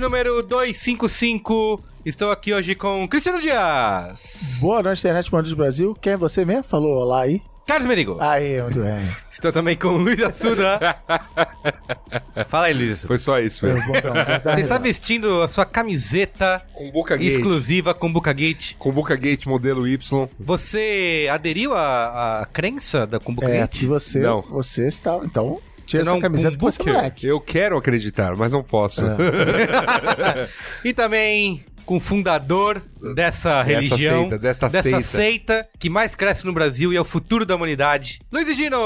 número 255. Estou aqui hoje com Cristiano Dias, Boa noite, internet Mundo do Brasil. Quem é você mesmo? Falou olá aí. Carlos Merigo. Aí, muito bem. Estou também com o Luiz Assuda. Fala aí, Luiz. Foi só isso mesmo. Então, já tá Você está vestindo a sua camiseta Com Boca Gate. exclusiva com Gate. Com Boca Gate modelo Y. Você aderiu à, à crença da Kumbuka É, Gate? que você, Não. você está... Então, tira essa camiseta um que você é moleque. Eu quero acreditar, mas não posso. E também com o fundador dessa religião, seita, desta seita. seita que mais cresce no Brasil e é o futuro da humanidade. Luiz e Gino!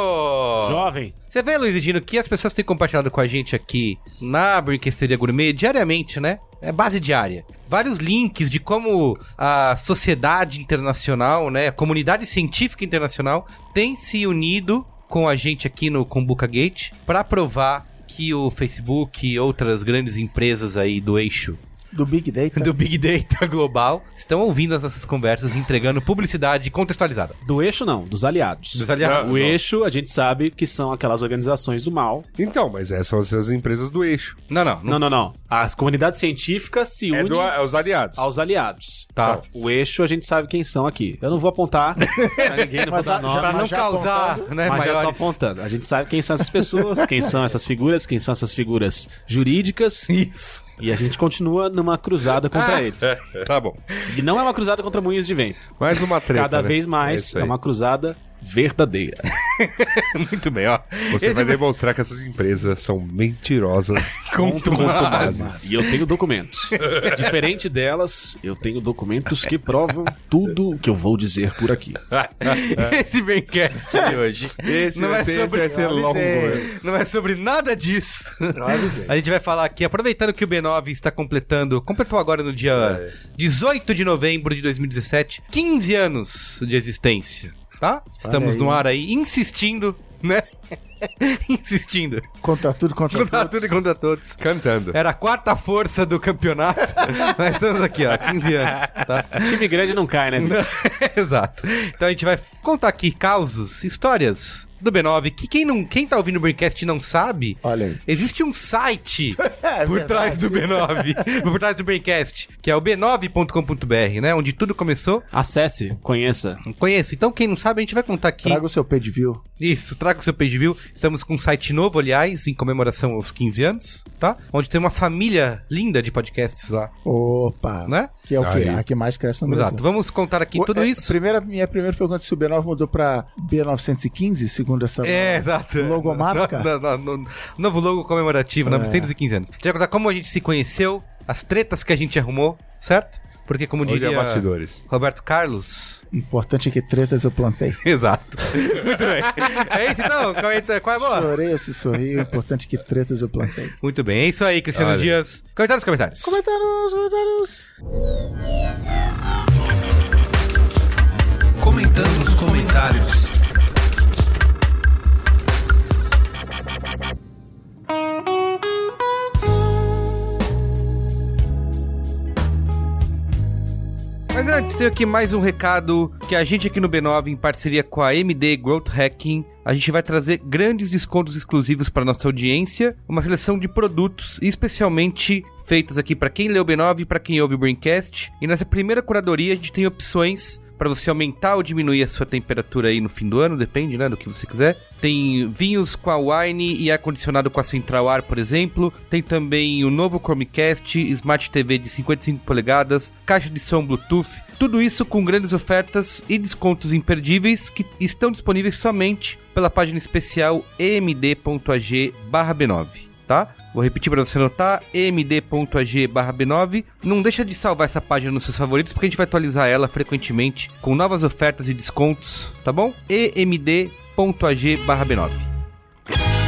Jovem. Você vê, Luiz e Gino, que as pessoas têm compartilhado com a gente aqui na Brinquesteria Gourmet diariamente, né? É base diária. Vários links de como a sociedade internacional, né? A comunidade científica internacional tem se unido com a gente aqui no Kumbuka Gate para provar que o Facebook e outras grandes empresas aí do eixo Do Big Data. do Big Data global estão ouvindo as nossas conversas e entregando publicidade contextualizada. Do eixo não, dos aliados. Dos aliados. O eixo, a gente sabe que são aquelas organizações do mal. Então, mas essas são as empresas do eixo. Não, não. não Não, não, não. As comunidades científicas se É, unem do, é os aliados. aos aliados. Tá. Então, o eixo, a gente sabe quem são aqui. Eu não vou apontar pra ninguém, não vou Mas dar a- nome. já- Pra não causar, né, mas já tô maiores... apontando. A gente sabe quem são essas pessoas, quem são essas figuras, quem são essas figuras jurídicas. Isso. E a gente continua numa cruzada contra eles. Tá bom. E não é uma cruzada contra moinhos de vento. Mais uma treta. Cada né? vez É mais é, aí. uma cruzada verdadeira. Muito bem, ó. Você Esse vai demonstrar que essas empresas são mentirosas. contumazes. E eu tenho documentos. Diferente delas, eu tenho documentos que provam tudo o que eu vou dizer por aqui. Esse Braincast de hoje Esse, não vai, é ser, esse vai ser longo. Não é sobre nada disso. Eu avisei. A gente vai falar aqui, aproveitando que o B9 está completando, completou agora no dia É. 18 de novembro de 2017, 15 anos de existência, tá? Estamos aí. no ar aí, insistindo, né? insistindo. Contra tudo, contra, Contra todos. tudo e contra todos. Cantando. Era a quarta força do campeonato, mas estamos aqui, ó, 15 anos, tá? Time grande não cai, né? Exato. Então a gente vai contar aqui causos, histórias do B9, que quem, não, quem tá ouvindo o Braincast e não sabe, Olha aí. existe um site É por verdade. trás do B9, por trás do Braincast, que é o b9.com.br, né? Onde tudo começou. Acesse, conheça. Não conheço. Então, quem não sabe, a gente vai contar aqui. Traga o seu page view. Isso, traga o seu page view. Estamos com um site novo, aliás, em comemoração aos 15 anos, tá? Onde tem uma família linda de podcasts lá, Opa. né? Que é o? Aí. A que mais cresce no Brasil. Exato. Vamos contar aqui O- tudo é, isso. Primeira, minha primeira pergunta é se o B9 mudou pra B915, segundo essa É, exato. logomarca. No, no- no- no- novo logo comemorativo, 915 anos. A gente vai contar como a gente se conheceu, as tretas que a gente arrumou, certo? Porque, como Hoje é diria bastidores. Roberto Carlos... Importante é que tretas eu plantei. Exato. Muito bem. É isso então? Qual é, qual é a boa? Chorei, eu se importante é que tretas eu plantei. Muito bem, é isso aí, Cristiano Olha. Dias. Comentários, comentários. Comentários, comentários. Comentando os comentários. Antes, tem aqui mais um recado que a gente aqui no B9, em parceria com a MD Growth Hacking, a gente vai trazer grandes descontos exclusivos para nossa audiência, uma seleção de produtos especialmente feitas aqui para quem lê o B9 e para quem ouve o Braincast. E nessa primeira curadoria a gente tem opções para você aumentar ou diminuir a sua temperatura aí no fim do ano, depende, né, do que você quiser. Tem vinhos com a wine e ar-condicionado com a central ar, por exemplo. Tem também o novo Chromecast, Smart TV de 55 polegadas, caixa de som Bluetooth. Tudo isso com grandes ofertas e descontos imperdíveis que estão disponíveis somente pela página especial emd.ag B9, tá? Vou repetir para você anotar, md.ag/b9. Não deixa de salvar essa página nos seus favoritos, porque a gente vai atualizar ela frequentemente com novas ofertas e descontos, tá bom? emd.ag/b9.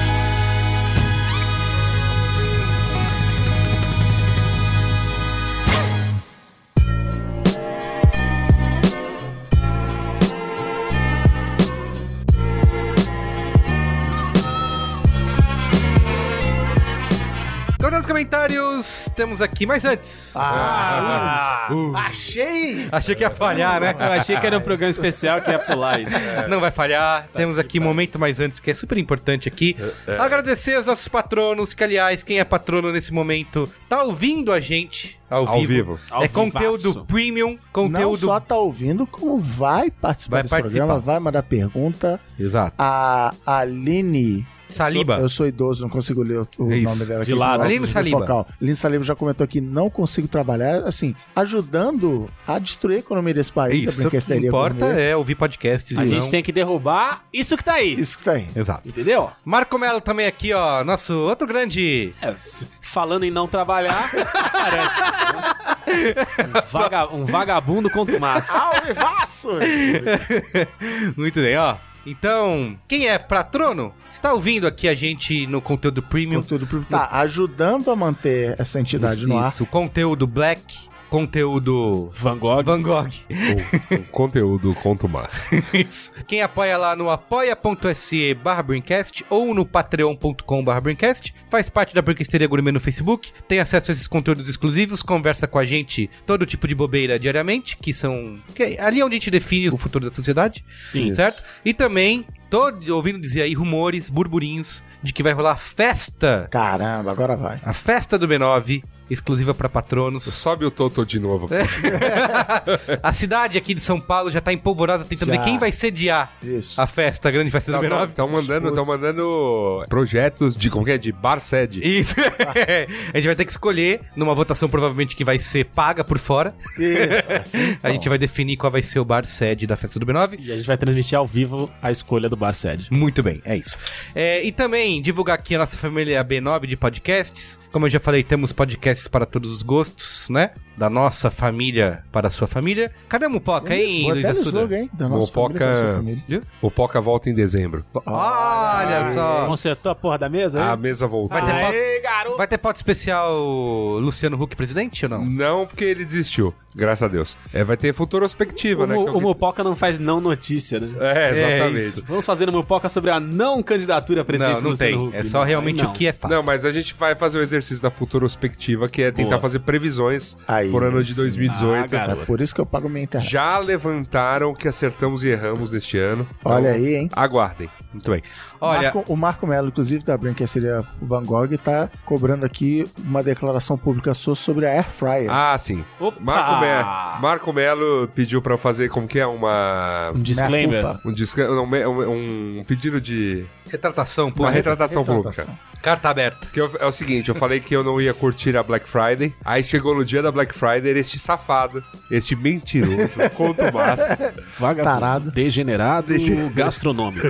comentários, temos aqui, mas antes. Ah, achei! Achei que ia falhar, né? Eu achei que era um programa especial que ia pular isso. Não vai falhar. Temos aqui um momento mais antes que é super importante aqui. Agradecer aos nossos patronos, que aliás, quem é patrono nesse momento tá ouvindo a gente ao, Ao vivo. vivo. É Ao conteúdo vivaço. premium, Não conteúdo. só tá ouvindo, como vai participar Vai desse participar. programa, vai mandar pergunta. Exato. A Aline. Saliba. Sou- eu sou idoso, não consigo ler o, o Isso. nome dela aqui. De lado. Aline Saliba. bifocal. Aline Saliba já comentou aqui, não consigo trabalhar, assim, ajudando a destruir a economia desse país. Isso, o que importa é ouvir podcasts. A gente não- tem que derrubar isso que tá aí. Isso que tá aí. Exato. Entendeu? Marco Melo também aqui, ó. Nosso outro grande. É, falando em não trabalhar, parece. Um, vaga- um vagabundo contra o maço. Alvivaço! Muito bem, ó. Então, quem é patrono, está ouvindo aqui a gente no conteúdo premium. Conteúdo pro- tá ajudando a manter essa entidade no ar. Isso, conteúdo black, conteúdo Van Gogh. Van Gogh. O, o conteúdo conto mais. Isso. Quem apoia lá no apoia.se barra Braincast ou no patreon.com barra Braincast, faz parte da Brinquesteria Gourmet no Facebook, tem acesso a esses conteúdos exclusivos, conversa com a gente todo tipo de bobeira diariamente, que são... Que é ali onde a gente define o futuro da sociedade, Sim. certo? E também, tô ouvindo dizer aí rumores, burburinhos, de que vai rolar festa, Caramba, agora vai. a festa do B9, exclusiva para patronos. Sobe o Toto de novo. A cidade aqui de São Paulo já tá empolvorosa tentando Já. ver quem vai sediar Isso. a festa, a grande festa do B9. Estão mandando, tão mandando projetos de, como que é? De bar sede. Isso. a gente vai ter que escolher numa votação provavelmente que vai ser paga por fora. Isso, assim, A gente vai definir qual vai ser o bar sede da festa do B9. E a gente vai transmitir ao vivo a escolha do bar sede. Muito bem, é isso. É, e também divulgar aqui a nossa família B9 de podcasts. Como eu já falei, temos podcasts para todos os gostos, né? Da nossa família para a sua família. Cadê a Mupoca, hein, Luiz Assuda? slogan, hein? Da nossa Mopoca- família, da sua família. Viu? O Poca volta em dezembro. Olha só. Consertou a porra da mesa? A hein? mesa voltou. Vai ter, Aê, vai ter pauta especial Luciano Huck presidente ou não? Não, porque ele desistiu. Graças a Deus. É, vai ter futurospectiva, O, né? É o que- Mupoca não faz não notícia, né? É, exatamente. isso. Vamos fazer no Mupoca sobre a não candidatura à presidência Não, do não tem. Huck. É só realmente Não. o que é fato. Não, mas a gente vai fazer o exercício da futurospectiva, que é tentar Boa. fazer previsões Aí, por ano de sim. 2018. Ah, garoto. É por isso que eu pago minha internet. Já levantaram que acertamos e erramos neste ano. Olha Então, aí, hein? Aguardem. Muito bem. Olha, Marco- o Marco Melo, inclusive, da Brinquesteria Van Gogh, tá cobrando aqui uma declaração pública sua sobre a Air Fryer. Ah, sim. Opa! Marco, Me Marco Melo pediu pra eu fazer como que é uma Um disclaimer. Um, não, um, um pedido de retratação uma pública. retratação, Retratação. pública. Carta aberta. Que eu- é o seguinte, eu falei que eu não ia curtir a Black Friday. Aí chegou no dia da Black Friday este safado, este mentiroso, conto massa, Vagabundo. Tarado. Degenerado gastronômico.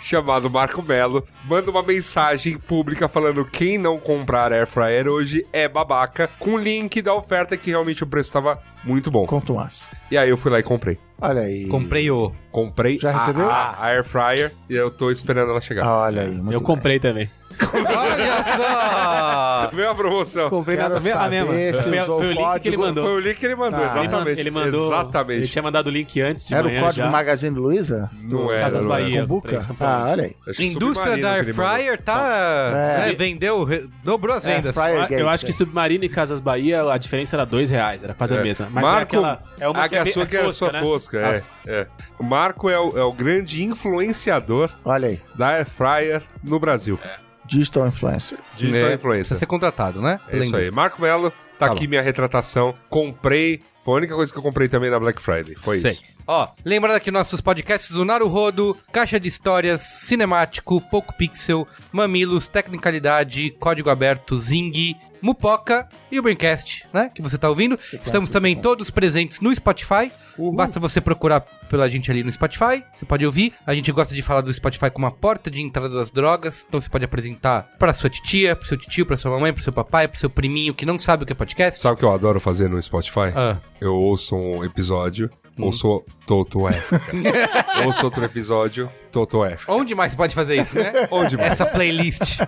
chamado Marco Melo, manda uma mensagem pública falando quem não comprar Air Fryer hoje é babaca, com link da oferta que realmente o preço tava muito bom. Conto mais. E aí eu fui lá e comprei. Olha aí. Comprei o. Comprei Já a- recebeu? A, a Air Fryer e eu tô esperando ela chegar. Olha aí. Muito Eu bem. comprei também. Olha só! Veio a promoção. Comprei na- a mesma. Foi, foi o o link que ele mandou. Foi o link que ele mandou, Ah. Exatamente. Ele mandou. Exatamente. Ele tinha mandado o link antes de Era o manhã código já. Magazine Luiza? Não era, Casas. Bahia. Pra Ah, olha aí. Indústria da Air. Fryer tá. É. é, vendeu, dobrou as Air vendas. fryer. Eu- Eu acho que Submarino e Casas Bahia, a diferença era dois reais, era quase a É. mesma. Mas Marco, é aquela. É uma a que a be- sua que é a sua né? fosca, é, As- é. O Marco é o, é o grande influenciador Olha aí. da Air Fryer no Brasil. Digital Influencer. Digital É, influencer. ser contratado, né? É isso aí. Marco Melo, tá, Tá aqui bom. minha retratação. Comprei. Foi a única coisa que eu comprei também na Black Friday. Foi Sei. isso. Ó, lembrando aqui nossos podcasts, o Naruhodo, Caixa de Histórias, Cinemático, Poco Pixel, Mamilos, Tecnicalidade, Código Aberto, Zing, Mupoca e o Braincast, né? Que você tá ouvindo. Estamos também todos presentes no Spotify. Basta você procurar pela gente ali no Spotify, você pode ouvir. A gente gosta de falar do Spotify como uma porta de entrada das drogas, então você pode apresentar para sua titia, pro seu tio, para sua mamãe, pro seu papai, pro seu priminho que não sabe o que é podcast. Sabe o que eu adoro fazer no Spotify? Ah. Eu ouço um episódio, ouço Toto África. ouço outro episódio, Toto África. Onde mais você pode fazer isso, né? Onde mais? Essa playlist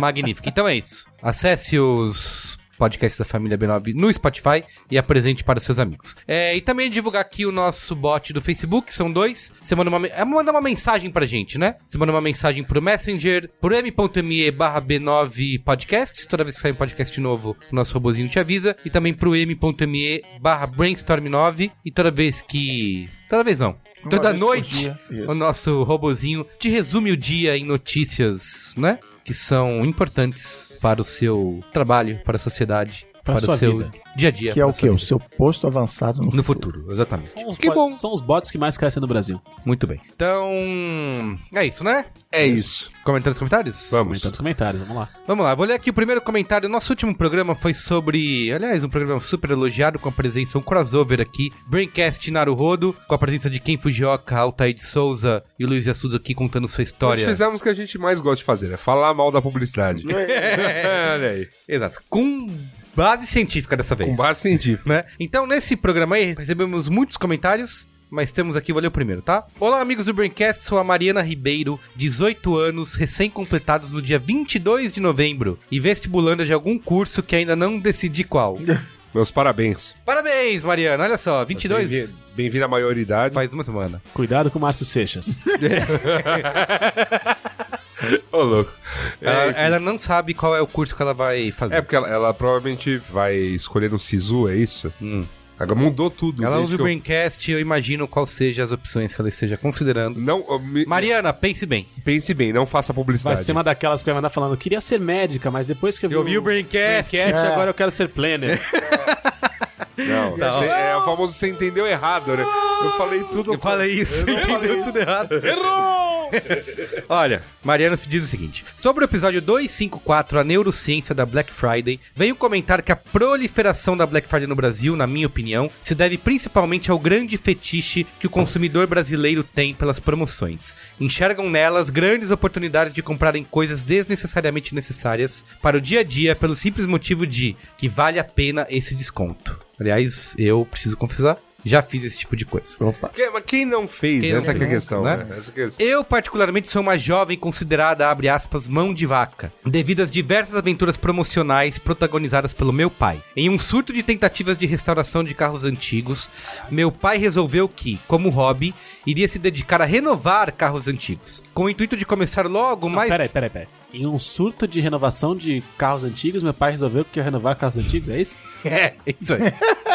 magnífica. Então é isso. Acesse os podcast da família B9 no Spotify e apresente para seus amigos. É, e também divulgar aqui o nosso bot do Facebook, são dois. Você manda uma, é, manda uma mensagem pra gente, né? Você manda uma mensagem pro Messenger, pro m.me barra B9 podcasts. Toda vez que sair um podcast novo, o nosso robozinho te avisa. E também pro m.me barra brainstorm 9. E toda vez que... Toda vez não. Toda noite, o nosso robozinho te resume o dia em notícias, né? Que são importantes para o seu trabalho, para a sociedade, Pra para, sua o seu vida. dia a dia. Que é o quê? O seu posto avançado no, No futuro, exatamente. São os, Que bots, bom. são os bots que mais crescem no Brasil. Muito bem. Então, é isso, né? É isso. Comentando nos comentários? Vamos. Comentando nos comentários, vamos lá. Vamos lá, vou ler aqui o primeiro comentário. Nosso último programa foi sobre, aliás, um programa super elogiado com a presença, um crossover aqui, Braincast Naruhodo, com a presença de Ken Fujioka, Altair de Souza e o Luiz Yasuda aqui contando sua Nós história. fizemos o que a gente mais gosta de fazer, é falar mal da publicidade. Olha aí. Exato. Com base científica dessa vez. Com base científica. né? Então, nesse programa aí, recebemos muitos comentários. Mas temos aqui, vou ler o primeiro, tá? Olá, amigos do Braincast, sou a Mariana Ribeiro, 18 anos, recém-completados no dia 22 de novembro, e vestibulanda de algum curso que ainda não decidi qual. Meus parabéns. Parabéns, Mariana, olha só, 22 Bem-vindo bem-vindo à maioridade. faz uma semana. Cuidado com o Márcio Seixas. Ô, louco. Ela, É, ela não sabe qual é o curso que ela vai fazer. é porque ela, ela provavelmente vai escolher no Sisu, é isso? Hum. Agora mudou tudo. Ela ouve o eu- Braincast e eu imagino qual seja as opções que ela esteja considerando. Não, me- Mariana, pense bem. pense bem, não faça Vai publicidade. ser uma daquelas que vai mandar falando, queria ser médica, mas depois que eu vi, Eu vi o Braincast. Braincast, É. agora eu quero ser planner. Não, Não. É o famoso você entendeu errado, né? Eu falei tudo. Eu falei isso, não entendeu tudo isso. errado. Errou! Olha, Mariana diz o seguinte: sobre o episódio 254, a neurociência da Black Friday, venho comentar que a proliferação da Black Friday no Brasil, na minha opinião, se deve principalmente ao grande fetiche que o consumidor brasileiro tem pelas promoções. Enxergam nelas grandes oportunidades de comprarem coisas desnecessariamente necessárias para o dia a dia pelo simples motivo de que vale a pena esse desconto. Aliás, eu preciso confessar, já fiz esse tipo de coisa. Opa. Que- mas quem não fez? Quem não Essa que é a fez, questão, né? né? Essa que é a questão. Eu, particularmente, sou uma jovem considerada, abre aspas, mão de vaca, devido às diversas aventuras promocionais protagonizadas pelo meu pai. Em um surto de tentativas de restauração de carros antigos, meu pai resolveu que, como hobby, iria se dedicar a renovar carros antigos, com o intuito de começar logo mais. Peraí, peraí, peraí. Em um surto de renovação de carros antigos, meu pai resolveu que ia renovar carros antigos, é isso? É, isso aí.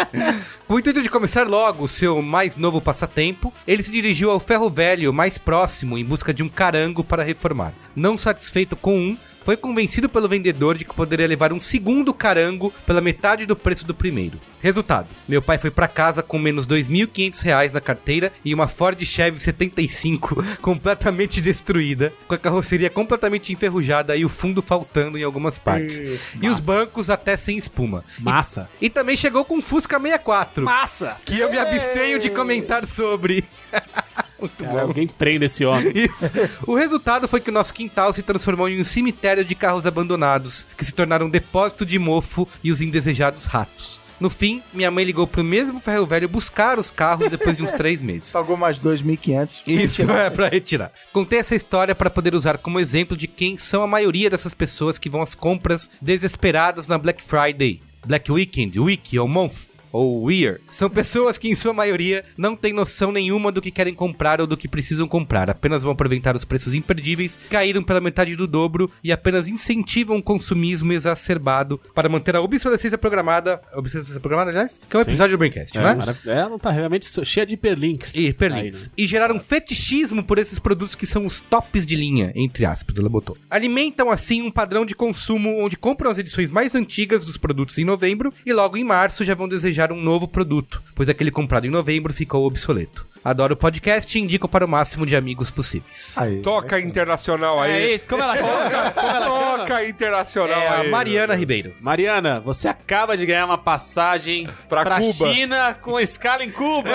Com o intuito de começar logo o seu mais novo passatempo, ele se dirigiu ao ferro velho mais próximo em busca de um carango para reformar. Não satisfeito com um, foi convencido pelo vendedor de que poderia levar um segundo carango pela metade do preço do primeiro. Resultado: meu pai foi para casa com menos 2.500 reais na carteira e uma Ford Chevy 75 completamente destruída, com a carroceria completamente enferrujada e o fundo faltando em algumas partes. e os bancos até sem espuma. Massa. E também chegou com um Fusca 64, Massa! que eu me abstenho de comentar sobre. Muito Cara, alguém prenda esse homem. Isso. O resultado foi que o nosso quintal se transformou em um cemitério de carros abandonados, que se tornaram um depósito de mofo e os indesejados ratos. No fim, minha mãe ligou pro mesmo ferro velho buscar os carros depois de uns três meses. Pagou mais 2.500. Isso é pra retirar. Contei essa história para poder usar como exemplo de quem são a maioria dessas pessoas que vão às compras desesperadas na Black Friday, Black Weekend, Week ou Month. Ou Year. São pessoas que, em sua maioria, não têm noção nenhuma do que querem comprar ou do que precisam comprar. Apenas vão aproveitar os preços imperdíveis, caíram pela metade do dobro e apenas incentivam o consumismo exacerbado para manter a obsolescência programada. Obsolescência programada, aliás? Que é um episódio do Braincast, É, né? mara- é, não tá realmente cheia de hiperlinks. E hiperlinks. Aí, né? E geraram fetichismo por esses produtos que são os tops de linha, entre aspas, ela botou. Alimentam assim um padrão de consumo onde compram as edições mais antigas dos produtos em novembro e logo em março já vão desejar um novo produto, pois aquele comprado em novembro ficou obsoleto. Adoro o podcast e indico para o máximo de amigos possíveis. Aí, Toca internacional aí. É isso, como ela chama? Como ela chama? Toca internacional É. Mariana Ribeiro. Mariana, você acaba de ganhar uma passagem Pra pra, Cuba. China com escala em Cuba.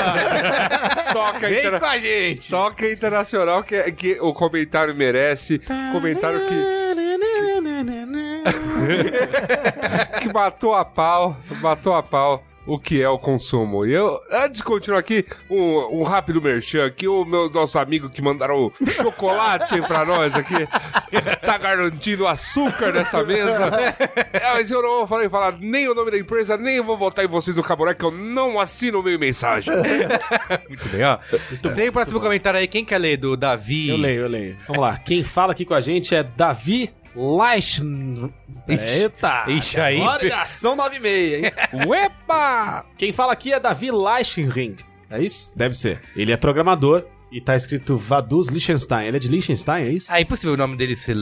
Toca, Vem interna- com a gente. Toca internacional que, que o comentário merece. Comentário que, que matou a pau. Matou a pau. O que é o consumo. E eu, antes de continuar aqui, um, um rápido merchan aqui, o meu nosso amigo que mandaram chocolate pra nós aqui, tá garantindo açúcar nessa mesa. É, mas eu não vou falar, falar nem o nome da empresa, nem vou votar em vocês do Caboré, que eu não assino o meio mensagem. Muito bem, ó. Tem o próximo comentário aí. Quem quer ler? Do Davi. Eu leio, eu leio. Vamos lá. Quem fala aqui com a gente é Davi Leichen. Eita! Ixi, aí, Agora Fê. é ação 96, hein? Uepa! Quem fala aqui é Davi Leichenring. É isso? Deve ser. Ele é programador e tá escrito Vaduz Liechtenstein. Ele é de Liechtenstein, é isso? Ah, é impossível o nome dele ser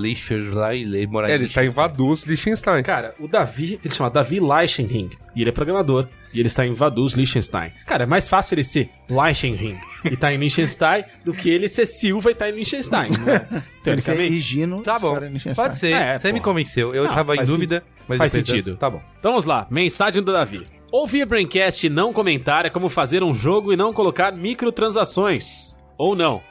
lá e ele morar É, ele está em Liechtenstein. Vaduz, Liechtenstein. Cara, o Davi, ele chama Davi Leichenring. E ele é programador. E ele está em Vaduz, Liechtenstein. Cara, é mais fácil ele ser Leichenring e tá em Liechtenstein do que ele ser Silva e tá em Liechtenstein, né? Ele ser Teoricamente. Higino. Tá bom, Liechtenstein. pode ser. É, Você me porra. convenceu. Eu Não, tava em dúvida, mas faz sentido. dessa- Tá bom. Então vamos lá, mensagem do Davi. Ouvir Braincast e não comentar é como fazer um jogo e não colocar microtransações. Ou não.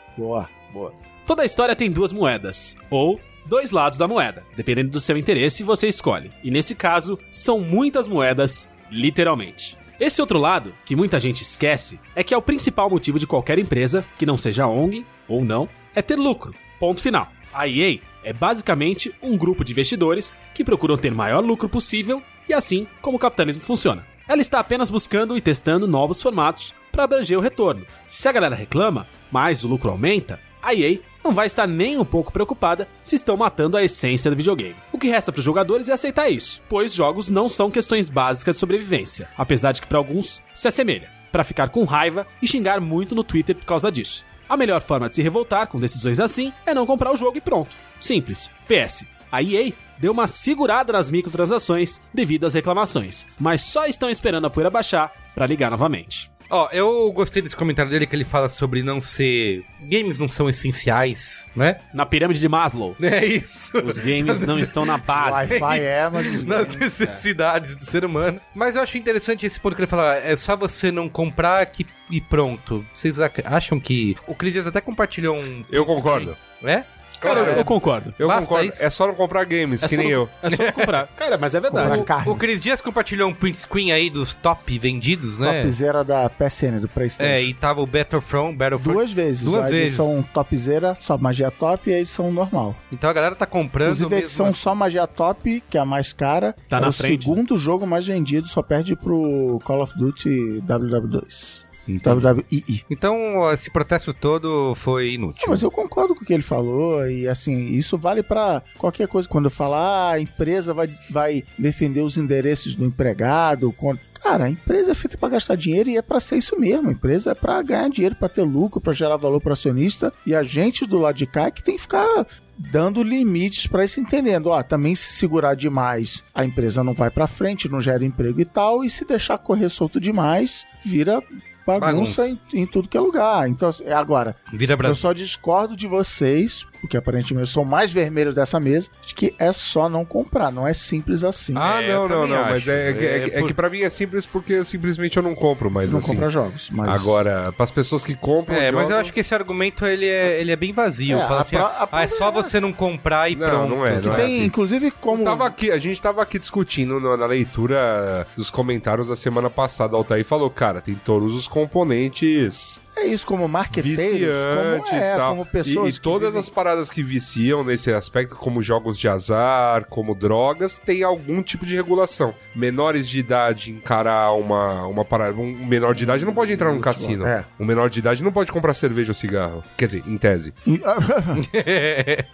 Boa. Toda a história tem duas moedas, ou dois lados da moeda. Dependendo do seu interesse, você escolhe. E nesse caso, são muitas moedas, literalmente. Esse outro lado, que muita gente esquece, é que é o principal motivo de qualquer empresa, que não seja ONG ou não, é ter lucro. Ponto final. A EA é basicamente um grupo de investidores que procuram ter o maior lucro possível e assim como o capitalismo funciona. Ela está apenas buscando e testando novos formatos para abranger o retorno. Se a galera reclama, mas o lucro aumenta, a EA não vai estar nem um pouco preocupada se estão matando a essência do videogame. O que resta para os jogadores é aceitar isso, pois jogos não são questões básicas de sobrevivência, apesar de que para alguns se assemelha, para ficar com raiva e xingar muito no Twitter por causa disso. A melhor forma de se revoltar com decisões assim é não comprar o jogo e pronto. Simples. PS. A EA deu uma segurada nas microtransações devido às reclamações, mas só estão esperando a poeira baixar para ligar novamente. Ó, eu gostei desse comentário dele que ele fala sobre não ser. Games não são essenciais, né? Na pirâmide de Maslow, É isso. os games não estão na base. Wi-Fi é, mas os Nas games- necessidades do ser humano. Mas eu acho interessante esse ponto que ele fala: é só você não comprar que, e pronto. Vocês ac- acham que. O Crisias até compartilhou um. Eu concordo. É? Cara, eu, eu concordo. Eu Basta concordo. isso? É só não comprar games, É que nem não- eu. É só não comprar. Cara, mas é verdade. Carne. O Cris Dias compartilhou um print screen aí dos top vendidos, né? Topzera da PSN, do Playstation. É, e tava o Battlefront, Battlefront. Duas vezes. Duas a vezes. edição topzera, só magia top, e a edição normal. Então a galera tá comprando Inclusive, a mesmo. edição só magia top, que é a mais cara, Tá é na o frente, segundo jogo mais vendido, só perde pro Call of Duty WW2. Então, WWII. então esse protesto todo foi inútil. Não, mas eu concordo com o que ele falou e assim, isso vale pra qualquer coisa. Quando eu falar, ah, a empresa vai, vai defender os endereços do empregado, quando... Cara, a empresa é feita pra gastar dinheiro e é pra ser isso mesmo. A empresa é pra ganhar dinheiro, pra ter lucro, pra gerar valor pro acionista. E a gente do lado de cá é que tem que ficar dando limites pra isso entendendo. Ó, também se segurar demais, a empresa não vai pra frente, não gera emprego e tal, e se deixar correr solto demais, vira bagunça, Bagunça. Em, em tudo que é lugar. Então, assim, agora, Vira eu só discordo de vocês, porque aparentemente eu sou o mais vermelho dessa mesa, de que é só não comprar, não é simples assim. Ah, É, eu não, não, não. Mas acho. é, é, que- é, que- É é por- que pra mim é simples porque simplesmente eu não compro, mas não assim. comprar jogos. Mas... Agora, pras pessoas que compram. É, mas eu jogos- acho que esse argumento ele é, ele é bem vazio. É, assim, pro- ah, ah, é só é você não comprar e Não, pronto. não é, não é tem, assim. inclusive, como. Tava aqui, a gente tava aqui discutindo na, na leitura dos comentários da semana passada. O Altair falou, cara, tem todos os componentes É isso, como marqueteiros, viciantes como, é, tal. como pessoas. e, e todas vivem- as paradas que viciam nesse aspecto, como jogos de azar, como drogas, tem algum tipo de regulação. Menores de idade encarar uma, uma parada. Um menor de idade não pode entrar num cassino. é. Um menor de idade não pode comprar cerveja ou cigarro. Quer dizer, em tese.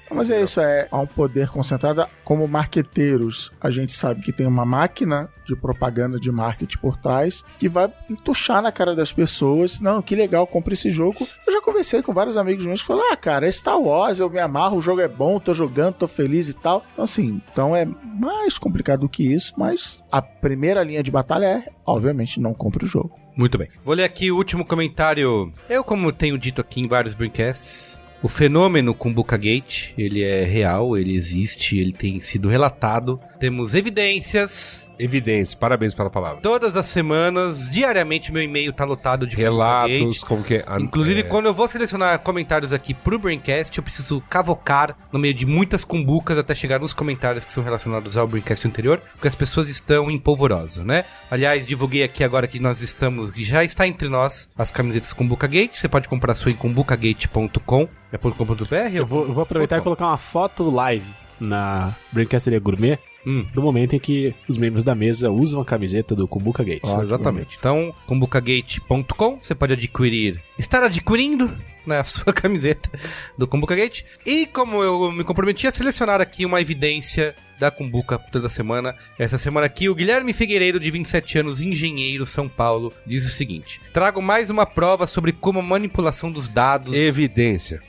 Mas é isso, é há um poder concentrado. Como marqueteiros, a gente sabe que tem uma máquina de propaganda de marketing por trás que vai entuchar na cara das pessoas. Não, que legal, compre esse jogo. Eu já conversei com vários amigos meus que falaram: Ah, cara, é Star Wars, eu me amarro, o jogo é bom, tô jogando, tô feliz e tal. Então, assim, então é mais complicado do que isso, mas a primeira linha de batalha é, obviamente, não compre o jogo. Muito bem. Vou ler aqui o último comentário. Eu, como tenho dito aqui em vários broadcasts, O fenômeno Kumbuka Gate, ele é real, ele existe, ele tem sido relatado. Temos evidências. Evidência, parabéns pela palavra. Todas as semanas, diariamente, meu e-mail tá lotado de Relatos, como que é? Inclusive, é, quando eu vou selecionar comentários aqui pro Braincast, eu preciso cavocar no meio de muitas cumbucas até chegar nos comentários que são relacionados ao Braincast anterior, porque as pessoas estão em polvorosa, né? Aliás, divulguei aqui agora que nós estamos, que já está entre nós as camisetas Kumbuka Gate. Você pode comprar a sua em kumbukagate.com. É .com.br? Eu vou, eu vou aproveitar e colocar uma foto live na Braincasteria Gourmet Hum. do momento em que os membros da mesa usam a camiseta do Kumbuka Gate. Exatamente. Então, kumbukagate.com, você pode adquirir, estar adquirindo né, a sua camiseta do Kumbuka Gate. E como eu me comprometi a selecionar aqui uma evidência da Kumbuka toda semana, essa semana aqui o Guilherme Figueiredo, de 27 anos, engenheiro, São Paulo, diz o seguinte: Trago mais uma prova sobre como a manipulação dos dados. Evidência.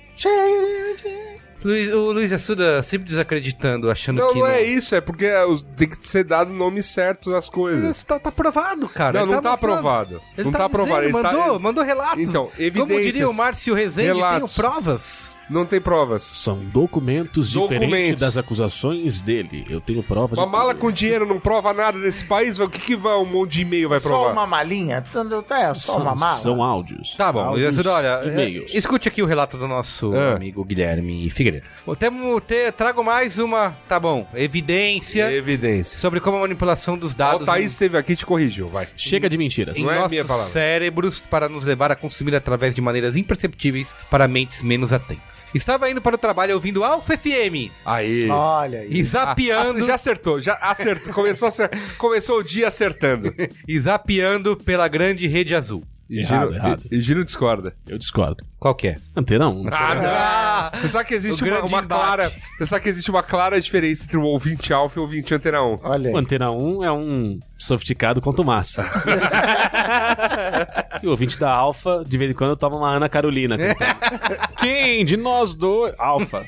Luiz- o Luiz Assuda sempre desacreditando, achando Não, que. não é isso, é porque os- tem que ser dado o nome certo das coisas. Tá, tá aprovado, cara. Não, Ele não tá mostrando. aprovado. Ele Não tá, tá dizendo, aprovado. Ele está- mandou, ele- mandou relatos. Então, Como evidências. diria o Márcio Rezende, Relatos. tenho provas. Não tem provas. São documentos, diferentes Documentos. das acusações dele. Eu tenho provas Uma de mala tudo. com dinheiro não prova nada nesse país? O que, que vai um monte de e-mail vai Só provar? uma malinha? É, só uma São, mala. são áudios. Tá bom, Luiz áudios, Assuda, olha, e-mails. é, escute aqui o relato do nosso Ah. amigo Guilherme Figueiredo. Bom, temo, te, trago mais uma, tá bom, evidência Evidência. sobre como a manipulação dos dados o Thaís esteve aqui e te corrigiu, vai. Chega de mentiras. em Não é nossos minha palavra. cérebros para nos levar a consumir através de maneiras imperceptíveis para mentes menos atentas. Estava indo para o trabalho ouvindo Alfa FM Aí. Olha aí. e zapeando, Ah, já acertou, já acertou. Começou, a Começou o dia acertando. e zapeando pela grande rede azul. E Errado, Gino, errado. E, e Gino discorda. Eu discordo. Qual que é? Antena 1. Ah, não. Você sabe que existe uma, uma clara. Você sabe que existe uma clara diferença entre o ouvinte alfa e o ouvinte antena 1. Olha aí. O Antena 1 é um sofisticado quanto massa. e o ouvinte da Alfa, de vez em quando, toma uma Ana Carolina. cantando. Quem de nós dois? Alfa.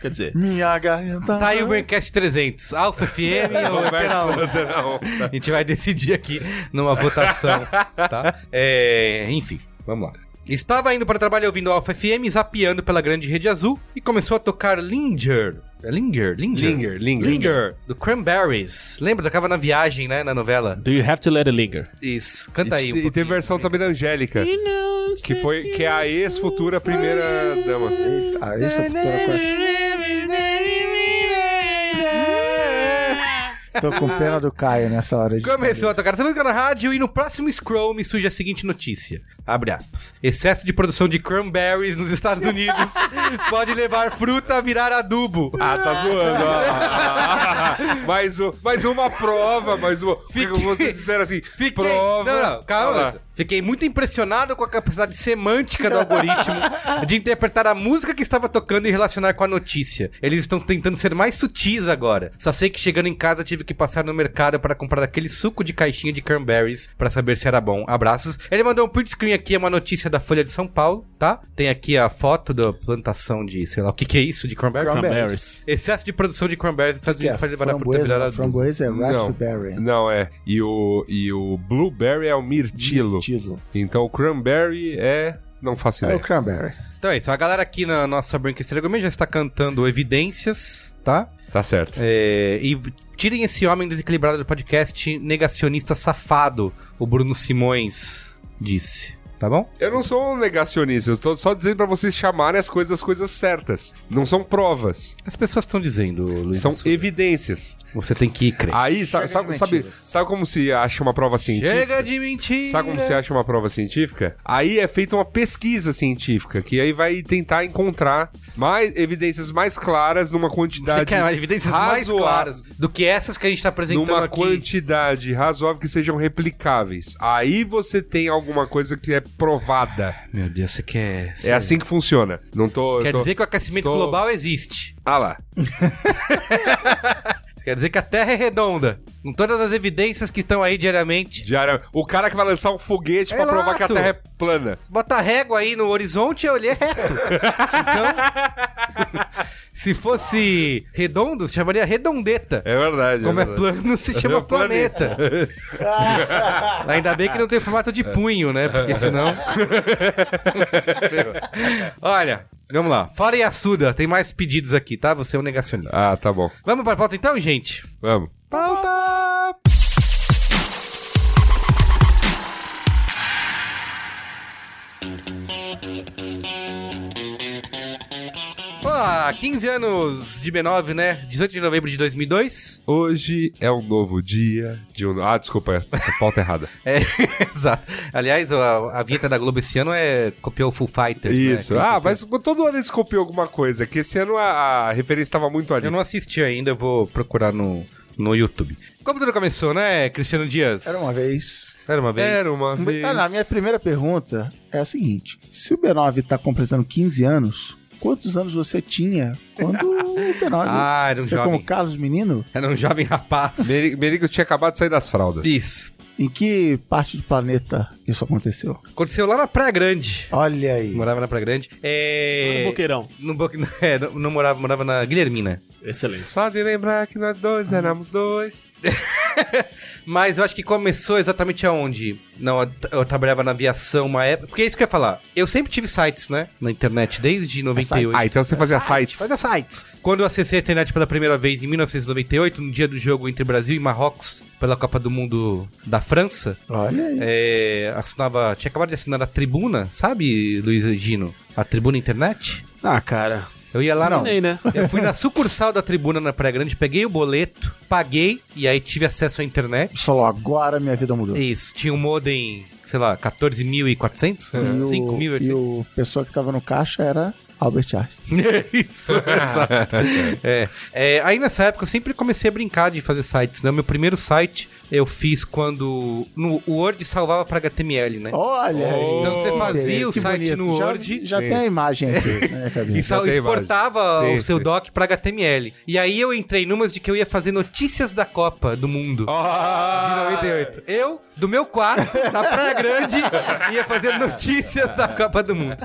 Quer dizer, Minha garganta. Tá aí o Braincast 300, Alfa FM ou Antena 1? antena 1. A gente vai decidir aqui numa votação, tá? É, enfim, vamos lá. Estava indo para o trabalho ouvindo Alpha FM, zapeando pela grande rede azul e começou a tocar Linger. É Linger, Linger. Linger, Linger. Linger, do Cranberries. Lembra? Tocava na viagem, né? Na novela. Do You Have to Let It Linger? Isso. Canta aí. E, um e tem versão também da Angélica. Que, foi, que é a ex-futura primeira dama. Ah, esse é o Futura Quest. Tô com pena do Caio nessa hora de. Começou a tocar essa música na rádio e no próximo scroll me surge a seguinte notícia. Abre aspas. Excesso de produção de cranberries nos Estados Unidos pode levar fruta a virar adubo. Ah, tá zoando. ó. mais, um, mais uma prova, mais uma. Fiquei- Como vocês disseram assim, Fiquei... prova. Não, não, calma. Lá. Fiquei muito impressionado com a capacidade semântica do algoritmo de interpretar a música que estava tocando e relacionar com a notícia. Eles estão tentando ser mais sutis agora. Só sei que chegando em casa tive que passar no mercado para comprar aquele suco de caixinha de cranberries para saber se era bom. Abraços. Ele mandou um print screen aqui, é uma notícia da Folha de São Paulo, tá? Tem aqui a foto da plantação de, sei lá, o que que é isso de cranberries? Cranberries. Excesso de produção de cranberries nos Estados Que é Unidos pode levar a fruta a virar framboesa, é Não, raspberry. não, é. E o, e o blueberry é o mirtilo. Tilo. Então o cranberry é. Não faço É o ideia. cranberry. Então é isso, a galera aqui na nossa Branquesteira Gourmet já está cantando evidências, tá? Tá certo. É, e tirem esse homem desequilibrado do podcast negacionista safado, o Bruno Simões disse, tá bom? Eu não sou um negacionista, eu tô só dizendo pra vocês chamarem as coisas as coisas certas. Não são provas, As pessoas estão dizendo, Luiz. são evidências. Você tem que crer. Aí, sabe, sabe, sabe, sabe como se acha uma prova científica? Chega de mentira! Sabe como se acha uma prova científica? Aí é feita uma pesquisa científica, que aí vai tentar encontrar mais evidências mais claras numa quantidade. Você quer mais evidências mais claras do que essas que a gente está apresentando Numa aqui? quantidade razoável que sejam replicáveis. Aí você tem alguma coisa que é provada. Meu Deus, você quer... É assim que funciona. Não tô. Quer tô- dizer que o aquecimento estou- global existe. Ah lá. Quer dizer que a Terra é redonda. Com todas as evidências que estão aí diariamente. Diário- O cara que vai lançar um foguete pra Exato. provar que a Terra é plana. Bota a régua aí no horizonte, eu olhei reto. Então, se fosse redondo, se chamaria redondeta. É verdade. Como é, verdade. plano, se chama É planeta. planeta. Ainda bem que não tem formato de punho, né? Porque senão. Olha, Vamos lá. Fora Yasuda, tem mais pedidos aqui, tá? Você é um negacionista. Ah, tá bom. Vamos pra pauta então, gente? Vamos. Pauta! Olá, 15 anos de B9, né? 18 de novembro de 2002. Hoje é um novo dia de um... Ah, desculpa, é a pauta errada. É, exato. Aliás, a, a vinheta da Globo esse ano é copiou o Full Fighters, né? Isso. Aquele Ah, mas todo ano eles copiam alguma coisa, que esse ano a, a referência estava muito ali. Eu não assisti ainda, eu vou procurar no, no YouTube. Como tudo começou, né, Cristiano Dias? Era uma vez. Era uma vez. Era uma vez. Ah, não, a minha primeira pergunta é a seguinte: se o B9 tá completando 15 anos, quantos anos você tinha quando o B9? Ah, era um você jovem. como Carlos Menino? Era um jovem rapaz. Meri- Merigo tinha acabado de sair das fraldas. Isso. Em que parte do planeta isso aconteceu? Aconteceu lá na Praia Grande. Olha aí. Morava na Praia Grande. É... No Boqueirão. No Bo... é, não, não morava, morava na Guilhermina. Excelente. Só de lembrar que nós dois éramos dois. Mas eu acho que começou exatamente aonde? Não, eu, eu trabalhava na aviação uma época. Porque é isso que eu ia falar. Eu sempre tive sites, né? Na internet, desde 98. Ah, então você fazia sites. Fazia sites. Quando eu acessei a internet pela primeira vez em 1998, no dia do jogo entre Brasil e Marrocos, pela Copa do Mundo da França, Olha aí. é, assinava. Tinha acabado de assinar a Tribuna, sabe, Luiz Gino? A Tribuna Internet? Ah, cara. Eu ia lá, não. Né? Eu fui na sucursal da Tribuna na Praia Grande, peguei o boleto, paguei e aí tive acesso à internet. Você falou, agora minha vida mudou. Isso, tinha um modem, sei lá, 14.400? E o- 5.800? E o pessoa que tava no caixa era Albert Einstein. Isso, exato. É. É, aí nessa época eu sempre comecei a brincar de fazer sites, né? O meu primeiro site eu fiz quando no, o Word salvava para HTML, né? Olha aí. Então você fazia o site bonito. no Já- Word. Já, Sim. tem a imagem aqui minha E sal- exportava imagem. o Sim, seu sim. doc para HTML. E aí eu entrei numas de que eu ia fazer notícias da Copa do Mundo. De 98. Eu, do meu quarto, na Praia Grande, ia fazer notícias da Copa do Mundo.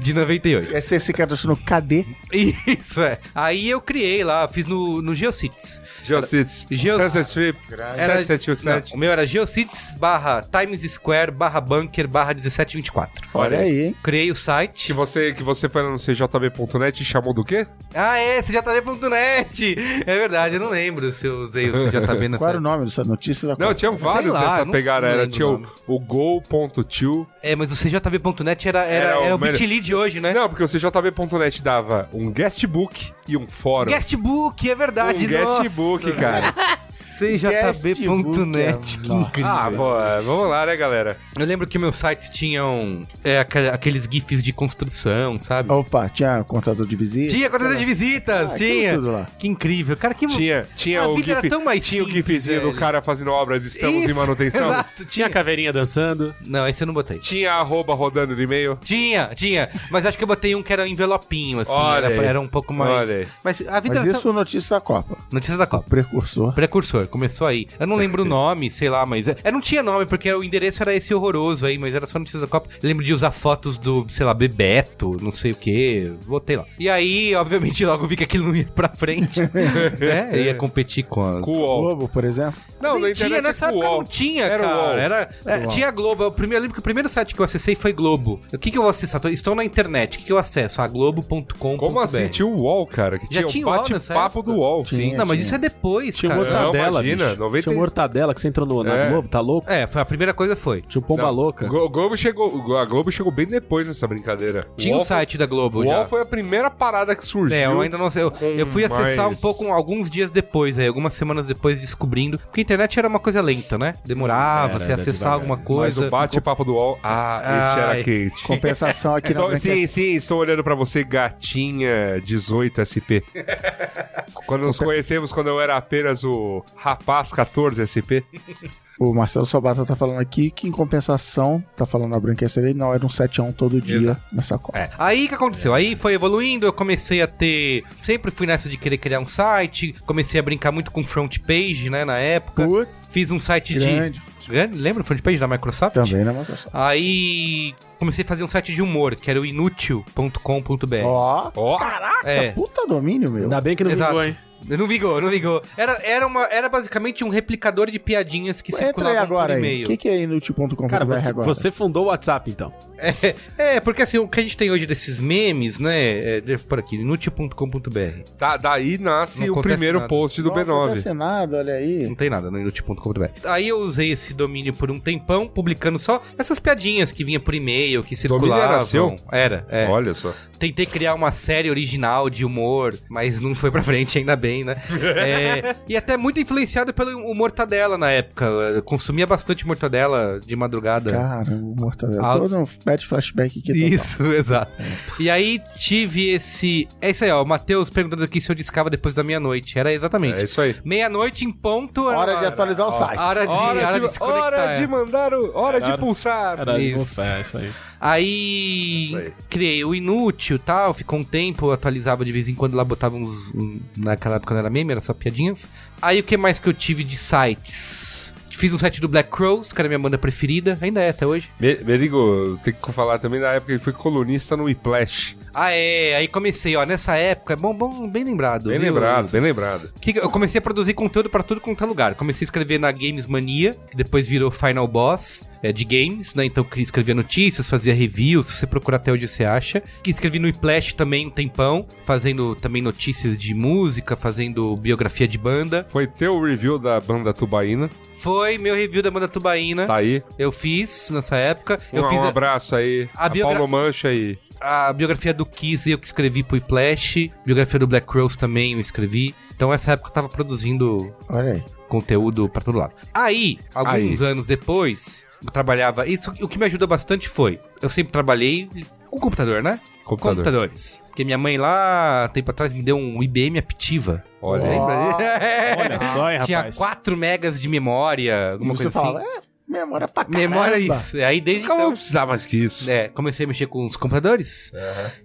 De 98. Aí você se cadastrou no KD. Isso, é. Aí eu criei lá, fiz no, no Geocities. Geocities. Geos- Sunset Strip. Era- 7787. Não, o meu era Geocities barra Times Square barra Bunker barra 1724. Olha aí, hein? Criei o Que site. você, que você foi lá no cjb.net e chamou do quê? Ah, é, CJB.net. É verdade, eu não lembro se eu usei o CJB nessa Qual era o nome dessa notícia? Da Não, tinha vários lá, dessa não pegada. Era, tinha o o, nome. o Go.to. É, mas o CJB.net era, era, Era era, o o. Bitly de hoje, né? Não, porque o CJB.net dava um guestbook e um fórum. Guestbook, é verdade. um guestbook, cara. CJB.net, que Nossa. incrível. Ah, pô, vamos lá, né, galera? Eu lembro que meus sites tinham é, aqueles GIFs de construção, sabe? Opa, tinha contador de visita? Tinha contador de visitas, Ah, tinha. aquilo tudo lá. Que incrível. Cara, que Tinha, tinha A o vida era GIF, tão mais tinha o simples, GIFzinho do cara fazendo obras, estamos em Isso, manutenção. Exato, Tinha a caveirinha dançando. Não, esse eu não botei. Tinha arroba rodando no e-mail. Tinha, tinha. Mas acho que eu botei um que era um envelopinho, assim. Olha Era, era um pouco mais. Olha. Mas a vida Mas era isso notícia da Copa. tão... Notícias da Copa. Precursor. Precursor, começou aí. Eu não lembro o nome, sei lá, mas. É, é, não tinha nome, porque o endereço era esse horroroso aí, mas era só notícias da Copa. Eu lembro de usar fotos do, sei lá, Bebeto, não sei o que. Botei lá. E aí, obviamente, logo vi que aquilo não ia pra frente. né? Ia competir com UOL. Globo, por exemplo. Não, internet tinha, é nessa o época não tinha, Era o cara. Era, é, tinha Globo. Eu, primeiro, eu lembro que o primeiro site que eu acessei foi Globo. O que, que eu vou acessar? Tô- Estou na internet. O que, que eu acesso? A globo.com. Como assim? Tinha o UOL, cara. Que Já tinha o bate-papo do UOL. Tinha. Não, mas isso é depois, Tinha cara. Não, mortadela, imagina, bicho. 90 Tinha um mortadela que você entrou no, na É. Globo, tá louco? É, foi a primeira coisa foi. Tinha um pomba Não, louca. O Globo chegou, a Globo chegou bem depois dessa brincadeira. Tinha o um foi- site da Globo O já. UOL foi a primeira parada que surgiu. É, eu ainda não sei. Eu, eu fui acessar mais- um pouco alguns dias depois, aí, algumas semanas depois, descobrindo. Porque a internet era uma coisa lenta, né? Demorava, Era, você era acessar devagar. alguma Mas coisa. o bate-papo do UOL, ah, esse era quente. Compensação aqui na sim, sim, estou olhando pra você, gatinha 18 SP. quando nos conhecemos, quando eu era apenas o rapaz 14 SP. O Marcelo Sobata tá falando aqui que, em compensação, tá falando na Branquesta dele, não, era um 7x1 todo dia Exato. nessa Copa. É. Aí o que aconteceu? Aí foi evoluindo, eu comecei a ter. Sempre fui nessa de querer criar um site, comecei a brincar muito com front page, né, na época. Putz, Fiz um site grande. de. Grande? Lembra o front page da Microsoft? Também na Microsoft. Aí comecei a fazer um site de humor, que era o inútil.com.br. Ó, Ó, É. puta domínio, meu. Ainda bem que não Exato. vingou, hein? Não vingou, não vingou. Era, era, uma, era basicamente um replicador de piadinhas que Entra circulavam aí agora por aí. e-mail. O que, que é inútil.com.br Cara, você, agora? você fundou o WhatsApp, então. É, é, porque assim, o que a gente tem hoje desses memes, né? É, deixa eu por aqui, inútil.com.br. Da- daí nasce Não o primeiro nada. post do Não B9. acontece nada, olha aí. Não tem nada no inútil.com.br. Aí eu usei esse domínio por um tempão, publicando só essas piadinhas que vinha por e-mail, que Domínio circulavam. era seu? Era, é. Olha só. Tentei criar uma série original de humor, mas não foi pra frente, ainda bem, né? É, e até muito influenciado pelo mortadela na época. Eu consumia bastante mortadela de madrugada. Caramba, mortadela. Ah. Todo um bad flashback aqui. total. Isso, exato. E aí tive esse. É isso aí, ó. O Matheus perguntando aqui se eu discava depois da meia-noite. Era exatamente. É isso aí. Meia-noite em ponto. era Hora de atualizar o site. Hora de, Hora de, se conectar, hora é. de mandar o. Hora de Era- pulsar. Era Isso. É, isso aí. Aí, aí. criei o inútil tal, ficou um tempo, atualizava de vez em quando lá, botava uns. um- naquela época não era meme, era só piadinhas. Aí o que mais que eu tive de sites? Fiz um site do Black Crows, que era minha banda preferida, ainda é até hoje. Me- Merigo, tem que falar também da época que foi colunista no Whiplash. Ah, é, aí comecei, ó, nessa época, bom, bom bem lembrado. Bem viu? lembrado, bem lembrado. Que eu comecei a produzir conteúdo pra tudo quanto é lugar. Comecei a escrever na Games Mania, que depois virou Final Boss é, de games, né? Então eu escrevia notícias, fazia reviews, se você procurar até onde você acha. Que escrevi no Iplash também um tempão, fazendo também notícias de música, fazendo biografia de banda. Foi teu review da banda Tubaína. Foi meu review da banda Tubaína. Tá aí. Eu fiz nessa época. Um, eu fiz um a- abraço aí. a A, biogra- Paulo Mancha aí. a, biografia do Kiss, eu que escrevi pro Iplash. Biografia do Black Rose também eu escrevi. Então essa época eu tava produzindo Olha aí. conteúdo pra todo lado. Aí, alguns anos depois, trabalhava. Isso o que me ajudou bastante foi. Eu sempre trabalhei com computador, né? Computador. Computadores. Porque minha mãe lá, tempo atrás, me deu um IBM Aptiva. Olha Ó. aí. Olha só, hein, Tinha rapaz. 4 megas de memória, alguma você coisa fala, assim. é, memória pra caramba. Memória isso. Aí desde vou então, precisar mais que isso. é, comecei a mexer com os computadores.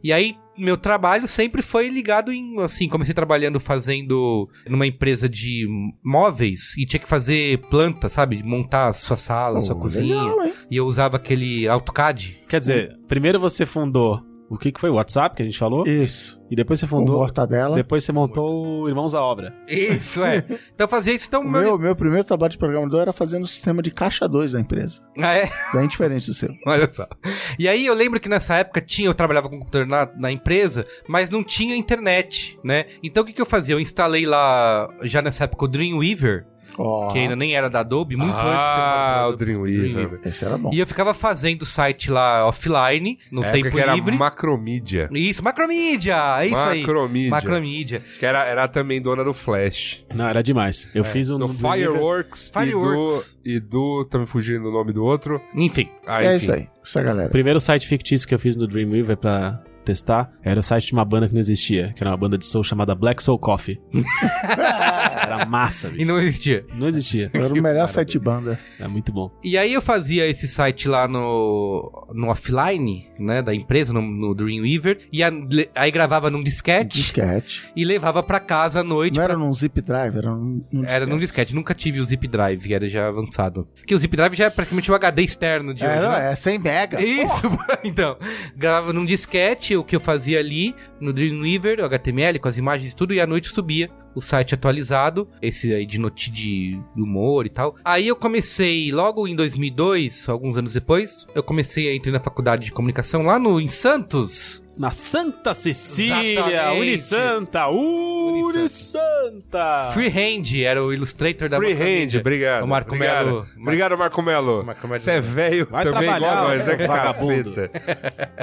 E aí, meu trabalho sempre foi ligado em, assim, comecei trabalhando fazendo numa empresa de móveis e tinha que fazer planta, sabe? Montar a sua sala, a sua cozinha. legal, hein? E eu usava aquele AutoCAD. Quer dizer, primeiro você fundou o que, que foi? O WhatsApp que a gente falou? Isso. E depois você fundou. mortadela. Depois você montou o Irmãos à Obra. Isso, é. então eu fazia isso, então... O meu, meu primeiro trabalho de programador era fazendo o sistema de caixa 2 da empresa. Ah, é? Bem diferente do seu. Olha só. E aí eu lembro que nessa época tinha, eu trabalhava com computador na, na empresa, mas não tinha internet, né? Então o que, que eu fazia? Eu instalei lá, já nessa época, o Dreamweaver, Que ainda nem era da Adobe, muito antes de ser ah, o Dreamweaver. esse era bom. E eu ficava fazendo o site lá offline, no época tempo que era livre. Macromídia. Isso, Macromídia! É isso aí. Macromídia. Macromídia. Que era, era também dona do Flash. Não, era demais. Eu fiz um. Do no- Fireworks, Fireworks. E, do, e do... Tá me fugindo o nome do outro. Enfim. Ah, é enfim. isso aí. Essa galera. O primeiro site fictício que eu fiz no Dreamweaver pra testar era o site de uma banda que não existia, que era uma banda de soul chamada Black Soul Coffee. era massa, E bicho. não existia. Não existia. Era o melhor site banda. Era muito bom. E aí eu fazia esse site lá no, no offline, né, da empresa, no, no Dreamweaver, e a- le- aí gravava num disquete Disquete. e levava pra casa à noite. Não pra- era num zip drive, era num, num Era num disquete, nunca tive o zip drive, que era já avançado. Porque o zip drive já é praticamente o HD externo de hoje, Era, né? é 100 mega. Isso, então. Gravava num disquete o que eu fazia ali no Dreamweaver, o HTML, com as imagens e tudo, e à noite subia o site atualizado, esse aí de noti de humor e tal. Aí eu comecei, logo em 2002, alguns anos depois, eu comecei a entrar na faculdade de comunicação lá no, em Santos. Na Santa Cecília. Unisanta, Unisanta. Freehand era o illustrator da Freehand, obrigado. O Marco obrigado. Melo. Obrigado, Marco Melo. Marco Melo. Você é velho Vai também igual nós, é caceta.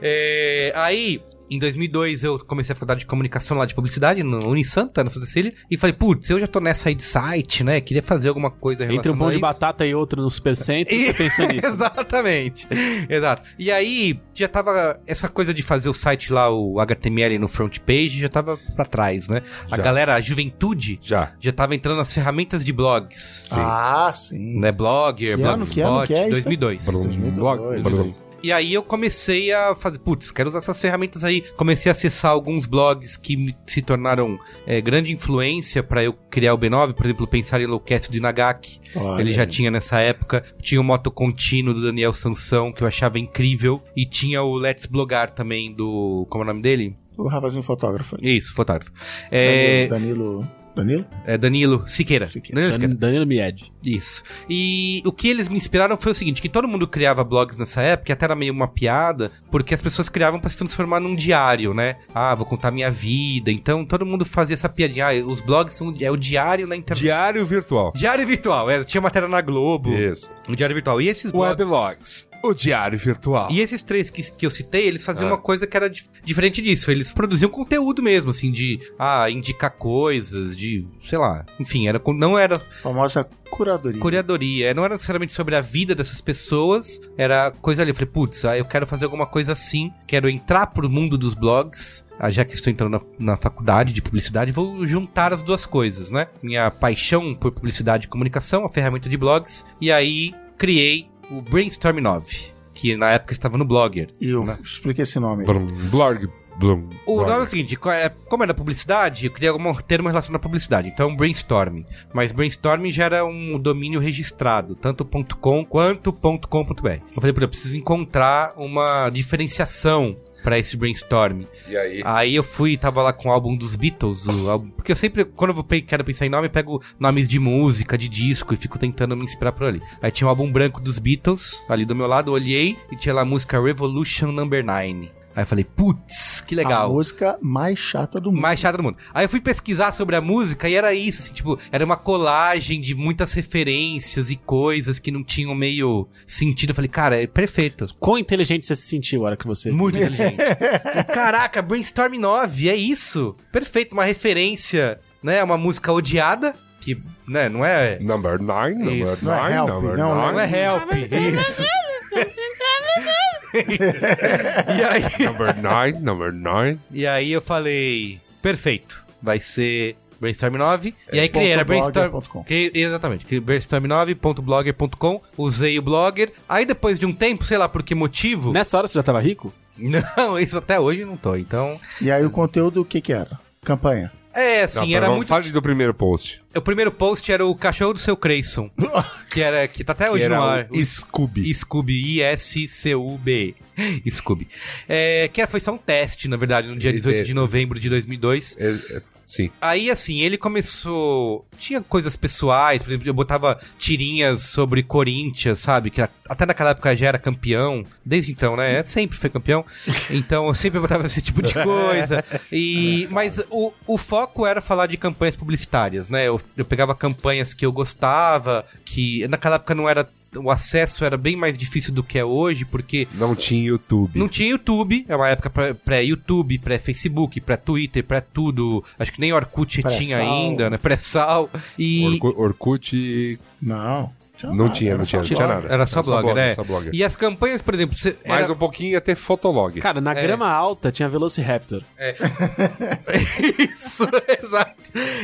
É, aí, em 2002, eu comecei a faculdade de comunicação lá de publicidade, no Unisanta, na Santa Cecília, e falei, putz, eu já tô nessa aí de site, né? Queria fazer alguma coisa Entre um pão a de batata e outro no Supercentro, E- você pensou nisso. Exatamente. Exato. E aí, já tava. Essa coisa de fazer o site lá, o HTML no front page, já tava pra trás, né? A Já. galera, a juventude, Já. já tava entrando nas ferramentas de blogs. Ah, sim. Né? Blogger, Que ano, que ano Blogspot, que é isso? 2002. Blog, 2002. E aí eu comecei a fazer, putz, quero usar essas ferramentas aí. Comecei a acessar alguns blogs que se tornaram é, grande influência pra eu criar o B9, por exemplo, pensar em Lowcast do Inagaki. Olha Ele já tinha nessa época. Tinha o Moto Contínuo do Daniel Sansão, que eu achava incrível. E tinha o Let's Blogar também do. Como é o nome dele? O rapazinho fotógrafo. Isso, fotógrafo. É, Danilo. Danilo? É Danilo Siqueira. Danilo Siqueira. Dan- Danilo Mied. Isso. E o que eles me inspiraram foi o seguinte, que todo mundo criava blogs nessa época, e até era meio uma piada, porque as pessoas criavam pra se transformar num diário, né? Ah, vou contar minha vida. Então todo mundo fazia essa piadinha. Ah, os blogs são é o diário na internet. Diário virtual. Diário virtual, é, tinha matéria na Globo. Isso. O diário virtual. E esses blogs Weblogs. O diário virtual. E esses três que, que eu citei, eles faziam Ah. uma coisa que era dif- diferente disso. Eles produziam conteúdo mesmo, assim, de ah, indicar coisas, de, sei lá. Enfim, era, não era Famosa curadoria. curadoria, não era necessariamente sobre a vida dessas pessoas, era coisa ali. Eu falei, putz, ah, eu quero fazer alguma coisa assim, quero entrar pro mundo dos blogs. Ah, já que estou entrando na, na faculdade de publicidade, vou juntar as duas coisas, né? Minha paixão por publicidade e comunicação, a ferramenta de blogs, e aí criei o Brainstorm 9, que na época estava no Blogger. E eu né? explica esse nome. Blum, blog. Blum, O blog. nome é o seguinte, é- como era publicidade, eu queria algum termo relacionado à publicidade. Então, brainstorming. Mas brainstorming já era um domínio registrado, tanto .com quanto .com.br. Eu falei, pô, eu preciso encontrar uma diferenciação para esse brainstorming. E aí? Aí eu fui, tava lá com o álbum dos Beatles, álbum, porque eu sempre, quando eu quero pensar em nome, eu pego nomes de música, de disco e fico tentando me inspirar por ali. Aí tinha o álbum branco dos Beatles, ali do meu lado, olhei e tinha lá a música Revolution Number 9. Aí eu falei, putz, que A legal. música mais chata do mundo. Mais chata do mundo. Aí eu fui pesquisar sobre a música e era isso, assim, tipo, era uma colagem de muitas referências e coisas que não tinham meio sentido. Eu falei, cara, é perfeito. Quão inteligente você se sentiu a hora que você... Muito inteligente. Caraca, Brainstorm 9, é isso. Perfeito, uma referência, né? Uma música odiada, que, né, não é. Number 9, number Isso. 9, Não é number não, nine, Não é help. Isso. e aí. Number 9, number 9. E aí eu falei, perfeito, vai ser Brainstorm 9. e aí criei, era blogger Brainstorm... ponto com. criei- exatamente, criei brainstorm9.blogger.com, usei o Blogger. Aí depois de um tempo, sei lá por que motivo... Nessa hora você já tava rico? Não, isso até hoje não tô, então... E aí o conteúdo, o que que era? Campanha. É, Não, pera, era vamos muito... Fale do primeiro post. O primeiro post era o cachorro do seu Creyson, que, era, que tá até hoje era no ar. o Scooby. Scooby, I-S-C-U-B. Scooby. É, que foi só um teste, na verdade, no dia Ele 18 teve. de novembro de 2002. É, é, sim. Aí, assim, ele começou. Tinha coisas pessoais, por exemplo, eu botava tirinhas sobre Corinthians, sabe? Que até naquela época já era campeão. Desde então, né? Sempre foi campeão. Então eu sempre botava esse tipo de coisa. E, mas o, o foco era falar de campanhas publicitárias, né? Eu, eu pegava campanhas que eu gostava, que naquela época não era. O acesso era bem mais difícil do que é hoje, porque Não tinha YouTube. não tinha YouTube, é uma época pré- pré-YouTube, pré-Facebook, pré-Twitter, pré-tudo. Acho que nem Orkut Pré-sal. tinha ainda, né? Pré-sal. E. Orku- Orkut Não. Não nada, tinha, não tinha, não blog. tinha nada. Era só blogger, né? Só blogger. E as campanhas, por exemplo, você. Mais era- um pouquinho ia ter Fotolog. Cara, na grama alta tinha Velociraptor. Isso, exato.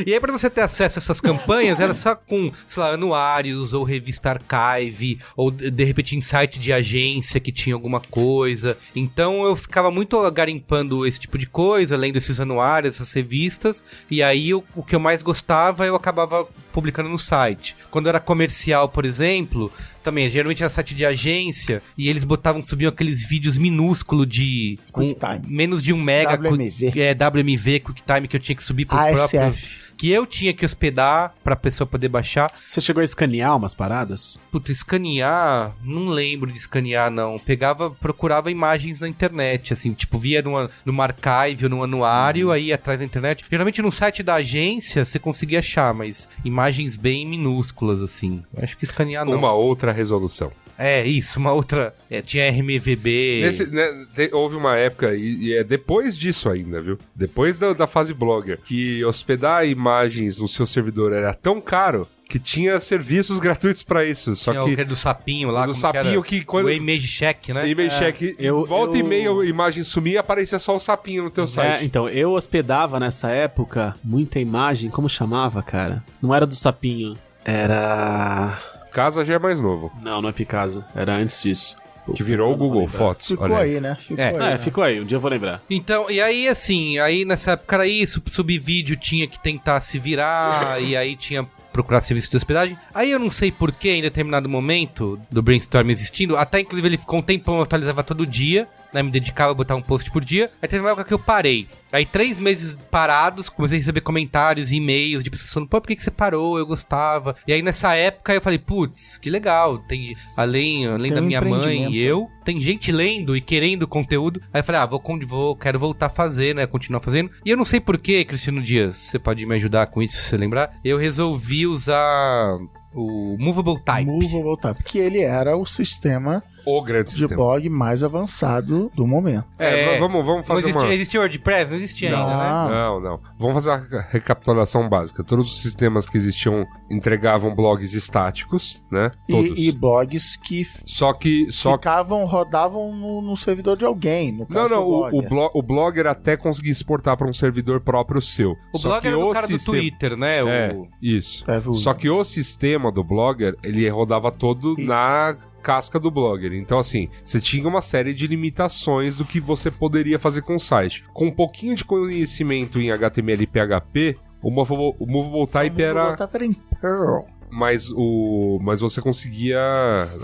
E aí, pra você ter acesso a essas campanhas, era só com, sei lá, anuários, ou revista archive, ou de de repente em site de agência que tinha alguma coisa. Então eu ficava muito garimpando esse tipo de coisa, lendo esses anuários, essas revistas. E aí eu- o que eu mais gostava eu acabava publicando no site. Quando era comercial, por exemplo, também, geralmente era site de agência, e eles botavam, subiam aqueles vídeos minúsculos de. QuickTime. menos de um mega. WMV. É, WMV, QuickTime, que eu tinha que subir pro próprio. Que eu tinha que hospedar pra pessoa poder baixar. Você chegou a escanear umas paradas? Puta, escanear, não lembro de escanear, não. Pegava, procurava imagens na internet, assim, tipo, via numa, numa archive ou num anuário, aí ia atrás da internet. Geralmente no site da agência você conseguia achar, mas imagens bem minúsculas, assim. Acho que escanear não. Uma outra resolução. É, isso, uma outra. é, tinha RMVB. Nesse, né, te- houve uma época, e, e é depois disso ainda, viu? Depois da, da fase blogger, que hospedar imagens no seu servidor era tão caro que tinha serviços gratuitos pra isso. Só tinha o que que é do sapinho lá. do sapinho era? que quando- O Image Check, né? e-mail check, eu- volta e eu- meia a imagem sumia e aparecia só o sapinho no teu É, site. então, eu hospedava nessa época muita imagem, como chamava, cara? Não era do sapinho. Era. Casa já é mais novo. Não, não é Picasa. Era antes disso. Que virou o Google Fotos. Ficou olha aí, né? Ficou É. aí. É, né? ficou aí, um dia eu vou lembrar. Então, e aí assim, aí nessa época era isso, subir vídeo tinha que tentar se virar, e aí tinha procurar serviço de hospedagem. Aí eu não sei porquê, em determinado momento do brainstorm existindo, até inclusive ele ficou um tempão, eu atualizava todo dia, né, me dedicava a botar um post por dia. Aí teve uma época que eu parei. Aí, três meses parados, comecei a receber comentários e e-mails de pessoas falando, pô, por que, que você parou? Eu gostava. E aí, nessa época, eu falei, putz, que legal. Tem, além, além Tem da minha mãe e eu, tem gente lendo e querendo conteúdo. Aí eu falei, ah, vou, vou quero voltar a fazer, né? Continuar fazendo. E eu não sei por que, Cristiano Dias, você pode me ajudar com isso, se você lembrar. Eu resolvi usar o Movable Type. Movable Type, que ele era o sistema O grande de sistema. blog mais avançado do momento. É, É, vamos, vamos Não fazer existia, uma... existia WordPress? Não existia ainda, né? Não. Não, não. Vamos fazer uma recapitulação básica. Todos os sistemas que existiam entregavam blogs estáticos, né? Todos. E, e blogs que Só que... Só que... ficavam, rodavam no, no servidor de alguém, no Não, caso não, do o, o, blogger. blo- o blogger até conseguia exportar para um servidor próprio seu. O Só blog que era o cara sistema- do Twitter, né? É, O... isso. É, viu? Só que o sistema do blogger, ele rodava todo E- na casca do blogger. Então, assim, você tinha uma série de limitações do que você poderia fazer com o site. Com um pouquinho de conhecimento em HTML e PHP, o Movable, o movable Type O era... Movable Type era em Perl. Mas, o, mas você conseguia...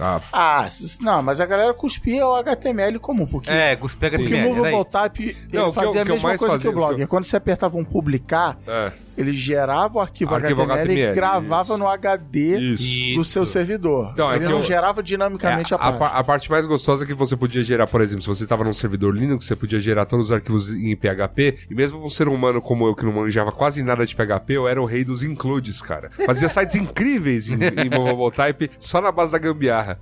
ah, Ah, não, mas a galera cuspia o HTML comum, porque, É, porque HTML, o Movable. Type Não, o eu- fazia o que eu a mesma coisa fazia- que o blogger. Quando você apertava um publicar, é, ele gerava o arquivo, Arquivo HTML, e HTML, gravava isso. no HD isso. do seu servidor. Então, é ele que não eu- gerava dinamicamente É, a a, página. pa- a parte mais gostosa é que você podia gerar, por exemplo, se você estava num servidor Linux, você podia gerar todos os arquivos em PHP, e mesmo um ser humano como eu, que não manjava quase nada de PHP, eu era o rei dos includes, cara. Fazia sites incríveis em, em Movable Type só na base da gambiarra.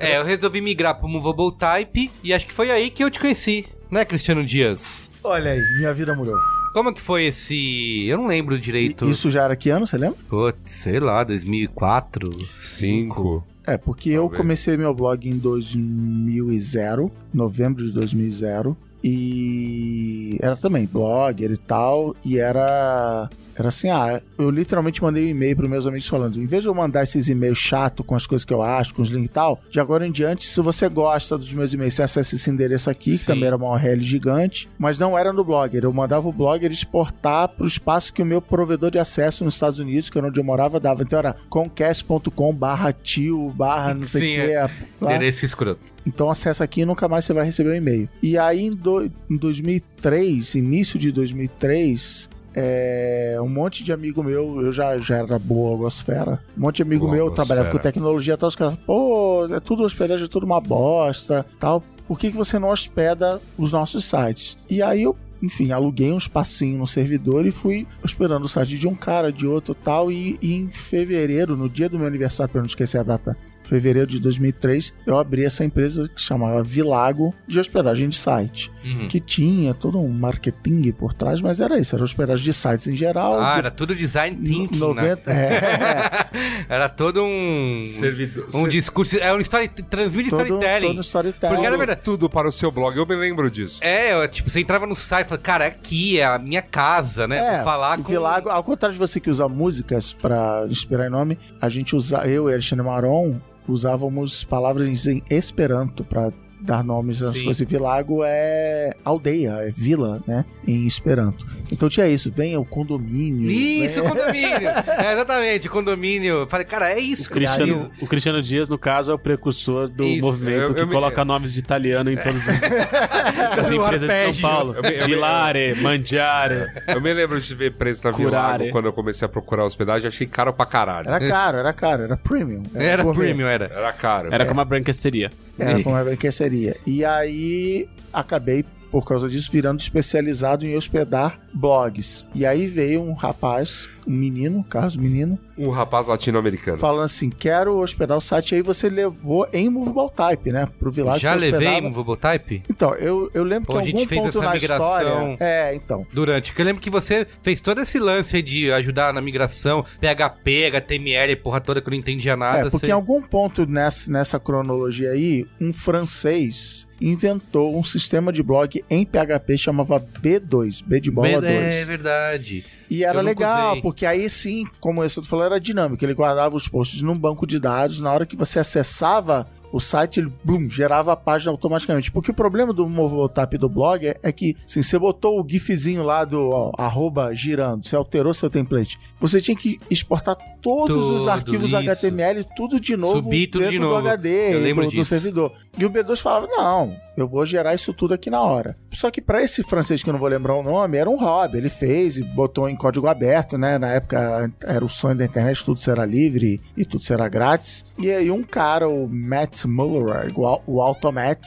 É, eu resolvi migrar pro Movable Type e acho que foi aí que eu te conheci, né, Cristiano Dias? Olha aí, minha vida mudou. Como que foi esse... Eu não lembro direito. Isso já era que ano, você lembra? Putz, sei lá, 2004? Cinco. É, porque eu Talvez. comecei meu blog em 2000, novembro de 2000, e era também blogger e tal, e era era assim, ah, eu literalmente mandei um e-mail para meus amigos falando, em vez de eu mandar esses e-mails chato com as coisas que eu acho, com os links e tal, de agora em diante, se você gosta dos meus e-mails, você acessa esse endereço aqui, que Sim. também era uma URL gigante, mas não era no blogger, eu mandava o blogger exportar para o espaço que o meu provedor de acesso nos Estados Unidos, que era onde eu morava, dava, então era concast.com barra tio, barra não sei o que, é. Endereço escroto. Então acessa aqui e nunca mais você vai receber o e-mail. E aí em, do- em 2003, início de 2003, é, um monte de amigo meu, eu já, já era boa Logosfera, um monte de amigo meu Logosfera. trabalhava com tecnologia e tal, os caras, pô, é tudo hospedagem, é tudo uma bosta, tal. Por que, que você não hospeda os nossos sites? E aí eu enfim, aluguei um espacinho no servidor e fui hospedando o site de um cara, de outro tal. E, e em fevereiro, no dia do meu aniversário, para não esquecer a data, fevereiro de 2003, eu abri essa empresa que chamava Vilago de hospedagem de site. Uhum. Que tinha todo um marketing por trás, mas era isso, era hospedagem de sites em geral. Ah, de- era tudo design thinking, 90, né? é, Era todo um... Servidor. Um discurso... É um story... Transmite todo, storytelling. todo storytelling. Porque era verdade. Tudo para o seu blog, eu me lembro disso. É, eu, tipo, você entrava no site e falava, cara, aqui é a minha casa, né? É, falar com... Vilago, ao contrário de você que usa músicas pra inspirar em nome, a gente usa, eu e Alexandre Maron, usávamos palavras em Esperanto pra dar nomes às Sim. coisas. E Vilago é aldeia, é vila, né? Em Esperanto. Então tinha isso, venha o condomínio. Isso, venha- condomínio. é, exatamente, condomínio. Eu Falei, cara, é isso O que Cristiano, preciso. o Cristiano Dias, no caso, é o precursor do Isso, movimento eu- que eu me- coloca nomes de italiano em todas as, as empresas de. São Paulo. Eu Vilare, Mangiare. Eu me lembro de ver preso na Curare. Vilago quando eu comecei a procurar hospedagem, achei caro pra caralho. Era caro, era caro, era premium. Era gourmet. premium, era. Era caro. Era como a branquesteria. Era como é que E aí acabei, por causa disso, virando especializado em hospedar blogs. E aí veio um rapaz, um menino, Carlos Menino, Um rapaz latino-americano. falando assim: quero hospedar o site. E aí você levou em Movable Type, né? Pro Vilago Já você levei hospedava. um Movable Type? Então, eu, eu lembro Pô, que a em gente fez essa migração. história. É, então. Durante, porque eu lembro que você fez todo esse lance aí de ajudar na migração, PHP, HTML, porra toda que eu não entendia nada. É, porque você- em algum ponto nessa, nessa cronologia aí, um francês inventou um sistema de blog em PHP chamava B2, B de bola 2. É verdade. E era legal, usei. Porque aí sim, como esse outro falou, era dinâmico. Ele guardava os posts num banco de dados. Na hora que você acessava o site, ele, blum, gerava a página automaticamente. Porque o problema do Movotap do blog é, é que, assim, você botou o gifzinho lá do ó, arroba girando, você alterou seu template, você tinha que exportar todos os Tudo arquivos isso. HTML, tudo de novo Subir tudo dentro de do novo. HD, Eu lembro do, do disso. servidor. E o B2 falava, não, eu vou gerar isso tudo aqui na hora. Só que pra esse francês que eu não vou lembrar o nome, era um hobby. Ele fez e botou em código aberto, né? Na época era o sonho da internet, tudo será livre e tudo será grátis. E aí um cara, o Matt Muller, igual o Automat,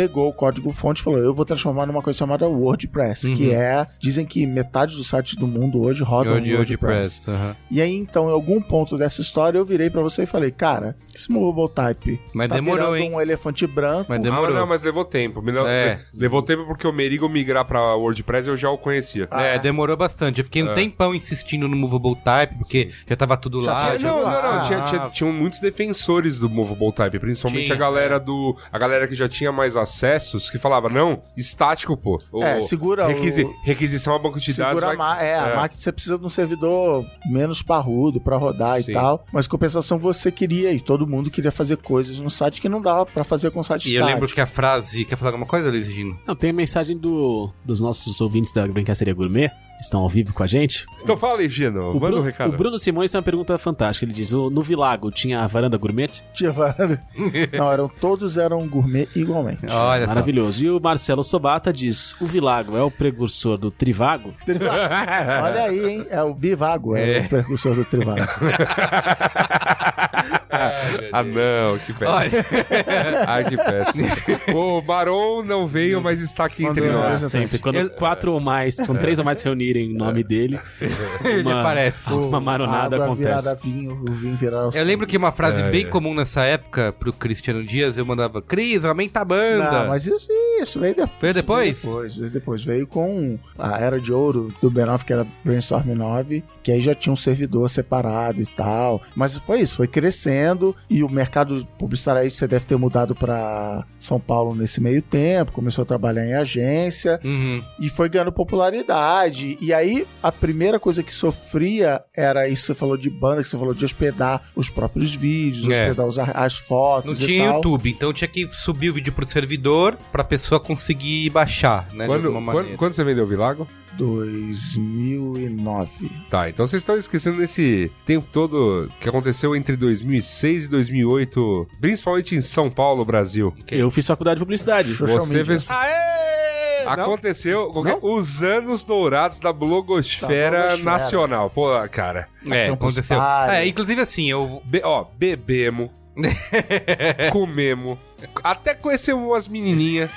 pegou o código fonte e falou: Eu vou transformar numa coisa chamada WordPress, Uhum. que é. Dizem que metade dos sites do mundo hoje rodam Word- WordPress. WordPress. aham. E aí, então, em algum ponto dessa história, eu virei pra você e falei: Cara, esse mobile type Mas tá demorou, virando hein? um elefante branco. Mas Ah, demorou. não, mas levou tempo. Me- É. Levou tempo porque o Merigo migrar pra WordPress eu já o conhecia. É, demorou bastante. Eu fiquei um É. tempão insistindo no Movable Type, porque já tava tudo Já lá. tinha- já- não, não, não. Ah, tinha, tinha- tinham muitos defensores do Movable Type, principalmente Tinha, a galera do. A galera que já tinha mais acessos, que falava, não, estático, pô. O- É, segura requisi- o- Requisição a banco de dados. Segura a, vai- ma- é, a é. máquina você precisa de um servidor menos parrudo pra rodar Sim. e tal. Mas compensação você queria e todo mundo queria fazer coisas no site que não dava pra fazer com site E eu lembro estático. que a frase. Quer falar alguma coisa, Luiz Gino? Não, tem a mensagem do, dos nossos ouvintes da Brincadeira Gourmet, estão ao vivo com a gente. Então fala aí, Gino. O Manda Bruno, um recado. o Bruno Simões tem uma pergunta fantástica. Ele diz: "O- No Vilago tinha a varanda gourmet? Tinha varanda. não, eram, todos eram gourmet igualmente. Olha só. Maravilhoso. E o Marcelo Sobata diz: O Vilago é o precursor do Trivago? Olha aí, hein? É o Bivago, é, É. o precursor do Trivago. Ah, não, que péssimo. Ai, que péssimo. o Baron não veio, mas está aqui entre nós. Sempre. Quando quatro ou mais, quando três ou mais se em nome dele, Ele uma, aparece. uma maronada Água acontece. virada vinho, o vinho virar Eu lembro que uma frase É, bem é. comum nessa época pro Cristiano Dias, eu mandava, Cris, aumenta a banda. Não, mas isso, isso veio depois. Veio depois? Veio depois, veio depois. Veio com a Era de Ouro do B9, que era Brainstorm 9, que aí já tinha um servidor separado e tal. Mas foi isso, foi crescendo e o mercado publicitário aí você deve ter mudado pra São Paulo nesse meio tempo, começou a trabalhar em agência Uhum. e foi ganhando popularidade. E aí a primeira coisa que sofria era isso que você falou de banda, que você falou de hospedar os próprios vídeos, É. hospedar os as fotos Não e tinha tal. YouTube, então tinha que subir o vídeo pro servidor pra pessoa conseguir baixar, né? Quando, quando, maneira. quando você vendeu o Vilago? 2009. Tá, então vocês estão esquecendo desse tempo todo que aconteceu entre 2006 e 2008, principalmente em São Paulo, Brasil. Eu fiz faculdade de publicidade. Social Você media. fez. Aê! Aconteceu qualquer- os anos dourados da blogosfera, Da blogosfera. nacional. Pô, cara. É, Campus aconteceu. Party. É, inclusive assim, eu... Be- ó, bebemos. comemos. Até conhecemos umas menininhas.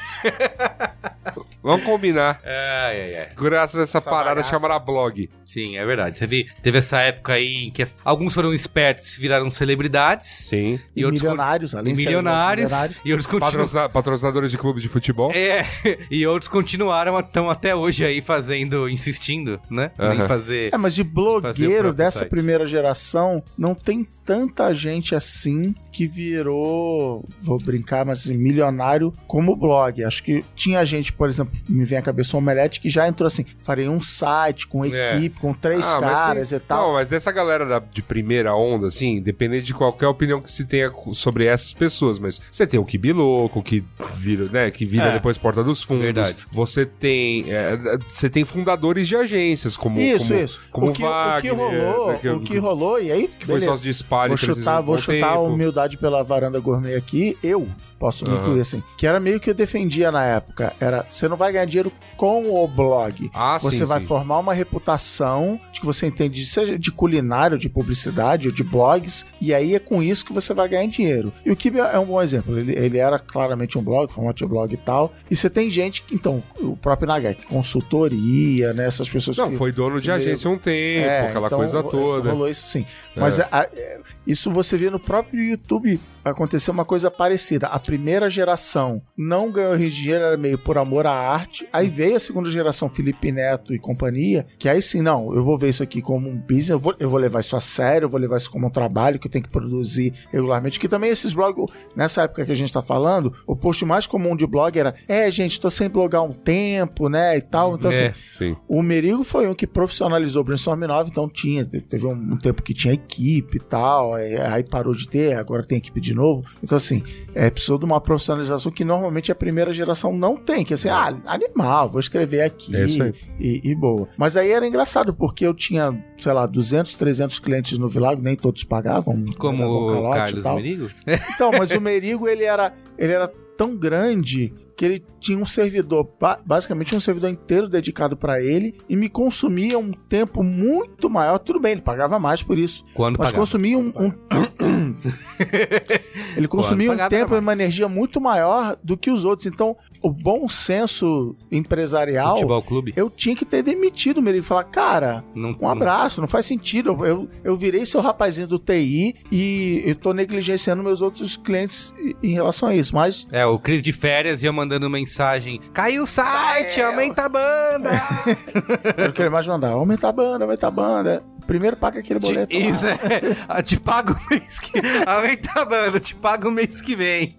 Vamos combinar. Ai, ai, ai. Graças a essa, parada bagaça. chamada blog. Sim, é verdade. Teve, teve essa época aí em que as- alguns foram espertos e viraram celebridades. Sim. E, E outros milionários, além E de milionários. milionários. E outros continuam... Patrocina- patrocinadores de clubes de futebol. É, e outros continuaram, estão até hoje aí fazendo, insistindo, né? Aham. Em fazer... É, mas de blogueiro dessa site. primeira geração, não tem tanta gente assim que virou, vou brincar, mas assim, milionário como blog. Acho que tinha gente, por exemplo, me vem à cabeça o Omelete, que já entrou assim, farei um site com É. equipe, com três Ah, caras tem- e tal. Não, mas dessa galera da- de primeira onda, assim, independente de qualquer opinião que se tenha sobre essas pessoas, mas você tem o Kibi Louco, que vira, né, que vira É. depois Porta dos Fundos. Verdade. Você tem, é, você tem fundadores de agências, como Isso, como, isso. como o, que, Wagner, o que rolou, né, que, o que rolou, e aí, que foi beleza. sócio de Spalho Vou chutar, vou chutar a humildade pela varanda gourmet aqui. Eu posso me Aham. incluir assim. Que era meio que eu defendia na época. Era, você não vai ganhar dinheiro com o blog. Ah, Você sim, vai sim. formar uma reputação de que você entende, seja de culinário, de publicidade ou de blogs, e aí é com isso que você vai ganhar dinheiro. E o Kibe é um bom exemplo. Ele, ele era claramente um blog, formato de blog e tal. E você tem gente, que- então, o próprio Nagek, consultoria, né? Essas pessoas Não, que. foi dono de agência um tempo, é, aquela então, coisa toda. Rolou isso sim. Mas a- a- é, isso você vê no próprio YouTube aconteceu uma coisa parecida. A primeira geração não ganhou dinheiro, era meio por amor à arte. Aí veio veio a segunda geração, Felipe Neto e companhia, que aí sim, não, eu vou ver isso aqui como um business, eu vou, eu vou levar isso a sério, eu vou levar isso como um trabalho que eu tenho que produzir regularmente. Que também esses blogs, nessa época que a gente tá falando, o post mais comum de blog era: é, gente, tô sem blogar um tempo, né? E tal. Então, É. assim, Sim. o Merigo foi um que profissionalizou o Brainstorm 9, então tinha, te- teve um, um tempo que tinha equipe e tal, aí, aí parou de ter, agora tem equipe de novo. Então, assim, é, precisou de uma profissionalização que normalmente a primeira geração não tem, que é assim, ah, animal, vou escrever aqui É isso aí. e, e boa. Mas aí era engraçado, porque eu tinha, sei lá, 200, 300 clientes no Vilago, nem todos pagavam. Como davam o Carlos. Merigo. Então, mas o Merigo, ele era, ele era tão grande que ele tinha um servidor, ba- basicamente um servidor inteiro dedicado para ele e me consumia um tempo muito maior. Tudo bem, ele pagava mais por isso, Quando mas pagava. consumia um, um- ele consumia um tempo e uma energia muito maior do que os outros. Então, o bom senso empresarial, Futebol clube. eu tinha que ter demitido o Merigo e falar, cara, Não, um abraço, não faz sentido. Eu, eu, eu virei seu rapazinho do TI e eu tô negligenciando meus outros clientes em- relação a isso. Mas É, o Cris de férias ia mandando mensagem. Caiu o site, aumenta a banda! eu quero mais mandar. Aumenta a banda, aumenta a banda. Primeiro paga aquele Te- boleto. lá. Isso é. Te pago o mês que. Aumenta a banda, te pago o mês que vem.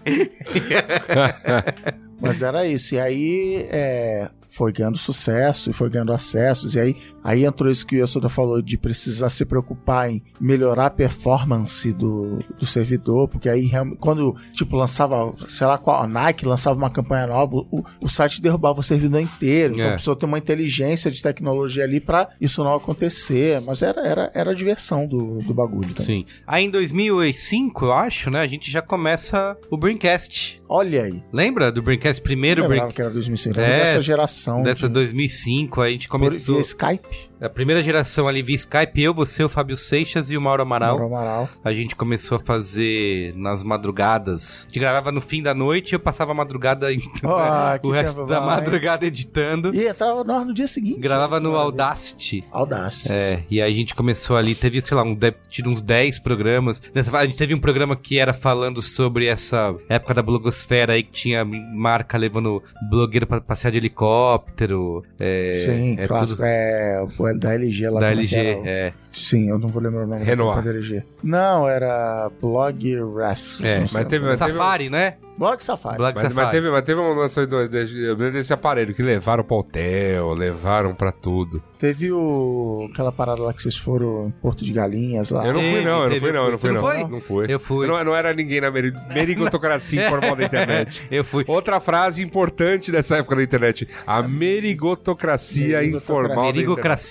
Mas era isso. E aí é, foi ganhando sucesso e foi ganhando acessos. E aí, aí entrou isso que o Yosoda falou de precisar se preocupar em melhorar a performance do, do servidor. Porque aí, quando tipo, lançava, sei lá qual, a Nike lançava uma campanha nova, o, o site derrubava o servidor inteiro. Então É. pessoa tem uma inteligência de tecnologia ali pra isso não acontecer. Mas era, era, era a diversão do, do bagulho. também. Sim. Aí em 2005, eu acho, né? A gente já começa o Braincast. Olha aí. Lembra do Braincast? Primeiro Eu lembrava Brain... que era 2005. É, dessa geração. Dessa de, 2005, aí a gente por, começou. via Skype. A primeira geração ali via Skype, eu, você, o Fábio Seixas e o Mauro Amaral. Mauro Amaral. A gente começou a fazer nas madrugadas. A gente gravava no fim da noite e eu passava a madrugada, Ah, que o resto tempo da hein? madrugada editando. E entrava no no dia seguinte. Gravava no. Audacity. Audaz. É, e aí a gente começou ali, teve, sei lá, um, tido uns 10 programas. Nessa, a gente teve um programa que era falando sobre essa época da blogosfera aí, que tinha marca levando blogueiro pra passear de helicóptero. É, Sim, é clássico. tudo É, o da LG lá. da LG, era? é. Sim, eu não vou lembrar o nome Renoir. da LG. Não, era Blog Rascal. É, mas teve- mas teve- Safari, né? Blog Safari. Blog Mas, Safari. mas teve, mas teve um lance eu lembro desse aparelho que levaram pro hotel, levaram pra tudo. Teve o... aquela parada lá que vocês foram em Porto de Galinhas lá. Eu não fui, Teve, não, eu não teve, fui, não, eu não você fui, não não. foi? Não fui. Eu fui. Não, não era ninguém na meri- merigotocracia informal da internet. Eu fui. Outra frase importante dessa época da internet. A merigotocracia Merigotocracia. informal da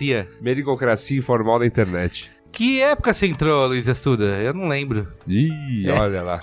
internet. Merigocracia. Merigocracia informal da internet. Que época você entrou, Luiz Assuda? Eu não lembro. Ih, olha lá.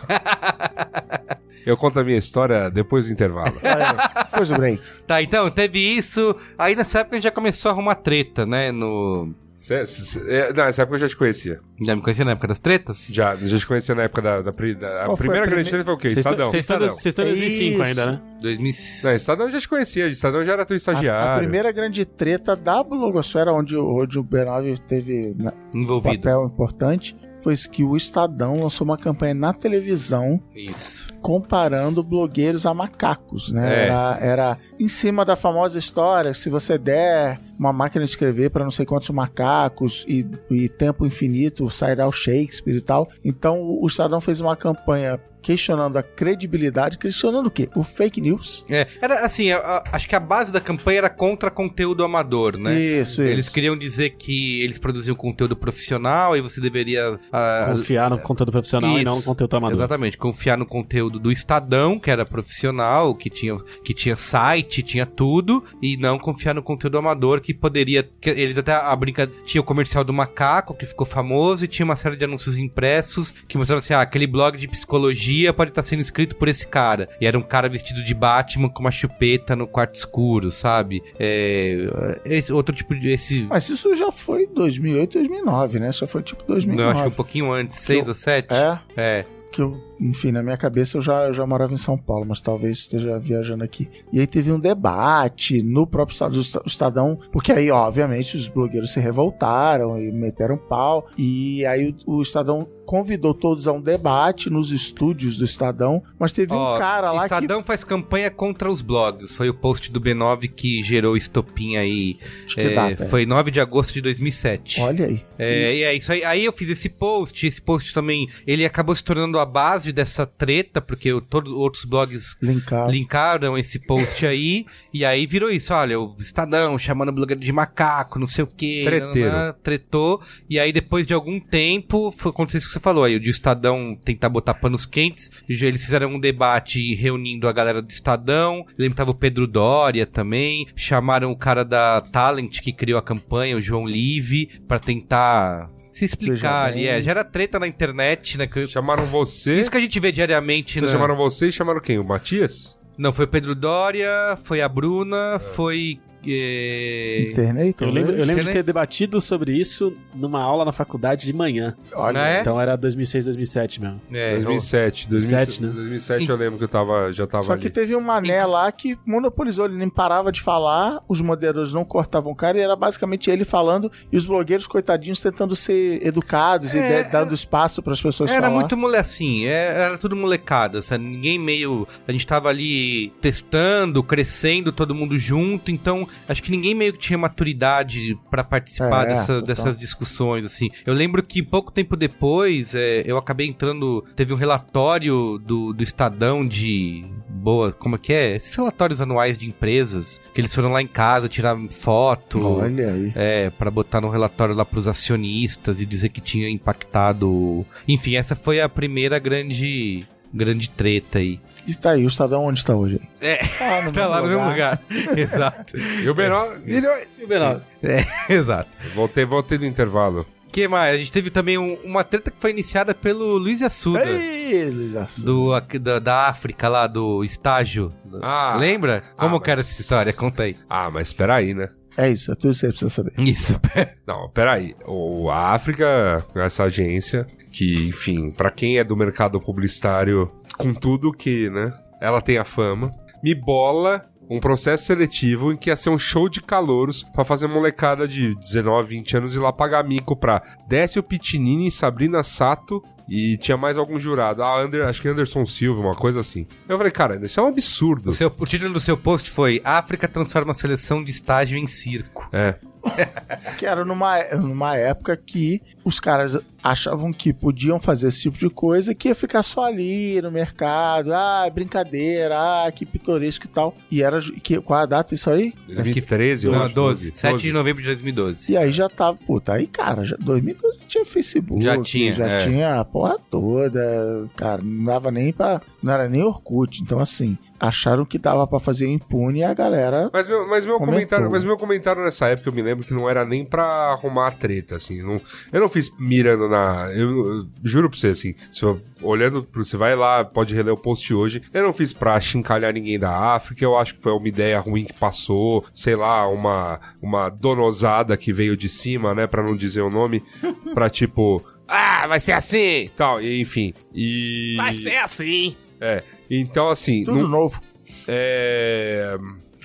Eu conto a minha história depois do intervalo. Olha, Foi o break. Tá, então, teve isso. Aí nessa época a gente já começou a arrumar treta, né? No. Cê- cê- cê- é, não, essa época eu já te conhecia. Já me conhecia na época das tretas? Já, já te conhecia na época da. da, da- a Qual primeira a grande prime- treta foi o quê? Estão- Estadão. Vocês estão em 2005 Isso. ainda, né? 2000. Não, Estadão eu já te conhecia. Estadão já era teu A, estagiário. a primeira grande treta da blogosfera, onde, o- onde o B9 teve né, um Envolvido. papel importante, foi que o Estadão lançou uma campanha na televisão Isso. Comparando blogueiros a macacos, né? É. Era, era em cima da famosa história, se você der uma máquina de escrever para não sei quantos macacos e, e tempo infinito, sairá o Shakespeare e tal. Então o Estadão fez uma campanha questionando a credibilidade, questionando o quê? O fake news. É, era assim, a- a- acho que a base da campanha era contra conteúdo amador, né? Isso, Eles isso. queriam dizer que eles produziam conteúdo profissional e você deveria. ah, Confiar no conteúdo profissional e não no Isso. conteúdo amador. Exatamente, confiar no conteúdo do Estadão, que era profissional, que tinha, que tinha site, tinha tudo, e não confiar no conteúdo amador, que poderia. Que eles até a brinca. Tinha o comercial do macaco, que ficou famoso, e tinha uma série de anúncios impressos que mostravam assim: ah, aquele blog de psicologia pode estar sendo escrito por esse cara. E era um cara vestido de Batman com uma chupeta no quarto escuro, sabe? É. Esse, outro tipo de. Esse. Mas isso já foi 2008, 2009, né? Já foi tipo 2009. Não, acho que um pouquinho antes, seis eu- ou sete. É, É. que eu, enfim, na minha cabeça eu já, eu já morava em São Paulo, mas talvez esteja viajando aqui. E aí teve um debate no próprio Estado, o Esta- o Estadão, porque aí, obviamente, os blogueiros se revoltaram e meteram pau, e aí o, o Estadão convidou todos a um debate nos estúdios do Estadão, mas teve Ó, um cara lá Estadão faz campanha contra os blogs. Foi o post do B9 que gerou estopim aí. Que É, data, é. foi 9 de agosto de 2007. que... Olha aí. É, e é isso aí. Aí eu fiz esse post. Esse post também, ele acabou se tornando a base dessa treta, porque todos os outros blogs Linkar. linkaram esse post aí. E aí virou isso, olha, o Estadão chamando o blogueiro de macaco, não sei o quê. Treteiro. tretou. E aí depois de algum tempo, foi acontecer isso que você falou aí, o de Estadão tentar botar panos quentes. Eles fizeram um debate reunindo a galera do Estadão. Lembro que tava o Pedro Doria também. Chamaram o cara da Talent que criou a campanha, o João Live, pra tentar se explicar ali. É, já era treta na internet, né? que- Chamaram você. Isso que a gente vê diariamente, né? Chamaram você e chamaram quem? O Matias? Não, foi o Pedro Dória, foi a Bruna, foi. Eh, Internet, Eu lembro, eu lembro de ter debatido sobre isso numa aula na faculdade de manhã. Olha, Ah, é? Então era 2006, 2007 mesmo. é, 2007. 2007, 2007, né? 2007 eu lembro que eu tava, já tava Só ali. que teve um mané lá que monopolizou, ele nem parava de falar, os moderadores não cortavam o cara e era basicamente ele falando e os blogueiros, coitadinhos, tentando ser educados É, e de- dando espaço para as pessoas Era falar. muito mole assim, é- era tudo molecada, sabe? Ninguém meio. A gente tava ali testando, crescendo, todo mundo junto, então acho que ninguém meio que tinha maturidade pra participar É, dessas, total. dessas discussões, assim. Eu lembro que pouco tempo depois, é, eu acabei entrando. Teve um relatório do, do Estadão de. Boa, como é que é? Esses relatórios anuais de empresas, que eles foram lá em casa tirar foto. Olha aí. É, pra botar no relatório lá pros acionistas e dizer que tinha impactado. Enfim, essa foi a primeira grande grande treta aí. E tá aí, o Estadão onde está hoje? É, Ah, no tá lá no mesmo lugar. Exato. E o menor. É, exato. voltei, voltei do intervalo. que mais? A gente teve também um- uma treta que foi iniciada pelo Luiz Assuda. Ei, Luiz Assunção. Do, aqui da, da África lá, do estágio. Ah. Lembra? Como Ah, que era mas- essa história? Conta aí. Ah, mas peraí, né? É isso, é tudo isso que você precisa saber. Isso. Não, peraí. O, a África, essa agência, que, enfim, pra quem é do mercado publicitário, com tudo que, né, ela tem a fama, me bola um processo seletivo em que ia ser um show de calouros pra fazer molecada de 19, 20 anos ir lá pagar mico pra Décio Pitinini, Sabrina Sato e tinha mais algum jurado. Ah, Ander, acho que Anderson Silva, uma coisa assim. Eu falei, cara, isso é um absurdo. O, seu- o título do seu post foi África transforma a seleção de estágio em circo. É. Que era numa, numa época que os caras achavam que podiam fazer esse tipo de coisa que ia ficar só ali no mercado. Ah, é brincadeira, ah, que pitoresco e tal. E era. Que, qual a data isso aí? 2013, eu Não, acho. 12, 7 de novembro de 2012. E aí já tava, puta, aí, cara, já, 2012 já tinha Facebook. Já tinha, Já é. tinha a porra toda. Cara, não dava nem pra. Não era nem Orkut. Então, assim, acharam que dava pra fazer impune e a galera. Mas meu, mas meu Comentou. comentário, mas meu comentário nessa época eu me lembro que não era nem pra arrumar a treta, assim. Não, eu não fiz mirando na. Eu, eu juro pra você, assim, se eu- olhando pro. Você vai lá, pode reler o post hoje. Eu não fiz pra chincalhar ninguém da África. Eu acho que foi uma ideia ruim que passou. Sei lá, uma, uma donosada que veio de cima, né? Pra não dizer o nome. Pra tipo. Ah, vai ser assim! Tal, e, enfim. E. Vai ser assim! É. Então, assim. Tudo não- novo. é.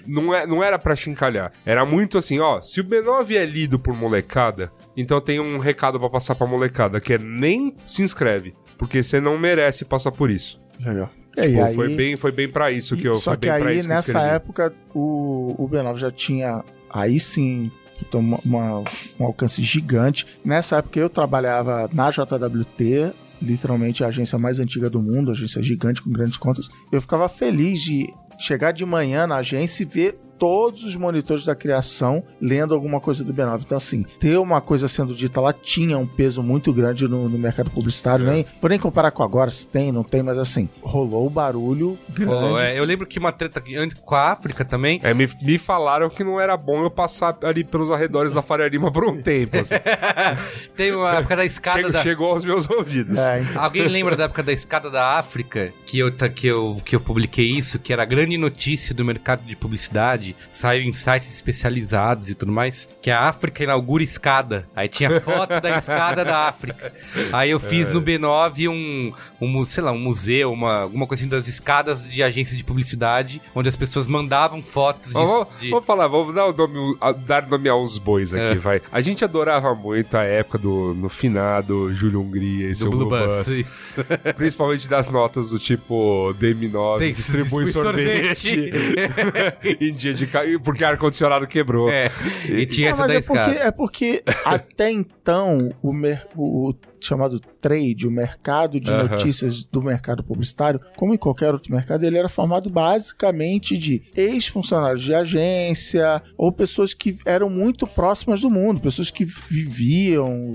Não, é, não era pra chincalhar. Era muito assim, ó. Se o B9 é lido por molecada, então tem um recado pra passar pra molecada, que é nem se inscreve. Porque você não merece passar por isso. Legal. E aí, foi, bem, foi bem pra isso que eu Só foi que aí, isso que eu nessa escrevi. época, o, o B9 já tinha. Aí sim. uma- uma- um alcance gigante. Nessa época eu trabalhava na JWT, literalmente a agência mais antiga do mundo, agência gigante com grandes contas. Eu ficava feliz de chegar de manhã na agência e ver todos os monitores da criação lendo alguma coisa do B9. Então, assim, ter uma coisa sendo dita lá tinha um peso muito grande no, no mercado publicitário. Nem, vou nem comparar com agora, se tem, não tem, mas assim, rolou o barulho grande. Pô, é, eu lembro que uma treta com a África também. É, me, me falaram que não era bom eu passar ali pelos arredores da Faria Lima por um tempo. assim. Tem uma época da escada Chego- da. Chegou aos meus ouvidos. É, então. Alguém lembra da época da escada da África? Que eu, que, eu, que eu publiquei isso, que era a grande notícia do mercado de publicidade. Publicidade, saiu em sites especializados e tudo mais, que a África inaugura escada. Aí tinha foto da escada da África. Aí eu fiz no B9 um, um, sei lá, um museu, uma, alguma coisa assim das escadas de agência de publicidade, onde as pessoas mandavam fotos de... Vamos, de- vamos falar, vamos dar, o nome, dar nome aos bois aqui, É. vai. A gente adorava muito a época do no finado Júlio Hungria e seu Blue Blue Bus. Bus. Principalmente das notas do tipo DM9 Tem- distribui sorvete, em dia de porque ar-condicionado quebrou. É, e tinha Ah, essa mas da é porque, escada. é porque até então o, mer- o chamado trade, o mercado de notícias do mercado publicitário, como em qualquer outro mercado, ele era formado basicamente de ex-funcionários de agência ou pessoas que eram muito próximas do mundo, pessoas que viviam,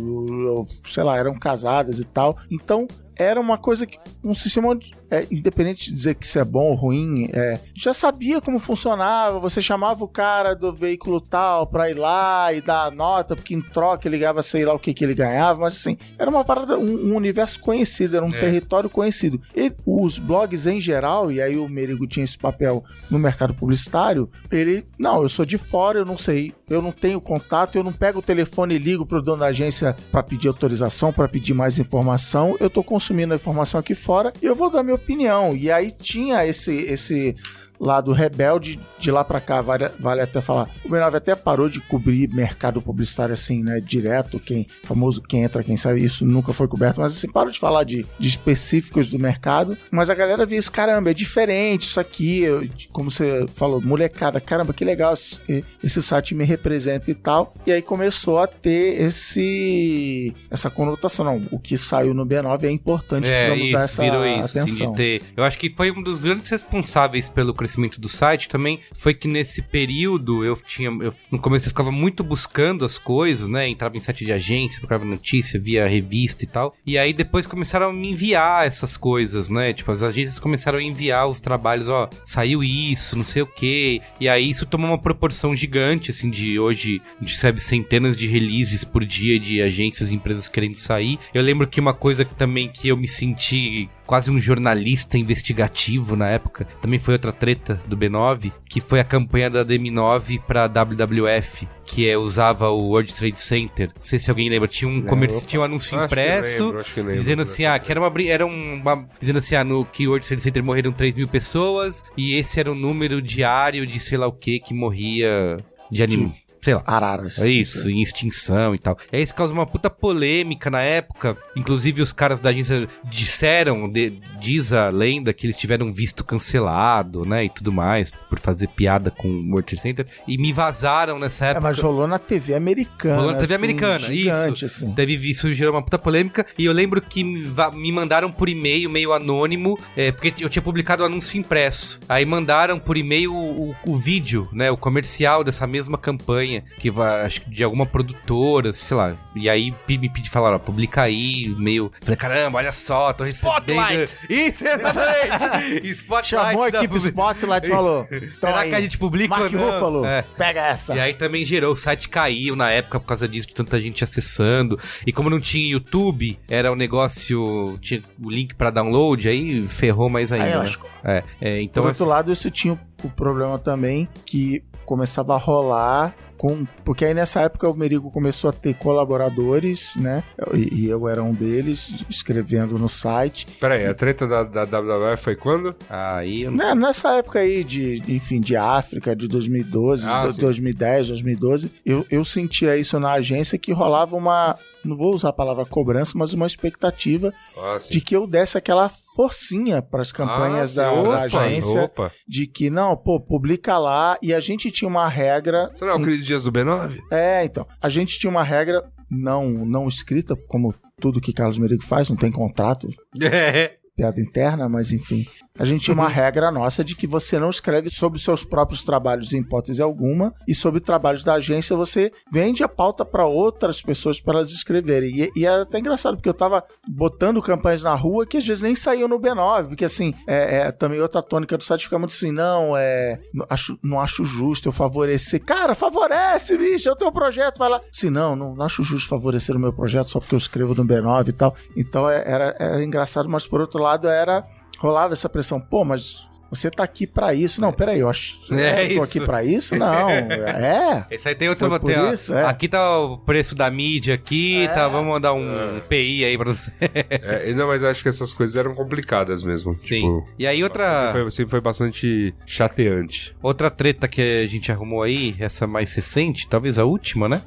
ou, sei lá, eram casadas e tal. Então era uma coisa que um sistema é, independente de dizer que isso é bom ou ruim, é, já sabia como funcionava. Você chamava o cara do veículo tal pra ir lá e dar a nota, porque em troca ele ganhava sei lá o que, que ele ganhava, mas assim, era uma parada, um, um universo conhecido, era um território conhecido. E os blogs em geral, e aí o Merigo tinha esse papel no mercado publicitário, ele, não, eu sou de fora, eu não sei, eu não tenho contato, eu não pego o telefone e ligo pro dono da agência pra pedir autorização, pra pedir mais informação, eu tô consumindo a informação aqui fora e eu vou dar minha opinião. E aí tinha esse esse lado rebelde de lá pra cá, vale, vale até falar. O B9 até parou de cobrir mercado publicitário assim, né, direto, quem famoso quem entra, quem sai, isso nunca foi coberto, mas assim, parou de falar de, de específicos do mercado, mas a galera via isso, caramba, é diferente isso aqui, eu- como você falou, molecada, caramba, que legal, esse, esse site me representa e tal, e aí começou a ter esse essa conotação, não, o que saiu no B9 é importante, É, precisamos isso, dar essa virou isso, atenção. de ter... Eu acho que foi um dos grandes responsáveis pelo crescimento do site também, foi que nesse período eu tinha... eu- no começo eu ficava muito buscando as coisas, né? Entrava em site de agência, procurava notícia, via revista e tal. E aí depois começaram a me enviar essas coisas, né? Tipo, as agências começaram a enviar os trabalhos, ó, saiu isso, não sei o quê. E aí isso tomou uma proporção gigante, assim, de hoje a gente recebe centenas de releases por dia de agências e empresas querendo sair. Eu lembro que uma coisa que também que eu me senti quase um jornalista investigativo na época, também foi outra treta do B9, que foi a campanha da DM9 pra WWF, que é, usava o World Trade Center. Não sei se alguém lembra, tinha um, comerci... tinha um anúncio impresso lembro, lembro dizendo assim, ah, que era uma, era uma dizendo assim, ah, no que o World Trade Center morreram 3 mil pessoas e esse era o número diário de sei lá o que que morria de anime. Sei lá. Araras. É isso, em extinção e tal. E aí isso causa uma puta polêmica na época. Inclusive, os caras da agência disseram, de- diz a lenda, que eles tiveram visto cancelado, né? E tudo mais, por fazer piada com o World Trade Center. E me vazaram nessa É, época. mas rolou na TV americana. Rolou na TV assim, americana, gigante, isso. assim. Teve isso gerou uma puta polêmica. E eu lembro que me mandaram por e-mail, meio anônimo, é, porque eu tinha publicado o anúncio impresso. Aí mandaram por e-mail o, o- o vídeo, né? O comercial dessa mesma campanha, que vai, acho que de alguma produtora, sei lá. E aí me pedi falar, ó, publica aí, meio. Falei, caramba, olha só, tô recebendo. Spotlight! Isso, exatamente! Spotlight. Chamou a da equipe publi- Spotlight e falou. Será "Então aí, que a gente publica Mark ou não? Ruffalo, É. pega essa. E aí também gerou, o site caiu na época por causa disso, de tanta gente acessando. E como não tinha YouTube, era um negócio, tinha o link pra download, aí ferrou mais ainda. Aí, né? acho que- É, é, então Por outro lado, isso tinha o problema também que começava a rolar com. Porque aí nessa época o Merigo começou a ter colaboradores, né? E, e eu era um deles, escrevendo no site. Pera aí, a treta da, da WWF foi quando? aí eu não Né, Nessa época aí de, enfim, de África, de 2012, Ah, de sim. 2010, 2012, eu, eu sentia isso na agência que rolava uma. Não vou usar a palavra cobrança, mas uma expectativa Ah, de que eu desse aquela forcinha para as campanhas Ah, da, da agência. Opa. de que não, pô, publica lá e a gente tinha uma regra. Não é o Cris Dias do B9? É, então, a gente tinha uma regra não não escrita, como tudo que Carlos Merigo faz, não tem contrato, É. piada interna, mas enfim. A gente tinha uma regra nossa de que você não escreve sobre seus próprios trabalhos em hipótese alguma e sobre trabalhos da agência você vende a pauta para outras pessoas para elas escreverem. E, e é até engraçado, porque eu tava botando campanhas na rua que às vezes nem saíam no B9, porque assim, é, é também outra tônica do site fica muito assim, não, é, não acho, não acho justo eu favorecer. Cara, favorece, bicho, é o teu projeto, vai lá. Sim, não, não, não acho justo favorecer o meu projeto só porque eu escrevo no B9 e tal. Então é- era, era engraçado, mas por outro lado era rolava essa pressão, pô, mas você tá aqui pra isso. Não, peraí, eu acho. É eu tô isso. aqui pra isso? Não. É. Esse aí tem outro. Tem, ó, isso, é. Aqui tá o preço da mídia aqui, tá? Vamos mandar um PI aí pra você. É, não, mas eu acho que essas coisas eram complicadas mesmo. Sim. Tipo, E aí outra. foi, sempre foi bastante chateante. Outra treta que a gente arrumou aí, essa mais recente, talvez a última, né?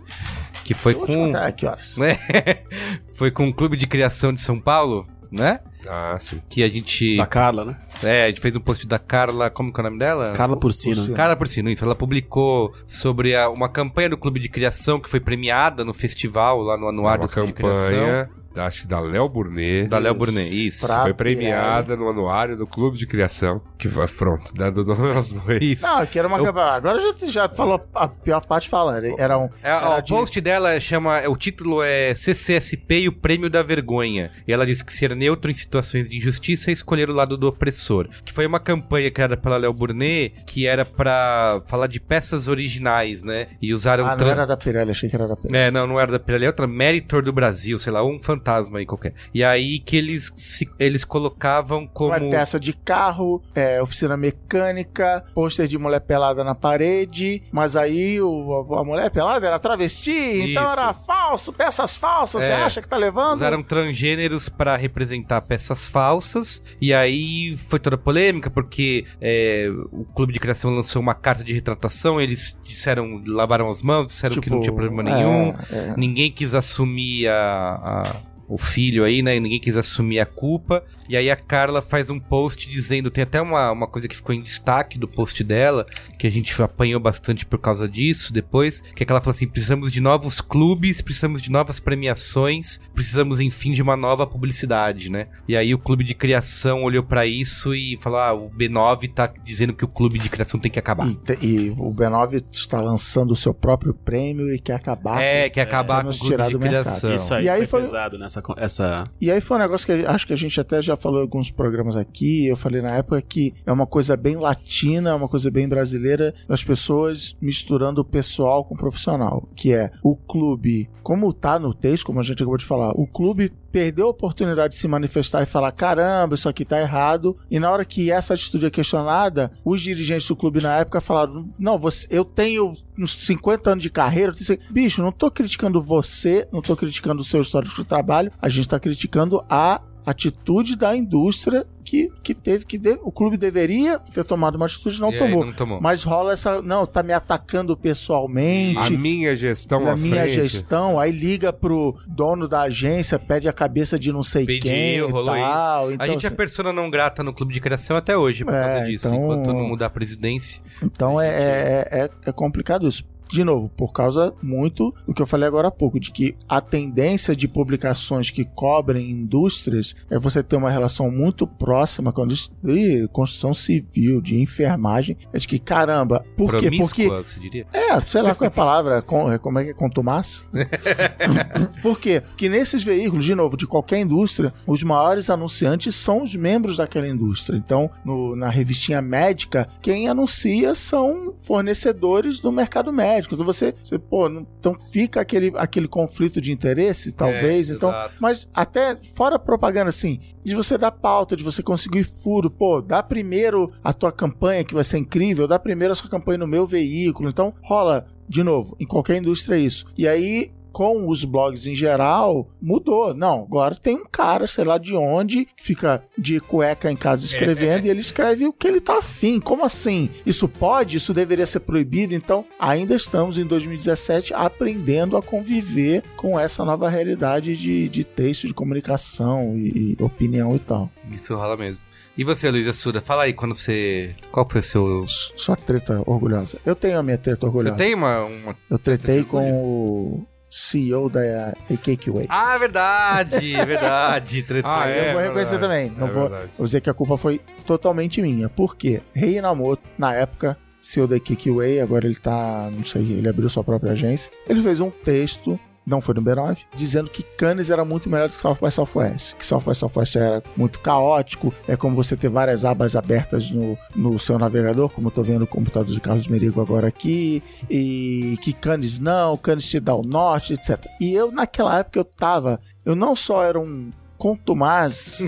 Que foi com. contar que horas. né? foi com o Clube de Criação de São Paulo, né? Ah, sim. Que a gente. Da Carla, né? É, a gente fez um post da Carla. Como que é o nome dela? Carla Porcino. Porcino. Carla Porcino, isso. Ela publicou sobre a- uma campanha do Clube de Criação que foi premiada no festival lá no Anuário Uma do Clube de Criação. Campanha, acho que da Léo Burnet. Da Léo Burnet, isso. Pra- Foi premiada no anuário do Clube de Criação. Que vai, pronto, dando nome aos bois. Isso. Não, que era uma. Eu- Agora já, já falou a pior parte fala. Era um. É, era o de- post dela chama. O título é CCSP e o Prêmio da Vergonha. E ela diz que ser neutro em situações de injustiça é escolher o lado do opressor. Que foi uma campanha criada pela Léo Burnet que era pra falar de peças originais, né? E usaram. Ah, não tran- era da Pirelli, achei que era da Pirelli. É, não, não era da Pirelli, é outra Meritor do Brasil, sei lá, um fantasma aí qualquer. E aí que eles, se- eles colocavam como. Uma peça de carro, é, oficina mecânica, pôster de mulher pelada na parede, mas aí o- a, mulher pelada era travesti, então Isso. era falso, peças falsas, você É. acha que tá levando? Usaram transgêneros pra representar peças falsas. E aí foi toda polêmica, porque é, o Clube de Criação lançou uma carta de retratação. Eles disseram, lavaram as mãos, disseram que não tinha problema é, nenhum. é. Ninguém quis assumir a- a- o filho aí, né? Ninguém quis assumir a culpa. E aí a Carla faz um post dizendo, tem até uma, uma coisa que ficou em destaque do post dela, que a gente apanhou bastante por causa disso depois, que é que ela fala assim, precisamos de novos clubes, precisamos de novas premiações, precisamos, enfim, de uma nova publicidade, né? E aí o clube de criação olhou pra isso e falou, ah, o B9 tá dizendo que o clube de criação tem que acabar. E, te- e o B9 está lançando o seu próprio prêmio e quer acabar. É, com- quer acabar pra com o clube tirar de do mercado. criação. Isso aí, E aí foi, foi- pesado nessa... Essa... E aí foi um negócio que acho que a gente até já falou em alguns programas aqui. Eu falei na época que é uma coisa bem latina, é uma coisa bem brasileira, das pessoas misturando o pessoal com o profissional. Que é o clube, como tá no texto, como a gente acabou de falar, o clube perdeu a oportunidade de se manifestar e falar: caramba, isso aqui tá errado. E na hora que essa atitude é questionada, os dirigentes do clube na época falaram: não, você, eu tenho uns 50 anos de carreira. eu tenho- Bicho, não tô criticando você, não tô criticando o seu histórico de trabalho, a gente tá criticando a atitude da indústria que, que teve que de- o clube deveria ter tomado uma atitude não E tomou. não tomou. Mas rola essa, não, tá me atacando pessoalmente. A minha gestão à minha frente. gestão, aí liga pro dono da agência, pede a cabeça de não sei Pediu, quem rolou tal. a Então, gente é assim, persona não grata no clube de criação até hoje por É, causa disso, então- enquanto não mudar a presidência. então é, é, é, é complicado isso. De novo, por causa muito do que eu falei agora há pouco, de que a tendência de publicações que cobrem indústrias é você ter uma relação muito próxima com a de construção civil, de enfermagem. É de que, caramba, por quê? Porque você diria? É, sei lá qual é a palavra, com- como é que é contumaz? Por quê? Porque nesses veículos, de novo, de qualquer indústria, os maiores anunciantes são os membros daquela indústria. Então, no- na revistinha médica, quem anuncia são fornecedores do mercado médico. Então você, você pô, não- então fica aquele, aquele conflito de interesse, talvez. É, então, exato. mas até fora propaganda, assim, de você dar pauta, de você conseguir furo, pô, dá primeiro a tua campanha, que vai ser incrível, dá primeiro a sua campanha no meu veículo. Então, rola, de novo, em qualquer indústria é isso. E aí, com os blogs em geral, mudou. Não, agora tem um cara, sei lá de onde, que fica de cueca em casa escrevendo e ele escreve o que ele tá afim. Como assim? Isso pode? Isso deveria ser proibido? Então, ainda estamos em 2017 aprendendo a conviver com essa nova realidade de, de texto, de comunicação e, e opinião e tal. Isso rola mesmo. E você, Luísa Suda, fala aí quando você. Qual foi o seu. Só treta orgulhosa. Eu tenho a minha treta Você orgulhosa. tem uma. uma... Eu tretei Treta com o CEO da AKQA. Ah, verdade, verdade. Tretei. Ah, é? eu vou reconhecer verdade. também. Não É vou, verdade. vou dizer que a culpa foi totalmente minha. Por quê? Rei Inamoto, na época, CEO da Kikiway, agora ele tá, não sei, ele abriu sua própria agência. Ele fez um texto, não foi no B9, dizendo que Cannes era muito melhor do que South by Southwest. Que South by Southwest era muito caótico, é como você ter várias abas abertas no, no seu navegador, como eu tô vendo o computador de Carlos Merigo agora aqui, e que Cannes não, Cannes te dá o norte, etc. E eu, naquela época, eu tava, eu não só era um contumaz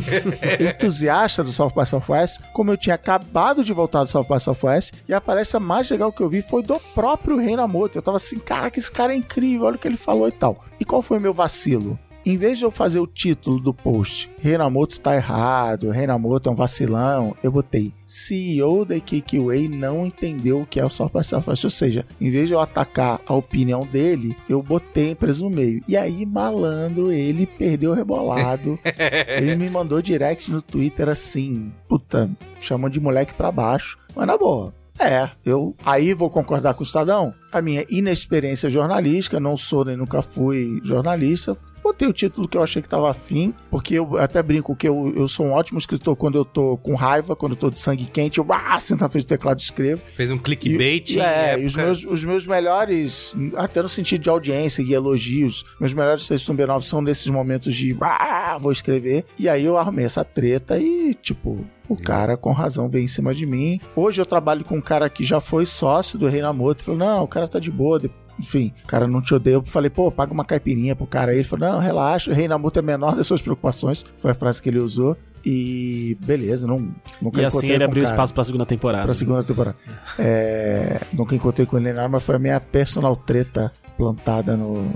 entusiasta do South by Southwest, como eu tinha acabado de voltar do South by Southwest, e a palestra mais legal que eu vi foi do próprio Reinamoto. Eu tava assim, cara, que esse cara é incrível, olha o que ele falou e tal. E qual foi o meu vacilo? Em vez de eu fazer o título do post, Reinamoto tá errado, Reinamoto é um vacilão, eu botei CEO da KQA não entendeu o que é o by Southwest. Ou seja, em vez de eu atacar a opinião dele, eu botei a empresa no meio. E aí, malandro, ele perdeu o rebolado. ele me mandou direct no Twitter assim, puta, chamando de moleque pra baixo. Mas na boa, é, eu aí vou concordar com o Estadão. A minha inexperiência jornalística, não sou nem nunca fui jornalista, botei o título que eu achei que tava afim, porque eu até brinco que eu, eu sou um ótimo escritor quando eu tô com raiva, quando eu tô de sangue quente, eu ah, sento na frente do teclado e escrevo. Fez um clickbait. E, é, e os meus, os meus melhores, até no sentido de audiência e elogios, meus melhores textos no B9 são nesses momentos de ah, vou escrever. E aí eu arrumei essa treta e, tipo, o cara, com razão, veio em cima de mim. Hoje eu trabalho com um cara que já foi sócio do Reinamoto. Falou: não, o cara tá de boa. Enfim, o cara não te odeia. Eu falei, pô, paga uma caipirinha pro cara aí. Ele falou: não, relaxa, o Reinamoto é menor das suas preocupações. Foi a frase que ele usou. E beleza, não, nunca E assim ele abriu cara. espaço pra segunda temporada. Pra segunda temporada. É, nunca encontrei com ele nada, mas foi a minha personal treta plantada no,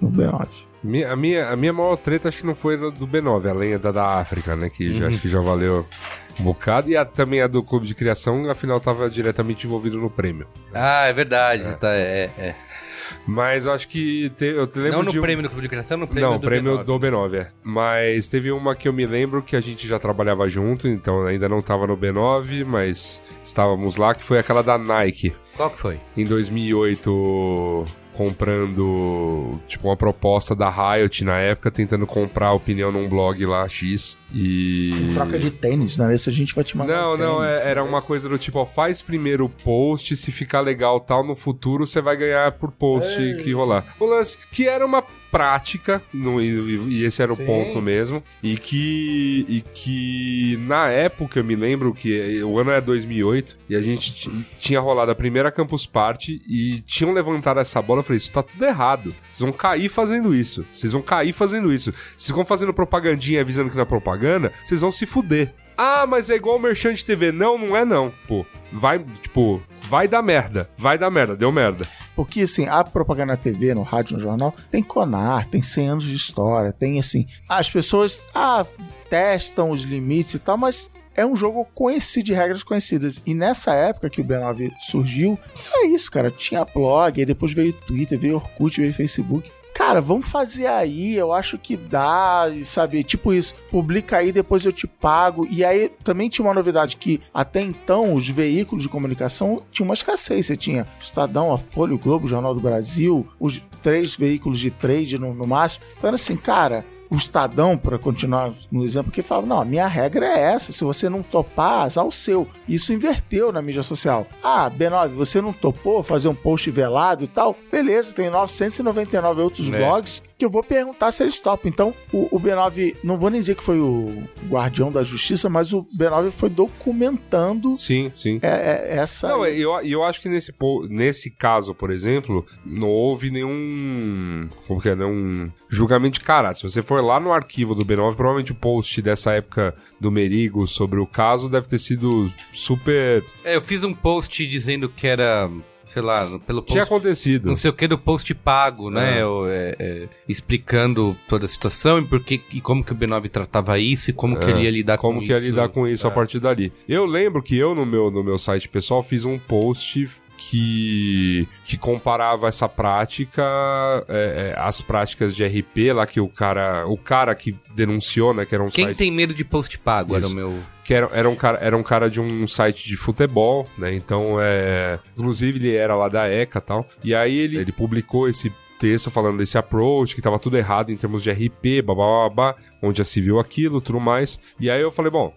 no B9. Minha- a, minha, a minha maior treta acho que não foi do B9, a lenha da, da África, né? Que já, acho que já valeu um bocado. E a, também a do Clube de Criação, afinal, tava diretamente envolvido no prêmio. Ah, é verdade. Tá, é, é. Mas eu acho que te- eu lembro Não no de um- prêmio do Clube de Criação, no prêmio Não, do prêmio B9. do B9, é. Mas teve uma que eu me lembro que a gente já trabalhava junto, então ainda não tava no B9, mas estávamos lá, que foi aquela da Nike. Qual que foi? Em 2008, comprando, tipo, uma proposta da Riot na época, tentando comprar a opinião num blog lá, X. E... Troca de tênis, né? Esse a gente vai te mandar. Não, um não, tênis. é- era uma coisa do tipo, ó, faz primeiro o post, se ficar legal tal, no futuro você vai ganhar por post que rolar. O lance, que era uma prática, no- e, e esse era o Sim. ponto mesmo, e que, e que na época eu me lembro que o ano é 2008, e a gente ti- tinha rolado a primeira Campus Party, e tinham levantado essa bola, eu falei, isso tá tudo errado, vocês vão cair fazendo isso, vocês vão cair fazendo isso, vocês ficam fazendo propagandinha avisando que não é propaganda, vocês vão se fuder. Ah, mas é igual o Merchant TV. Não, não é não. Pô, vai, tipo, vai dar merda. Vai dar merda, deu merda. Porque, assim, a propaganda na TV, no rádio, no jornal, tem Conar, tem 100 anos de história, tem, assim... As pessoas, ah, testam os limites e tal, mas é um jogo conhecido, de regras conhecidas. E nessa época que o B9 surgiu, é isso, cara. Tinha blog, aí depois veio Twitter, veio Orkut, veio Facebook. Cara, vamos fazer aí, eu acho que dá, sabe? Tipo isso, publica aí, depois eu te pago. E aí também tinha uma novidade que até então os veículos de comunicação tinham uma escassez. Você tinha Estadão, a Folha, o Globo, o Jornal do Brasil, os três veículos de trade no, no máximo. Então era assim, cara, o Estadão, para continuar no exemplo, que falava: não, a minha regra é essa, se você não topar, azar o seu. Isso inverteu na mídia social. Ah, B9, você não topou fazer um post velado e tal? Beleza, tem 999 outros É. blogs que eu vou perguntar se eles topam. Então, o, o B9, não vou nem dizer que foi o guardião da justiça, mas o B9 foi documentando Sim, sim. é, é, essa. Não, eu, eu acho que nesse, nesse caso, por exemplo, não houve nenhum. Como que é? Nenhum julgamento de caráter. Se você for lá no arquivo do B9, provavelmente o post dessa época do Merigo sobre o caso deve ter sido super. É, eu fiz um post dizendo que era, sei lá, pelo post Tinha acontecido. não sei o que do post pago, né? É. Eu, é, é, explicando toda a situação e, por que, e como que o B9 tratava isso e como que ele ia lidar É, Como com que isso. ia lidar com isso a É. partir dali. Eu lembro que eu, no meu, no meu site pessoal, fiz um post que, que comparava essa prática, é, é, as práticas de RP lá que o cara, o cara que denunciou, né, que era um Quem site tem medo de post pago era o Isso. meu... que era, era, um cara, era um cara de um site de futebol, né? Então, é. Inclusive, ele era lá da ECA e tal. E aí ele, ele publicou esse texto falando desse approach, que tava tudo errado em termos de RP, babá, onde já se viu aquilo, tudo mais. E aí eu falei, bom,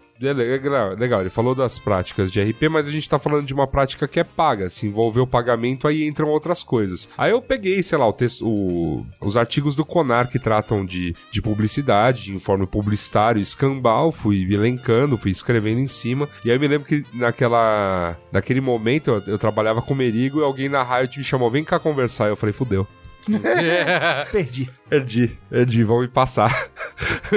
legal, ele falou das práticas de RP, mas a gente tá falando de uma prática que é paga, se envolver o pagamento, aí entram outras coisas. Aí eu peguei, sei lá, o texto, o- os artigos do Conar que tratam de, de publicidade, de informe publicitário, escambau, fui elencando, fui escrevendo em cima, e aí eu me lembro que naquela, naquele momento eu, eu trabalhava com o Merigo e alguém na Riot me chamou, vem cá conversar, eu falei, fudeu. Perdi. Perdi, perdi, vão me passar.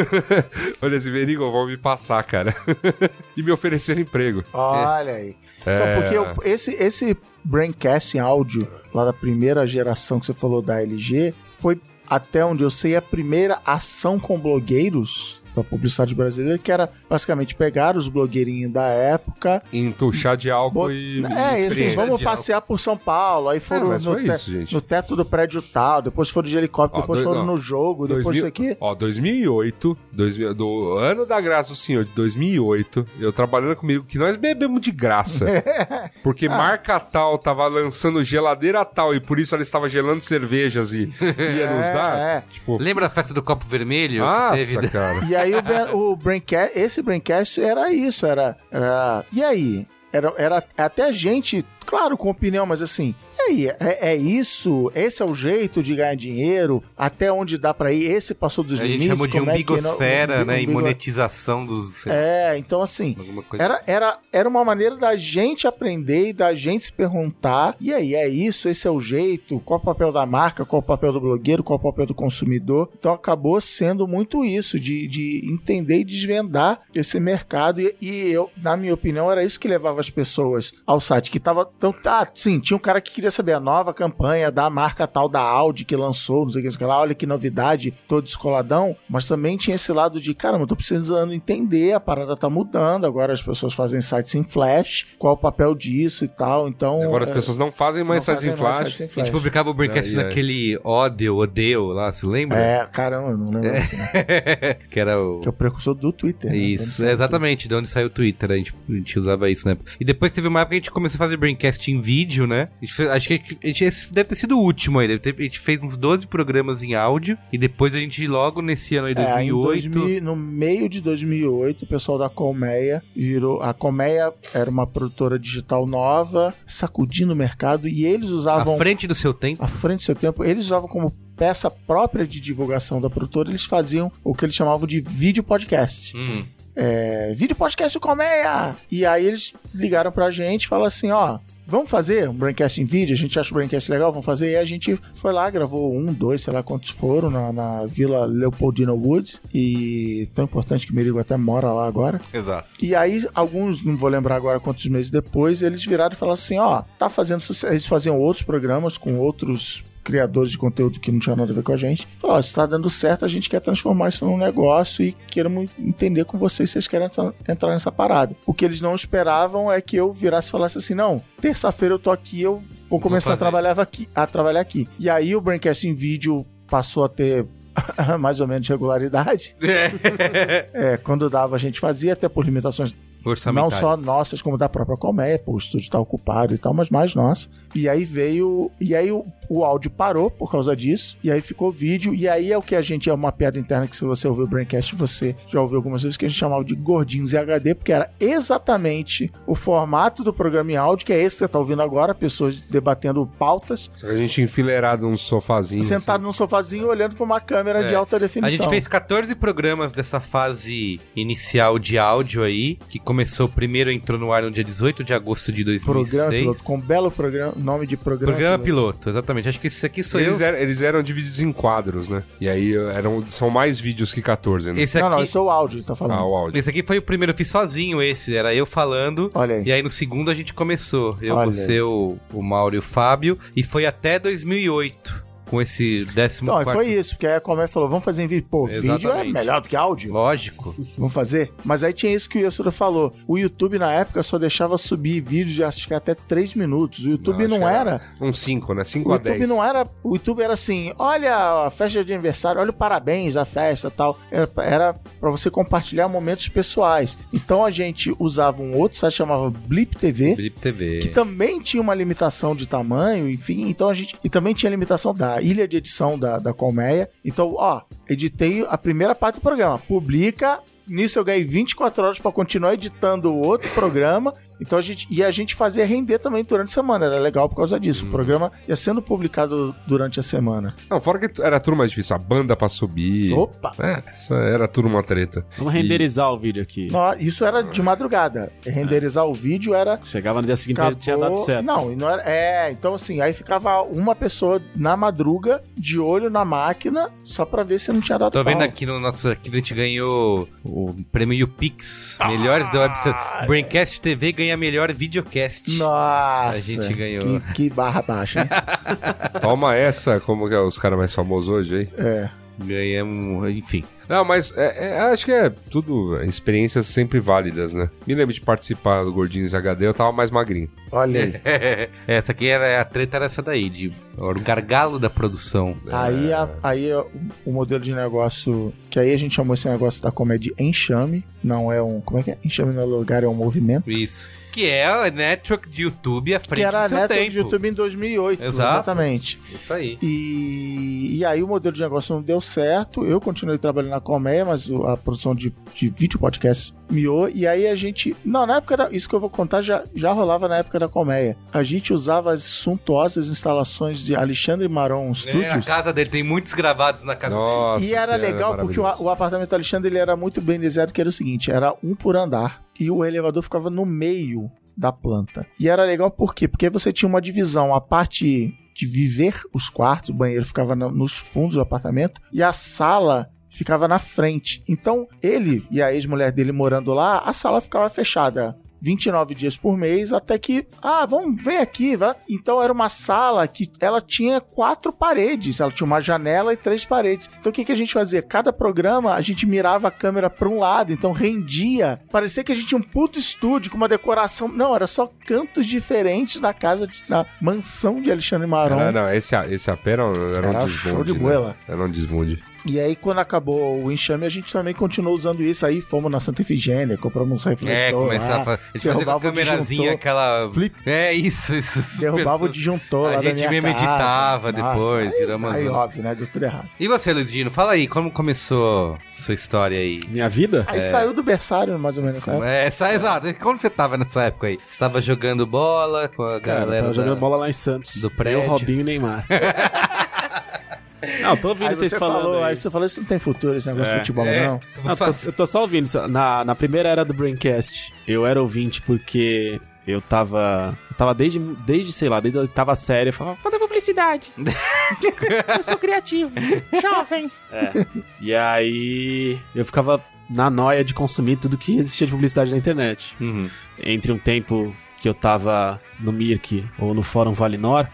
Olha, esse Verigo vão me passar, cara. e me oferecer emprego. Olha aí. É. Então, porque eu- esse, esse Braincast em áudio, lá da primeira geração que você falou da LG, foi, até onde eu sei, a primeira ação com blogueiros da publicidade brasileira, que era basicamente pegar os blogueirinhos da época. Entuchar de álcool bot- e. é, e assim, vamos passear por São Paulo. Aí foram É, no, te- isso, gente. no teto do prédio tal, depois foram de helicóptero, Ó, depois dois- foram ó, no jogo, depois 2000 isso aqui. Ó, 2008, 2000, do ano da graça do senhor, de 2008, eu trabalhando comigo, que nós bebemos de graça. Porque marca tal tava lançando geladeira tal e por isso ela estava gelando cervejas e ia nos dar. É, é. Tipo, Lembra a festa do copo vermelho? nossa, teve? cara. E aí o, Bra- o Braincast, esse Braincast era isso, era, era... E aí? Era, era até a gente, claro, com opinião, mas assim, e aí? É, é isso? Esse é o jeito de ganhar dinheiro? Até onde dá pra ir? Esse passou dos A gente limites? chamou de como é umbigosfera, né? E monetização dos... É, então assim, era, era, era uma maneira da gente aprender e da gente se perguntar, e aí, é isso? Esse é o jeito? Qual o papel da marca? Qual o papel do blogueiro? Qual o papel do consumidor? Então acabou sendo muito isso, de, de entender e desvendar esse mercado, e, e eu, na minha opinião, era isso que levava as pessoas ao site, que tava, então, tá, sim, tinha um cara que queria saber a nova campanha da marca tal da Audi que lançou, não sei o que, não sei o que lá, olha que novidade, todo descoladão, mas também tinha esse lado de, caramba, eu tô precisando entender, a parada tá mudando, agora as pessoas fazem sites em flash, qual o papel disso e tal, então... Agora as é, pessoas não fazem mais não sites em fazem mais flash. sites em A gente flash. publicava o Braincast Ai, ai. naquele ódio, odeio lá, se lembra? É, caramba, eu não lembro assim, né? que era o... que é o precursor do Twitter. né? Isso, Quando é exatamente, de onde saiu o Twitter, a gente, a gente usava isso, né? E depois teve uma época que a gente começou a fazer Braincast em vídeo, né? Fez- acho que a gente, esse deve ter sido o último aí, ter- a gente fez uns 12 programas em áudio, e depois a gente logo nesse ano aí, É, em 2008... 2000 no meio de 2008, o pessoal da Colmeia virou. A Colmeia era uma produtora digital nova, sacudindo o mercado, e eles usavam. à frente do seu tempo. à frente do seu tempo, eles usavam como peça própria de divulgação da produtora, eles faziam o que eles chamavam de vídeo podcast. Hum. É, vídeo podcast do Colmeia! E aí eles ligaram pra gente e falaram assim: ó. Vamos fazer um Braincast em vídeo? A gente acha o Braincast legal, vamos fazer. E a gente foi lá, gravou um, dois, sei lá quantos foram, na, na Vila Leopoldina Woods. E tão importante que Merigo até mora lá agora. Exato. E aí, alguns, não vou lembrar agora quantos meses depois, eles viraram e falaram assim: ó, tá fazendo sucesso. Eles faziam outros programas com outros criadores de conteúdo que não tinha nada a ver com a gente. Falaram, ó, se tá dando certo, a gente quer transformar isso num negócio e queremos entender com vocês se vocês querem entrar- nessa parada. O que eles não esperavam é que eu virasse e falasse assim: não, terça-feira eu tô aqui, eu vou começar a trabalhar aqui, a trabalhar aqui. E aí o Braincast em vídeo passou a ter mais ou menos regularidade. É, quando dava a gente fazia, até por limitações não só nossas, como da própria Colmeia, pô, o estúdio tá ocupado e tal, mas mais nossa. E aí veio. E aí o, o áudio parou por causa disso. E aí ficou vídeo. E aí é o que a gente. É uma piada interna que se você ouviu o Braincast, você já ouviu algumas vezes, que a gente chamava de gordinhos em HD, porque era exatamente o formato do programa em áudio, que é esse que você tá ouvindo agora, pessoas debatendo pautas, a gente enfileirado num sofazinho. sentado num sofazinho olhando pra uma câmera de É. alta A definição. gente fez 14 programas dessa fase inicial de áudio aí, que começou, o primeiro entrou no ar no dia 18 de agosto de 2006. Programa piloto, com um belo programa, nome de programa. Programa piloto. piloto, exatamente. Acho que esse aqui sou Eles eu. eram, eles eram divididos em quadros, né? E aí eram, são mais vídeos que 14, né? Esse Não, não, aqui, esse é o áudio, tá falando. Ah, o áudio. esse aqui foi o primeiro, eu fiz sozinho esse, era eu falando. Olha aí. E aí no segundo a gente começou. Eu, Olha você, o, o Mauro e o Fábio. E foi até 2008, com esse décimo Não, e quarto. foi isso, porque aí a Comé falou, vamos fazer em vídeo. Pô, vídeo é Exatamente. melhor do que áudio. Lógico. Vamos fazer? Mas aí tinha isso que o Yasuda falou. O YouTube, na época, só deixava subir vídeos de acho que até 3 minutos. O YouTube Não, não, era... Um 5, né? 5 O a YouTube 10. não era... O YouTube era assim, olha a festa de aniversário, olha o parabéns da festa e tal. Era, era pra você compartilhar momentos pessoais. Então a gente usava um outro site chamava Blip TV. Blip TV. que também tinha uma limitação de tamanho, enfim, então a gente. E também tinha limitação da ilha de edição da, da Colmeia. Então, ó, editei a primeira parte do programa. Publica nisso eu ganhei 24 horas pra continuar editando o outro programa. Então a gente e a gente fazia render também durante a semana. Era legal por causa disso. O programa ia sendo publicado durante a semana. Não, fora que era tudo mais difícil. A banda pra subir. Opa! É, isso era tudo uma treta. Vamos renderizar o vídeo aqui. Nó- Isso era de madrugada. Renderizar o vídeo era Chegava no dia seguinte já tinha dado certo. Não, e não era. É, então assim, aí ficava uma pessoa na madruga, de olho na máquina, só pra ver se não tinha dado Tô vendo pau. aqui no nosso arquivo, a gente ganhou o prêmio YouPix, melhores da web. Braincast TV ganha melhor videocast. Nossa. A gente ganhou. Que, que barra baixa, hein? Toma essa, como que é os caras mais famosos hoje, hein? é. Ganhamos, enfim. Não, mas é- é, acho que é tudo experiências sempre válidas, né? Me lembro de participar do Gordinhos HD, eu tava mais magrinho. Olha aí. essa aqui era a treta era essa daí, de era o gargalo da produção. Aí, a- aí o, o modelo de negócio. Que aí a gente chamou esse negócio da comédia enxame. Não é um. Como é que é? Enxame no lugar é um movimento. Isso. Que é a network de YouTube à frente Que era do a seu network tempo. de YouTube em 2008. Exato. Exatamente. Isso aí. E, e aí o modelo de negócio não deu certo. Eu continuei trabalhando na Colmeia, mas a produção de, de vídeo podcast miou. E aí a gente. Não, na época da, Isso que eu vou contar já, já rolava na época da Colmeia. A gente usava as suntuosas instalações de Alexandre Maron É, a Studios. casa dele tem muitos gravados na casa Nossa. E era legal porque o, o apartamento do Alexandre ele era muito bem desenhado, que era o seguinte, era um por andar e o elevador ficava no meio da planta. E era legal por quê? Porque você tinha uma divisão, a parte de viver os quartos, o banheiro ficava no- nos fundos do apartamento e a sala ficava na frente. Então, ele e a ex-mulher dele morando lá, a sala ficava fechada 29 dias por mês, até que, ah, vamos, vem aqui, vai. Então era uma sala que ela tinha quatro paredes, ela tinha uma janela e três paredes. Então o que, que a gente fazia? Cada programa a gente mirava a câmera para um lado, então rendia. Parecia que a gente tinha um puto estúdio com uma decoração. Não, era só cantos diferentes da casa, de- da mansão de Alexandre Maron. Era, não, esse, esse AP era, um- era, Era um show desmonde. de né? Era um desmonde. E aí, quando acabou o enxame, a gente também continuou usando isso. Aí fomos na Santa Efigênia, compramos um refletor. É, começava a lá, a gente fazia com a derrubava o câmerazinha, aquela. Flip. É, isso, isso. super- Derrubava o disjuntor A gente mesmo casa. editava Nossa, depois, aí, viramos aí, uma- óbvio, né? Deu tudo errado. E você, Luizino, fala aí, como começou sua história aí? Minha vida? Aí saiu do berçário, mais ou menos, sabe? É, essa, exato. Quando você tava nessa época aí? Você tava jogando bola com a Cara, eu galera tava da- jogando bola lá em Santos. do prédio. Eu, Robinho e Neymar. Não, tô ouvindo Aí vocês você falando. falou, aí. aí você falou, isso não tem futuro, esse negócio de futebol, É. não. Eu Não, eu tô, eu tô só ouvindo. isso. Na, na primeira era do Braincast, eu era ouvinte porque eu tava. Eu tava desde, desde, sei lá, desde a oitava série, eu falava, fazer publicidade. eu sou criativo. Jovem. É. E aí eu ficava na noia de consumir tudo que existia de publicidade na internet. Uhum. Entre um tempo que eu tava no Mirk ou no Fórum Valinor,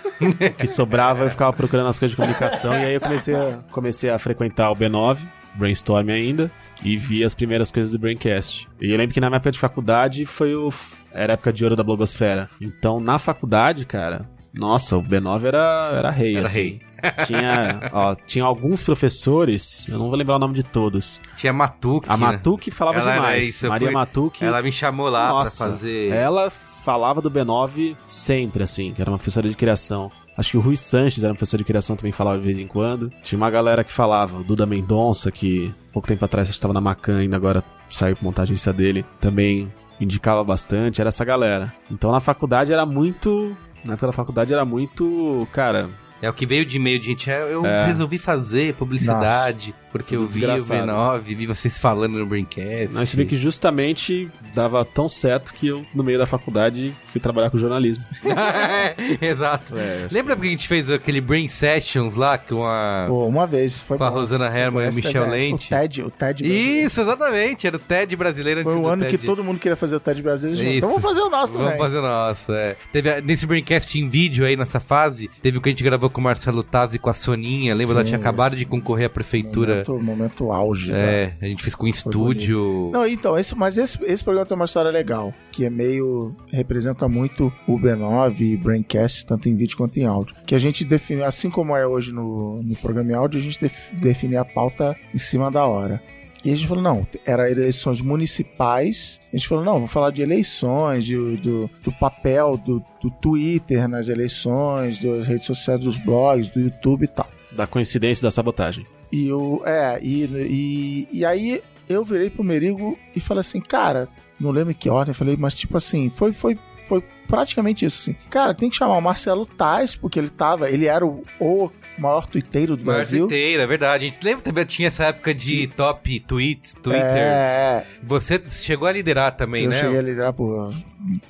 que sobrava eu ficava procurando as coisas de comunicação e aí eu comecei a, comecei a frequentar o B9, Brainstorm ainda, e vi as primeiras coisas do Braincast. E eu lembro que na minha época de faculdade foi o. Era a época de ouro da blogosfera. Então na faculdade, cara, nossa, o B9 era, era rei, Era assim. rei. Tinha, ó, tinha alguns professores, eu não vou lembrar o nome de todos. Tinha Matuque. A né? Matuque falava Ela demais. isso, Maria fui- Matuque. Ela me chamou lá Nossa, pra fazer. Ela falava do B9 sempre, assim, que era uma professora de criação. Acho que o Rui Sanches era um professor de criação, também falava de vez em quando. Tinha uma galera que falava, o Duda Mendonça, que pouco tempo atrás estava na Macan, ainda agora saiu pra montar a agência dele, também indicava bastante, era essa galera. Então na faculdade era muito. Na época da faculdade era muito. Cara, É o que veio de e-mail gente. é, Eu É. resolvi fazer publicidade porque eu vi o Desgraçado. B9, vi vocês falando no Braincast. Mas você vê que justamente dava tão certo que eu, no meio da faculdade, fui trabalhar com jornalismo. Exato. É, Lembra que a gente fez aquele Brain Sessions lá com a, Pô, uma vez, foi com a bom. Rosana Herman e o Essa Michel Lente? O TED, o TED brasileiro. Isso, exatamente. Era o TED brasileiro antes Foi o do ano TED. que todo mundo queria fazer o TED brasileiro. Isso. Então vamos fazer o nosso Vamos também. fazer o nosso, é. Teve, a- nesse Braincast em vídeo aí, nessa fase, teve o que a gente gravou com o Marcelo Taz e com a Soninha. Lembra? Ela Sim, tinha acabado de concorrer à prefeitura. Momento, momento auge. né? É, a gente fez com estúdio. Não, então, esse, mas esse, esse programa tem uma história legal, que é meio. representa muito o B9 e Braincast, tanto em vídeo quanto em áudio. Que a gente define, assim como é hoje no, no programa em áudio, a gente def, define a pauta em cima da hora. E a gente falou, não, era eleições municipais. A gente falou, não, vou falar de eleições, de- do, do papel do, do Twitter nas eleições, das redes sociais, dos blogs, do YouTube e tal. Da coincidência da sabotagem. E o. É, e, e, e aí eu virei pro Merigo e falei assim, cara, não lembro em que ordem, falei, mas tipo assim, foi, foi, foi praticamente isso, assim. Cara, tem que chamar o Marcelo Tais, porque ele tava, ele era o, o maior tuiteiro do Brasil. Brasil. é verdade. A gente lembra também, tinha essa época de top tweets, twitters. É, Você chegou a liderar também, eu né? cheguei a liderar por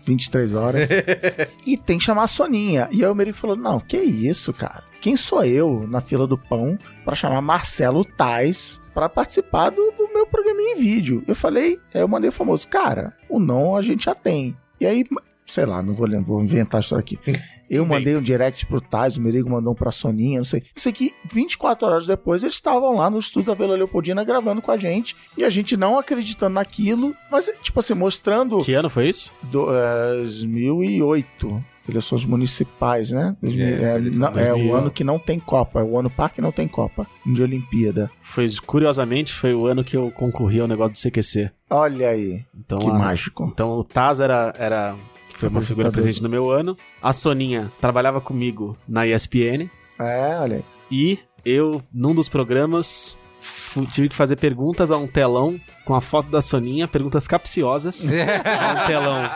23 horas. e tem que chamar a Soninha. E aí o Merigo falou, não, que isso, cara? Quem sou eu na fila do pão pra chamar Marcelo Tais pra participar do, do meu programinha em vídeo? Eu falei, aí eu mandei o famoso, cara, o não a gente já tem. E aí, sei lá, não vou lembrar, vou inventar a história aqui. Eu mandei um direct pro Tais, o Merigo mandou um pra Soninha, não sei. Isso aqui, 24 horas depois, eles estavam lá no estúdio da Vila Leopoldina gravando com a gente. E a gente não acreditando naquilo, mas, tipo assim, mostrando Que ano foi isso? do- eh, 2008. Eleições municipais, né? 2000, É, é, não- é 2000. o ano que não tem Copa, é o ano par que não tem Copa, de Olimpíada. Foi, curiosamente, foi o ano que eu concorri ao negócio do CQC. Olha aí, Então, que a- mágico. Então o Taz era, era foi uma figura presente no meu ano. A Soninha trabalhava comigo na ESPN É, olha aí. e eu num dos programas tive que fazer perguntas a um telão com a foto da Soninha, perguntas capciosas a um telão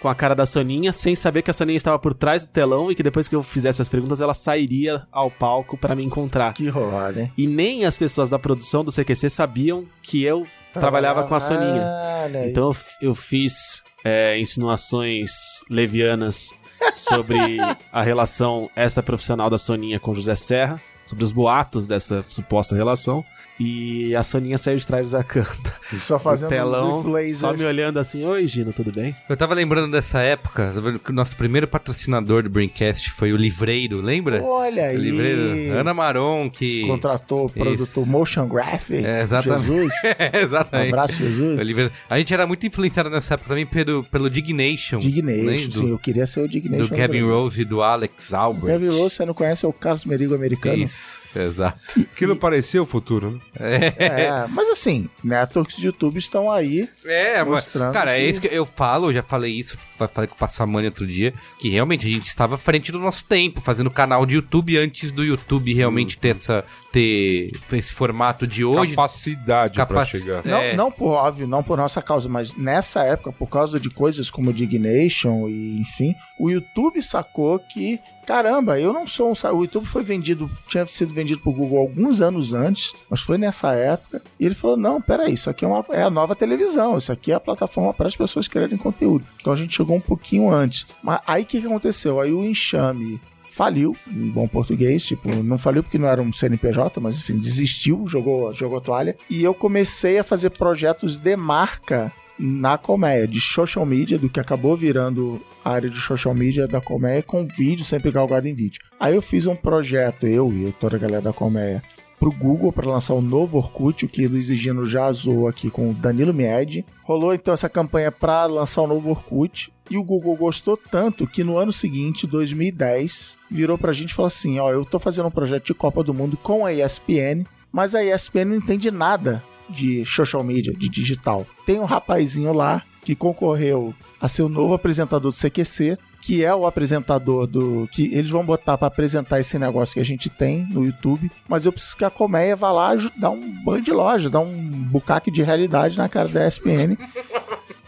com a cara da Soninha, sem saber que a Soninha estava por trás do telão e que depois que eu fizesse as perguntas ela sairia ao palco para me encontrar. Que rolada, hein? E nem as pessoas da produção do CQC sabiam que eu trabalhava com a Soninha. Aí. Então eu, eu fiz é, insinuações levianas sobre a relação essa profissional da Soninha com José Serra, sobre os boatos dessa suposta relação. E a Soninha saiu de trás da câmera. Só fazendo o telão, laser. só me olhando assim, oi Gino, tudo bem? Eu tava lembrando dessa época, que o nosso primeiro patrocinador do Braincast foi o Livreiro, lembra? Olha aí. O Livreiro. Ana Maron, que... Contratou o produtor Isso. Motion Graphic. É, exatamente. Jesus. É, Um exatamente. abraço, Jesus. O Livreiro. A gente era muito influenciado nessa época também pelo, pelo Dignation. Dignation. né? Do- Sim, eu queria ser o Dignation. Do Kevin. Rose e do Alex O Albert. Kevin Rose, você não conhece, é o Carlos Merigo americano. Isso, exato. Aquilo parecia o futuro, né? É, mas assim, networks de YouTube estão aí. É, mas, Mostrando cara, é que- isso que eu falo, eu já falei isso, fa- falei com o Passamani outro dia, que realmente a gente estava à frente do nosso tempo, fazendo canal de YouTube antes do YouTube realmente ter essa ter esse formato de hoje. Capacidade pra Capaci- chegar. Não, É. não por óbvio, não por nossa causa, mas nessa época, por causa de coisas como Dignation e enfim, o YouTube sacou que, caramba, eu não sou um. O YouTube foi vendido, tinha sido vendido pro Google alguns anos antes, mas foi nessa época. E ele falou: não, peraí, isso aqui é, uma, é a nova televisão, isso aqui é a plataforma para as pessoas quererem conteúdo. Então a gente chegou um pouquinho antes. Mas aí o que, que aconteceu? Aí o enxame faliu, em bom português, tipo, não faliu porque não era um CNPJ, mas enfim, desistiu, jogou, jogou a toalha. E eu comecei a fazer projetos de marca na colmeia, de social media, do que acabou virando a área de social media da colmeia, com vídeo, sempre galgado em vídeo. Aí eu fiz um projeto, eu e toda a galera da colmeia, pro Google para lançar o novo Orkut, o que Luiz Gino já zoou aqui com o Danilo Mied. Rolou então essa campanha para lançar o novo Orkut. E o Google gostou tanto que no ano seguinte, 2010, virou pra gente e falou assim: Ó, eu tô fazendo um projeto de Copa do Mundo com a ESPN, mas a ESPN não entende nada de social media, de digital. Tem um rapazinho lá que concorreu a ser o novo apresentador do CQC, que é o apresentador do. que eles vão botar pra apresentar esse negócio que a gente tem no YouTube, mas eu preciso que a Colmeia vá lá dar um banho de loja, dar um bucaque de realidade na cara da ESPN.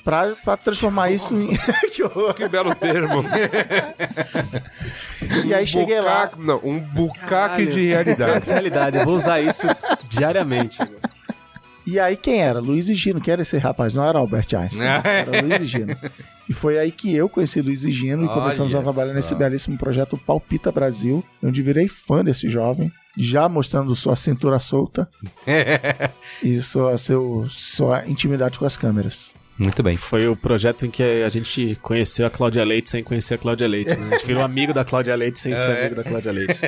Pra, pra transformar isso em. que. Que belo termo. E aí cheguei lá. Bucaque- Não, um bucaque Caralho. de realidade. Realidade, eu vou usar isso diariamente. E aí quem era? Luiz e Gino, que era esse rapaz, não era Albert Einstein, era Luiz e Gino. E foi aí que eu conheci Luiz e Gino e começamos a Olha trabalhar só. nesse belíssimo projeto Palpita Brasil, onde virei fã desse jovem, já mostrando sua cintura solta e sua, seu, sua intimidade com as câmeras. Muito bem. Foi o projeto em que a gente conheceu a Cláudia Leite sem conhecer a Cláudia Leite. né? A gente virou amigo da Cláudia Leite sem ser amigo da Cláudia Leite.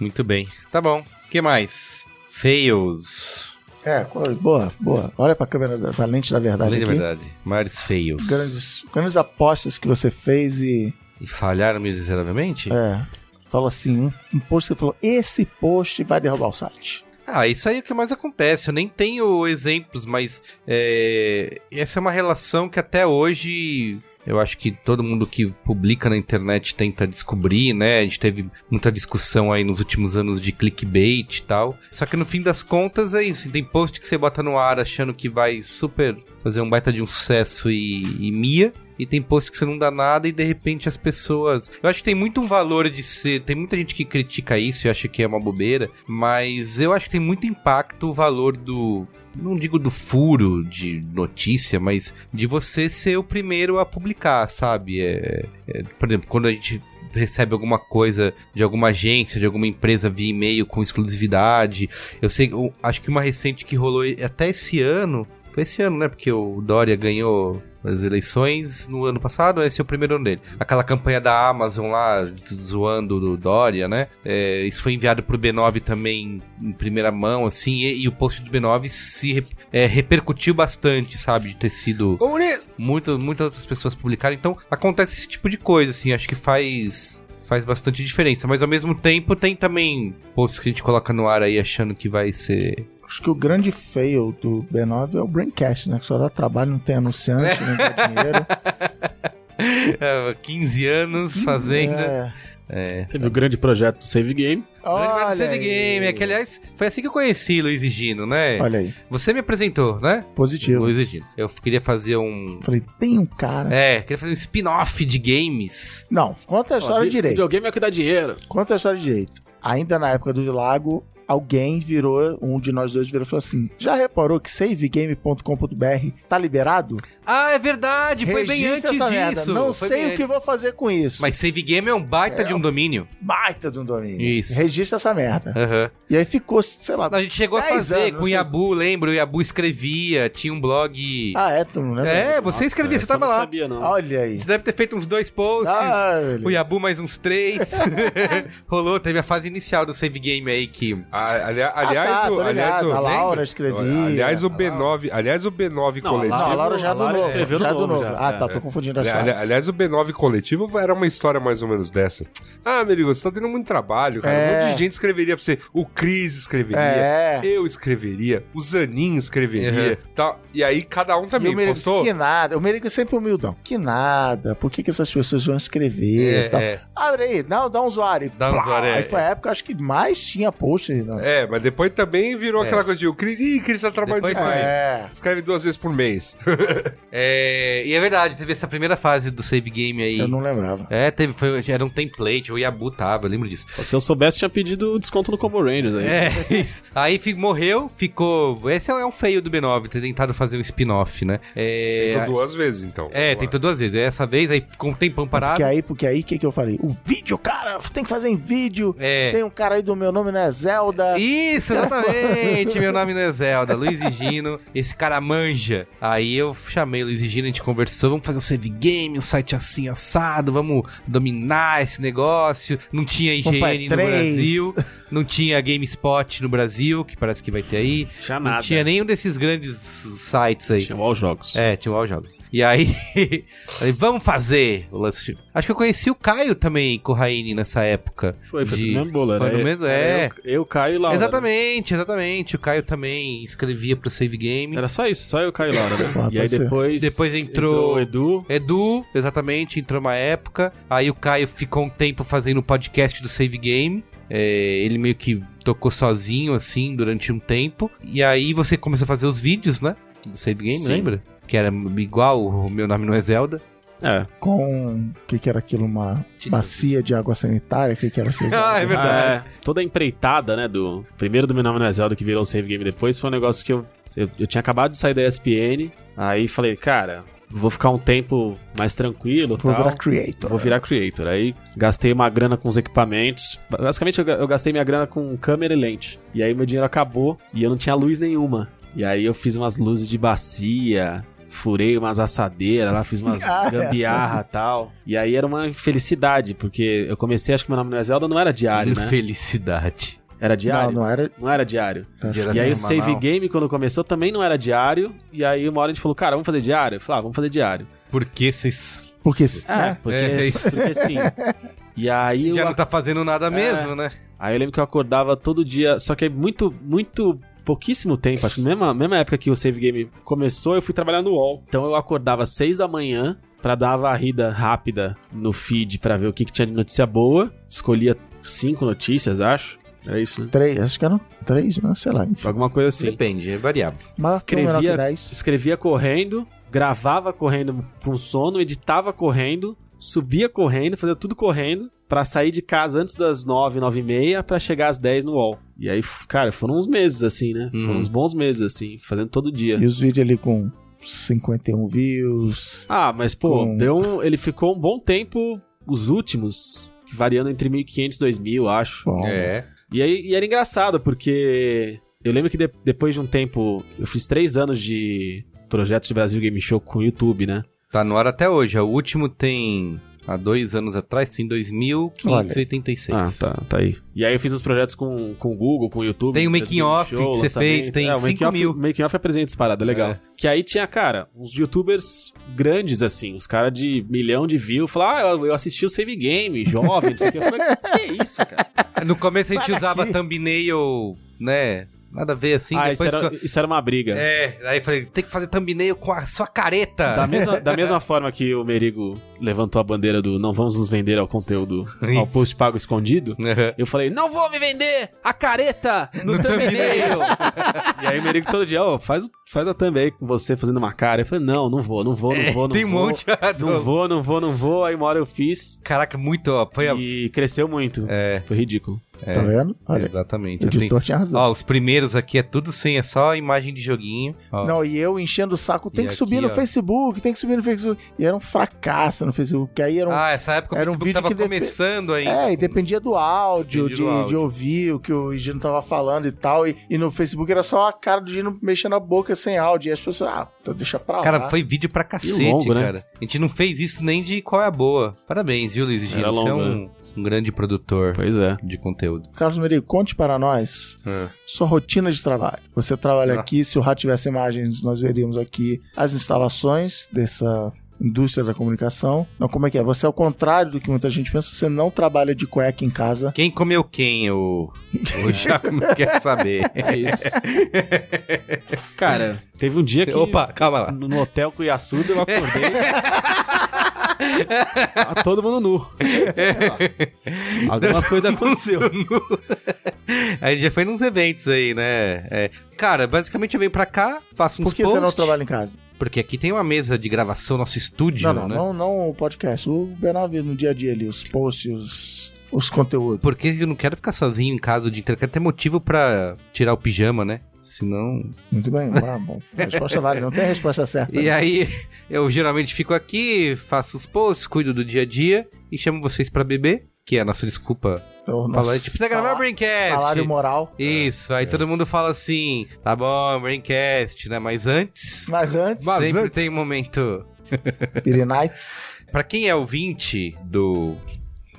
Muito bem. Tá bom. O que mais? Fails. É, boa, boa. Olha pra câmera pra lente da verdade Além da verdade. Maiores fails. Grandes, grandes apostas que você fez e E falharam miseravelmente? é, fala assim, um, um post que você falou, esse post vai derrubar o site. Ah, isso aí é o que mais acontece. Eu nem tenho exemplos, mas é, essa é uma relação que até hoje Eu acho que todo mundo que publica na internet tenta descobrir, né? A gente teve muita discussão aí nos últimos anos de clickbait e tal. Só que no fim das contas é isso. Tem post que você bota no ar achando que vai super fazer um baita de um sucesso e, e mia. E tem post que você não dá nada e de repente as pessoas. Eu acho que tem muito um valor de ser. Tem muita gente que critica isso e acha que é uma bobeira. Mas eu acho que tem muito impacto o valor do. Não digo do furo de notícia, mas de você ser o primeiro a publicar, sabe? É, é, por exemplo, quando a gente recebe alguma coisa de alguma agência, de alguma empresa via e-mail com exclusividade. Eu sei, eu acho que uma recente que rolou até esse ano. Foi esse ano, né? Porque o Dória ganhou as eleições no ano passado, esse é o primeiro ano dele. Aquela campanha da Amazon lá, zoando do Dória, né? É, isso foi enviado pro B9 também em primeira mão, assim, e, e o post do B9 se é, repercutiu bastante, sabe? De ter sido. Comunista! Muitas, muitas outras pessoas publicaram. Então, acontece esse tipo de coisa, assim, acho que faz faz bastante diferença. Mas ao mesmo tempo tem também posts que a gente coloca no ar aí achando que vai ser. Acho que o grande fail do B9 é o Braincast, né? Que só dá trabalho, não tem anunciante, não dá dinheiro. É, 15 anos fazendo. É. É. Teve o grande projeto do Save Game. Grande Olha Save aí. Game, é que aliás foi assim que eu conheci Luiz e Gino, né? Olha aí, Você me apresentou, né? positivo. Luiz e Gino. Eu queria fazer um. Falei, tem um cara. É, queria fazer um spin-off de games. Não, conta a história Ó, direito. Videogame é o que dá dinheiro. Conta a história direito. Ainda na época do Lago, alguém virou, um de nós dois virou e falou assim: Já reparou que savegame.com.br tá liberado? Ah, é verdade, foi bem Registra antes essa merda. disso. Não foi sei bem o que antes. vou fazer com isso. Mas Save Game é um baita de um domínio. Baita de um domínio. Isso. Registra essa merda. Aham. E aí ficou, sei lá. A gente chegou a 10 fazer anos, com não o sei. Yabu, lembra? O Yabu escrevia, tinha um blog. Ah, é? Tu não lembra? é, você escrevia, você Essa eu tava não lá. sabia, não. Olha aí. Você deve ter feito uns dois posts. Ah, beleza. o Yabu mais uns três. Rolou, teve a fase inicial do Save Game aí que. Ah, ali- aliás, tá, o, aliás, o, A Laura escrevia. Aliás, o A B9, aliás, o B9 Não, coletivo. Não, a Laura já A do Laura novo. escreveu já do novo, novo. já. Ah, tá, É. tô confundindo as Ali-. Aliás, o B9 coletivo era uma história mais ou menos dessa. Ah, Merigo, você tá tendo muito trabalho, cara. Um É. monte de gente escreveria pra você. O Cris escreveria. É. Eu escreveria. O Zanin escreveria. Uhum. Tal. E aí cada um E também o Merigo postou. que nada. O Merigo é sempre humildão. Que nada. Por que, que essas pessoas vão escrever É, e tal? é. Abre aí, dá, dá um usuário. Dá um usuário. Aí foi a época, acho que mais tinha post. Né? É, mas depois também virou É. aquela coisa de o Cris. Ih, Cris tá trabalhando Depois demais. É. Escreve duas vezes por mês. É, e é verdade, teve essa primeira fase do Save Game aí. Eu não lembrava. É, teve, foi, era um template, o Yabu tava, eu lembro disso. Se eu soubesse, tinha pedido desconto no Combo Rangers aí. É, isso. Aí morreu, ficou. Esse é um feio do B9, ter tentado fazer um spin-off, né? É, Tentou duas vezes, então. é, tentou duas vezes. Essa vez, aí ficou um tempão parado. Porque aí, porque aí, o que, que eu falei? O vídeo, cara, tem que fazer em vídeo. É. Tem um cara aí do meu nome, né? Zelda. Isso, exatamente. Meu nome não é Zelda, Luiz e Gino. Esse cara manja. Aí eu chamei o Luiz e Gino, a gente conversou. Vamos fazer um save game, um site assim assado. Vamos dominar esse negócio. Não tinha IGN no E3. Brasil. Não tinha GameSpot no Brasil, que parece que vai ter aí. Tinha Não nada. tinha nenhum desses grandes sites aí. Tinha all jogos. É, tinha o All Jogos. E aí, falei, vamos fazer o lance. Acho que eu conheci o Caio também, Corraine, nessa época. Foi, foi De- no mesmo bolo. Foi no eu- mesmo, era é. Eu, eu, Caio e Laura. né? Exatamente, exatamente. O Caio também escrevia pro Save Game. Era só isso, só eu, Caio e Laura, né? Pode e aí depois... Depois entrou- o Edu. Edu, exatamente, entrou uma época. Aí o Caio ficou um tempo fazendo o podcast do Save Game. É, ele meio que tocou sozinho, assim, durante um tempo. E aí você começou a fazer os vídeos, né? Do Save Game, Sim. lembra? Que era igual, o meu nome não é Zelda. É. Com. O que, que era aquilo? Uma bacia de água sanitária? O que, que era? Vocês Ah, é verdade. É, toda a empreitada, né, do primeiro do Meu Nome Não é Zelda que virou o Save Game depois, foi um negócio que eu, eu, eu tinha acabado de sair da ESPN, aí falei, cara, vou ficar um tempo mais tranquilo Vou tal. virar creator. Vou virar creator. Aí gastei uma grana com os equipamentos. Basicamente, eu ga- eu gastei minha grana com câmera e lente. E aí meu dinheiro acabou e eu não tinha luz nenhuma. E aí eu fiz umas luzes de bacia, furei umas assadeiras lá, fiz umas Ah, gambiarra e tal. E aí era uma felicidade, porque eu comecei, acho que meu nome não é Zelda, não era diário, né? Felicidade. Era diário? Não, não era. Não era diário. Era E aí o. Save Game, quando começou, também não era diário. E aí uma hora a gente falou, cara, vamos fazer diário? Eu falei, ah, vamos fazer diário. Por que vocês Porque. É, né? porque, É, isso. porque sim. E aí já eu não tá fazendo nada mesmo, né? Aí eu lembro que eu acordava todo dia, só que é muito, muito pouquíssimo tempo, acho que na mesma, mesma época que o Save Game começou, eu fui trabalhar no UOL. Então eu acordava às 6 da manhã pra dar uma varrida rápida no feed pra ver o que, que tinha de notícia boa. Escolhia cinco notícias, acho. Era isso, né? Três, acho que eram três, né? sei lá. Enfim. Alguma coisa assim. Depende, é variável. Mas Escrevia, 10. escrevia correndo, gravava correndo com sono, editava correndo, subia correndo, fazia tudo correndo, pra sair de casa antes das nove, nove e meia, pra chegar às 10 no UOL. E aí, cara, foram uns meses assim, né? Foram Uhum. uns bons meses assim, fazendo todo dia. E os vídeos ali com 51 views. Ah, mas pô, Com- deu um- ele ficou um bom tempo, os últimos, variando entre 1.500 e 2.000, acho. Bom, É. E, aí, e era engraçado, porque eu lembro que de- depois de um tempo, eu fiz três anos de projeto de Brasil Game Show com o YouTube, né? Tá no ar até hoje. O último tem. Há dois anos atrás, tem 2.586. Ah, tá, tá aí. E aí eu fiz os projetos com, com o Google, com o YouTube. Tem o making off Show, que você fez, tem é, o 5 making off, mil. O making off apresenta essa parada, legal. É. Que aí tinha, cara, uns youtubers grandes, assim, os caras de milhão de views, falaram, ah, eu, eu assisti o Save Game, jovem, não sei o que. Eu falei, que é isso, cara? No começo a gente Sai usava thumbnail, né? Nada a ver assim. ah, isso era, ficou- isso era uma briga. É, aí eu falei, tem que fazer thumbnail com a sua careta. Da mesma, da mesma forma que o Merigo levantou a bandeira do não vamos nos vender ao conteúdo, ao Isso. post pago escondido, Uhum. eu falei, não vou me vender a careta no, thumbnail. e aí o Merigo todo dia, ó, faz, faz a thumb aí com você fazendo uma cara. Eu falei, não, não vou, não vou, não É, vou, não tem um vou. monte. Não vou, não vou, não vou. Aí uma hora eu fiz Caraca, muito, ó. Foi a... e cresceu muito. É, Foi ridículo. Tá vendo? Olha, exatamente. o editor tinha razão. Ó, os primeiros aqui é tudo sem, é só imagem de joguinho. Ó. Não, e eu enchendo o saco, tem E que subir aqui, no ó. Facebook, tem que subir no Facebook. E era um fracasso no Facebook, porque aí era um. Ah, essa época o Era um Facebook vídeo tava que começando aí. É, e dependia do áudio, de, do áudio. de ouvir o que o Gino tava falando e tal. E, e no Facebook era só a cara do Gino mexendo a boca sem áudio. E as pessoas, ah, então deixa pra lá. Cara, foi vídeo pra cacete, longo, né? cara. A gente não fez isso nem de qual é a boa. Parabéns, viu, Luiz Gino? Você é um, um grande produtor Pois é. de conteúdo. Carlos Merigo, conte para nós Ah. sua rotina de trabalho. Você trabalha Ah. aqui, se o rato tivesse imagens, nós veríamos aqui as instalações dessa indústria da comunicação. Não, como é que é? Você, ao contrário do que muita gente pensa, você não trabalha de cueca em casa. Quem comeu quem? O, o Giacomo quer saber. É isso. Cara, teve um dia que. Opa, calma lá. No hotel Cuiaçuba eu acordei. tá todo mundo nu. Alguma coisa aconteceu. A gente já foi nos eventos aí, né? É. Cara, basicamente eu venho pra cá, faço uns Por que você não posts, trabalha em casa? Porque aqui tem uma mesa de gravação, nosso estúdio, Não, não, né? não, não o podcast. O B9 no dia a dia ali, os posts, os, os conteúdos. Porque eu não quero ficar sozinho em casa o dia inteiro. Quero ter motivo pra tirar o pijama, né? Senão. Muito bem, ah, bom. A resposta vale, não tem a resposta certa. E aí, eu geralmente fico aqui, faço os posts, cuido do dia a dia e chamo vocês pra beber, que é a nossa desculpa. O Falar, nosso a gente precisa gravar o Braincast. Salário moral. Isso, aí todo mundo fala assim, tá bom, Braincast, né? Mas antes, Mas antes, Mas sempre antes- tem um momento. Piri Nights. Pra quem é ouvinte do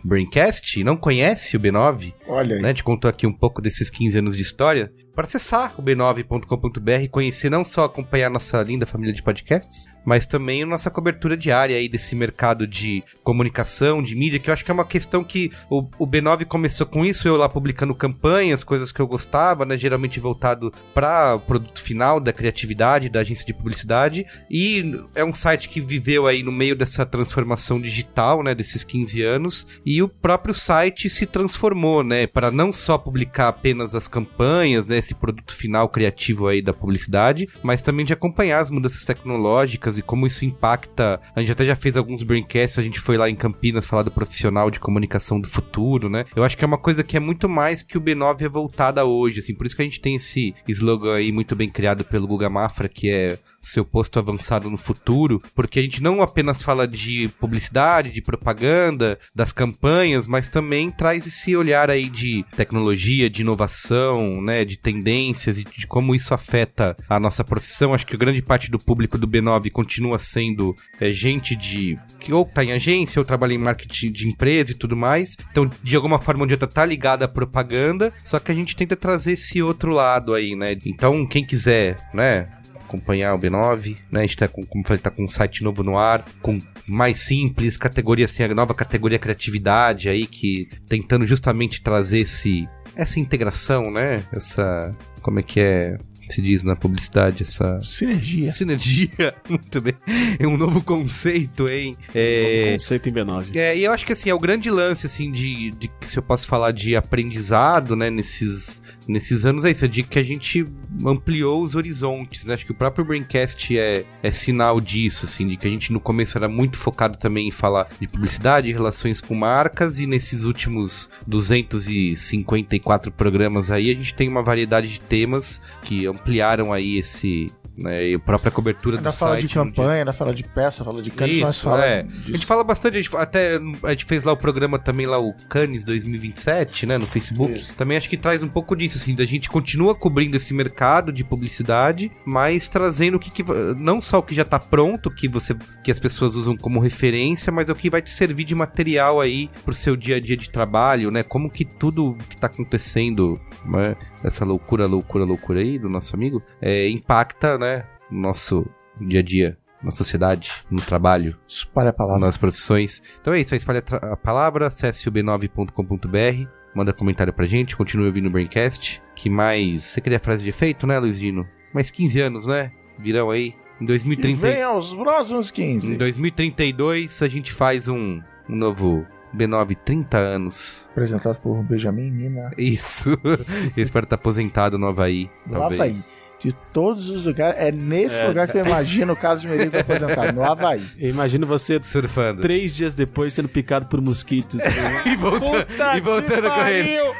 Braincast e não conhece o B9, Olha aí. né? A gente contou aqui um pouco desses 15 anos de história. Para acessar o b9.com.br e conhecer não só acompanhar nossa linda família de podcasts, mas também nossa cobertura diária aí desse mercado de comunicação, de mídia, que eu acho que é uma questão que o, o B9 começou com isso, eu lá publicando campanhas, coisas que eu gostava, né? Geralmente voltado para o produto final da criatividade, da agência de publicidade. E é um site que viveu aí no meio dessa transformação digital, né? Desses 15 anos. E o próprio site se transformou, né? Para não só publicar apenas as campanhas, né? Esse produto final criativo aí da publicidade, mas também de acompanhar as mudanças tecnológicas e como isso impacta. A gente até já fez alguns braincasts, a gente foi lá em Campinas falar do profissional de comunicação do futuro, né? Eu acho que é uma coisa que é muito mais que o B9 é voltada hoje, assim. Por isso que a gente tem esse slogan aí muito bem criado pelo Guga Mafra, que é seu posto avançado no futuro, porque a gente não apenas fala de publicidade, de propaganda, das campanhas, mas também traz esse olhar aí de tecnologia, de inovação, né, de tendências e de como isso afeta a nossa profissão. Acho que grande parte do público do B9 continua sendo é, gente de que ou tá em agência ou trabalha em marketing de empresa e tudo mais. Então, de alguma forma, onde tá ligada à propaganda, só que a gente tenta trazer esse outro lado aí, né? Então, quem quiser, né, acompanhar o B9, né? A gente tá com, como falei, tá com um site novo no ar, com mais simples, categoria assim, a nova categoria criatividade aí, que tentando justamente trazer esse essa integração, né? Essa como é que é? Se diz na publicidade, essa Sinergia. sinergia. Muito bem. É um novo conceito, hein? É, Conceito em B9. é, e eu acho que assim, é o grande lance, assim, de, de se eu posso falar de aprendizado, né, nesses, nesses anos, é isso, é de que a gente ampliou os horizontes, né? Acho que o próprio Braincast é, é sinal disso, assim, de que a gente no começo era muito focado também em falar de publicidade, relações com marcas, e nesses últimos 254 programas aí, a gente tem uma variedade de temas que ampliaram aí esse. Né, e a própria cobertura Ainda do fala site. de no dia- campanha, ainda fala de peça, fala de mas isso, fala é. A disso. gente fala bastante, a gente, até a gente fez lá o programa também, lá o Cannes 2027, né, no Facebook. Também acho que traz um pouco disso, assim, da gente continua cobrindo esse mercado de publicidade, mas trazendo o que, que não só o que já tá pronto, que você que as pessoas usam como referência, mas é o que vai te servir de material aí pro seu dia a dia de trabalho, né? Como que tudo que tá acontecendo, né, essa loucura, loucura, loucura aí do nosso amigo, é, impacta, né, no nosso dia a dia, na sociedade, no trabalho, Espalha a palavra. nas profissões. Então é isso, espalha a palavra, acesse o b9.com.br, manda comentário pra gente, continue ouvindo o Braincast. Que mais. Você queria a frase de efeito, né, Luiz Dino? Mais 15 anos, né? Virão aí. Em E 2030, vem aos próximos 15. em 2032 a gente faz um, um novo B9 30 anos. Apresentado por Benjamin Mina. Isso. Eu espero estar aposentado no Havaí. No Talvez. Havaí. De todos os lugares. É nesse É. lugar que eu imagino o Carlos Merigo aposentado. No Havaí. Eu imagino você Surfando. três dias depois sendo picado por mosquitos. E voltando, e voltando correndo.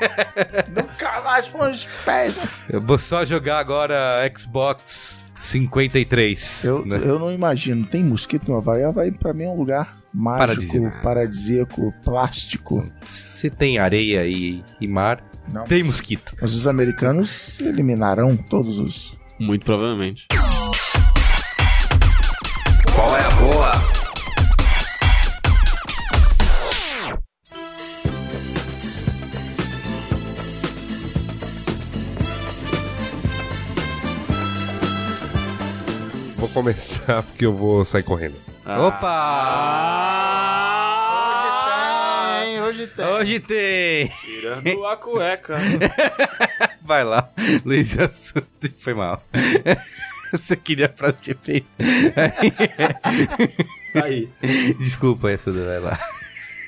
Nunca mais põe os pés. Eu vou só jogar agora Xbox 53. Eu, né? eu não imagino. Tem mosquito no Havaí? Havaí pra mim é um lugar mágico, Paradisíaco. paradisíaco, plástico. Se tem areia e, e mar, Não. tem mosquito. Mas os americanos eliminarão todos os. Muito provavelmente. Qual é a boa? Vou começar porque eu vou sair correndo. Opa! Hoje tem. Hoje tem! Tirando a cueca. Vai lá, Luiz Assunto. Foi mal. Você queria frase de efeito. Aí. Desculpa essa, do- vai lá.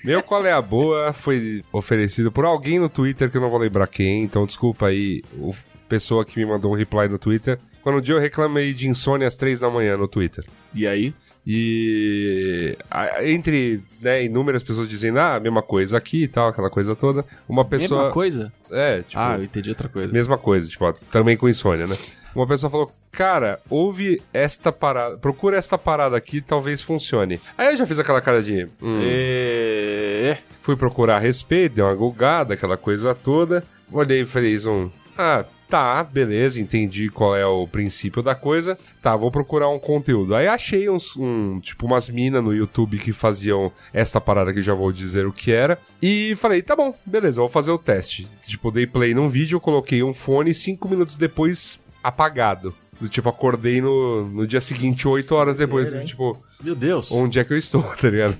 Meu Qual é a Boa foi oferecido por alguém no Twitter que eu não vou lembrar quem, então desculpa aí, o pessoa que me mandou um reply no Twitter. Quando um dia eu reclamei de insônia às três da manhã no Twitter. E aí? E entre né, inúmeras pessoas dizendo, ah, mesma coisa aqui e tal, aquela coisa toda, uma pessoa. Mesma coisa? É, tipo, Ah, eu entendi outra coisa. mesma coisa, tipo, também com insônia, né? Uma pessoa falou, cara, ouve esta parada, procura esta parada aqui, talvez funcione. Aí eu já fiz aquela cara de. hum, É... Fui procurar a respeito, dei uma gulgada, aquela coisa toda. Olhei e falei, um, ah, tá, beleza, entendi qual é o princípio da coisa. Tá, vou procurar um conteúdo. Aí achei uns, um, tipo, umas minas no YouTube que faziam esta parada que já vou dizer o que era. E falei, tá bom, beleza, vou fazer o teste. Tipo, dei play num vídeo, coloquei um fone e cinco minutos depois apagado. Do tipo, acordei no, no dia seguinte, oito horas depois, tipo, Meu Deus. onde é que eu estou, tá ligado?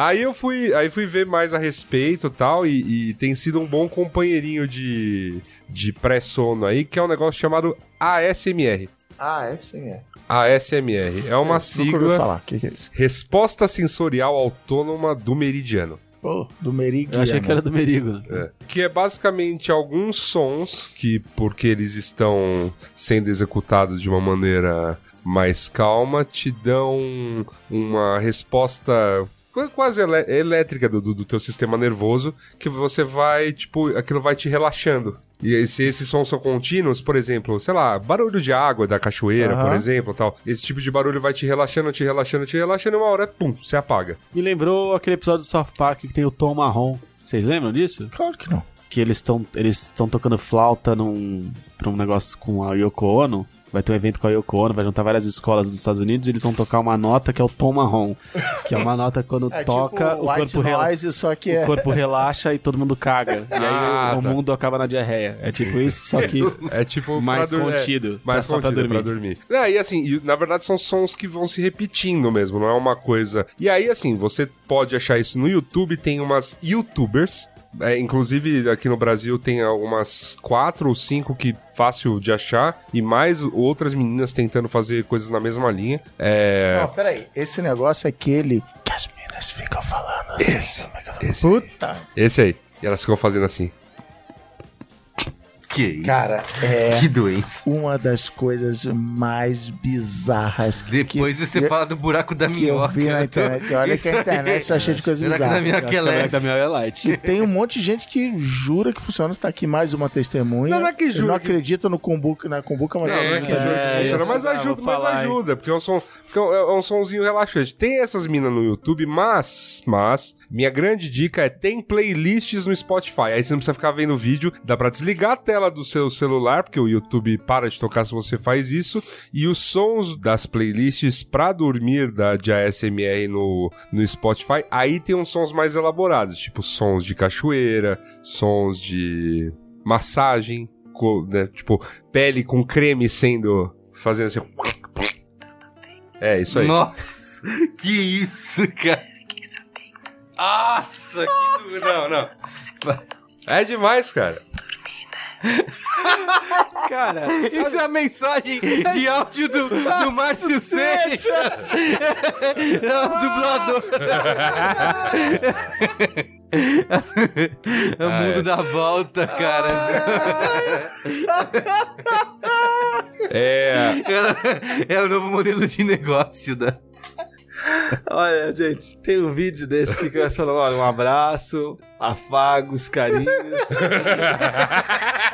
Aí eu fui, aí fui ver mais a respeito e tal, e, e tem sido um bom companheirinho de, de pré-sono aí, que é um negócio chamado ASMR. É é. ASMR é uma Nunca ouvi sigla falar. O que, que é isso? Resposta Sensorial Autônoma do Meridiano. Pô, do Merigo. Eu achei que era do Merigo. É. Que é basicamente alguns sons que, porque eles estão sendo executados de uma maneira mais calma, te dão uma resposta quase elé- elétrica do, do, do teu sistema nervoso, que você vai, tipo, aquilo vai te relaxando. E se esses sons são contínuos, por exemplo, sei lá, barulho de água da cachoeira, Aham. por exemplo, tal. Esse tipo de barulho vai te relaxando, te relaxando, te relaxando, e uma hora, pum, você apaga. Me lembrou aquele episódio do South Park que tem o Tom Marrom. Vocês lembram disso? Claro que não. Que eles estão eles estão tocando flauta num pra um negócio com a Yoko Ono. Vai ter um evento com a Yoko Ono, vai juntar várias escolas dos Estados Unidos e eles vão tocar uma nota que é o tom marrom. Que é uma nota quando É toca, tipo o, corpo rela- noise, só que o é... corpo relaxa e todo mundo caga. E aí Ah, o, o tá. mundo acaba na diarreia. É tipo isso, só que É tipo Mais contido, é, mais pra- só pra contido pra dormir. É, e assim, e, na verdade são sons que vão se repetindo mesmo, não é uma coisa. E aí assim, você pode achar isso no YouTube, tem umas YouTubers É, inclusive, aqui no Brasil tem algumas quatro ou cinco que fácil de achar, e mais outras meninas tentando fazer coisas na mesma linha. É. Não, peraí. Esse negócio é aquele que as meninas ficam falando assim. Esse, esse, Puta. esse aí. E elas ficam fazendo assim. Que isso? Cara, é Que doença. uma das coisas mais bizarras que, Depois que, você que, fala do buraco da que eu minhoca. vi na internet. Olha Isso que a internet tá cheia de coisas Buraco da bizarras. minhoca é que leve. da minha é light. E tem um monte de gente que jura que funciona. Tá aqui mais uma testemunha. Não, não é que jura Não que- acredita no Kumbuka, na Kumbuka, mas Não, não é que que ajuda, é, funciona, eu mas ajuda, mas ajuda, porque é um som, porque é um, é um sonzinho relaxante. Tem essas minas no YouTube, mas, mas, minha grande dica é tem playlists no Spotify. Aí você não precisa ficar vendo vídeo, dá pra desligar a tela do seu celular, porque o YouTube para de tocar se você faz isso, e os sons das playlists pra dormir da, de ASMR no, no Spotify, aí tem uns sons mais elaborados, tipo sons de cachoeira, sons de massagem, né, tipo pele com creme sendo fazendo assim. É isso aí. Nossa, que isso, cara. Nossa, que duro. Não, não. É demais, cara. Cara, Isso é a mensagem de áudio do, do Márcio Seixas. É o dublador. É o mundo da volta, cara. É. É o novo modelo de negócio da. olha, gente, tem um vídeo desse que começa falando, olha, um abraço, afagos, carinhos.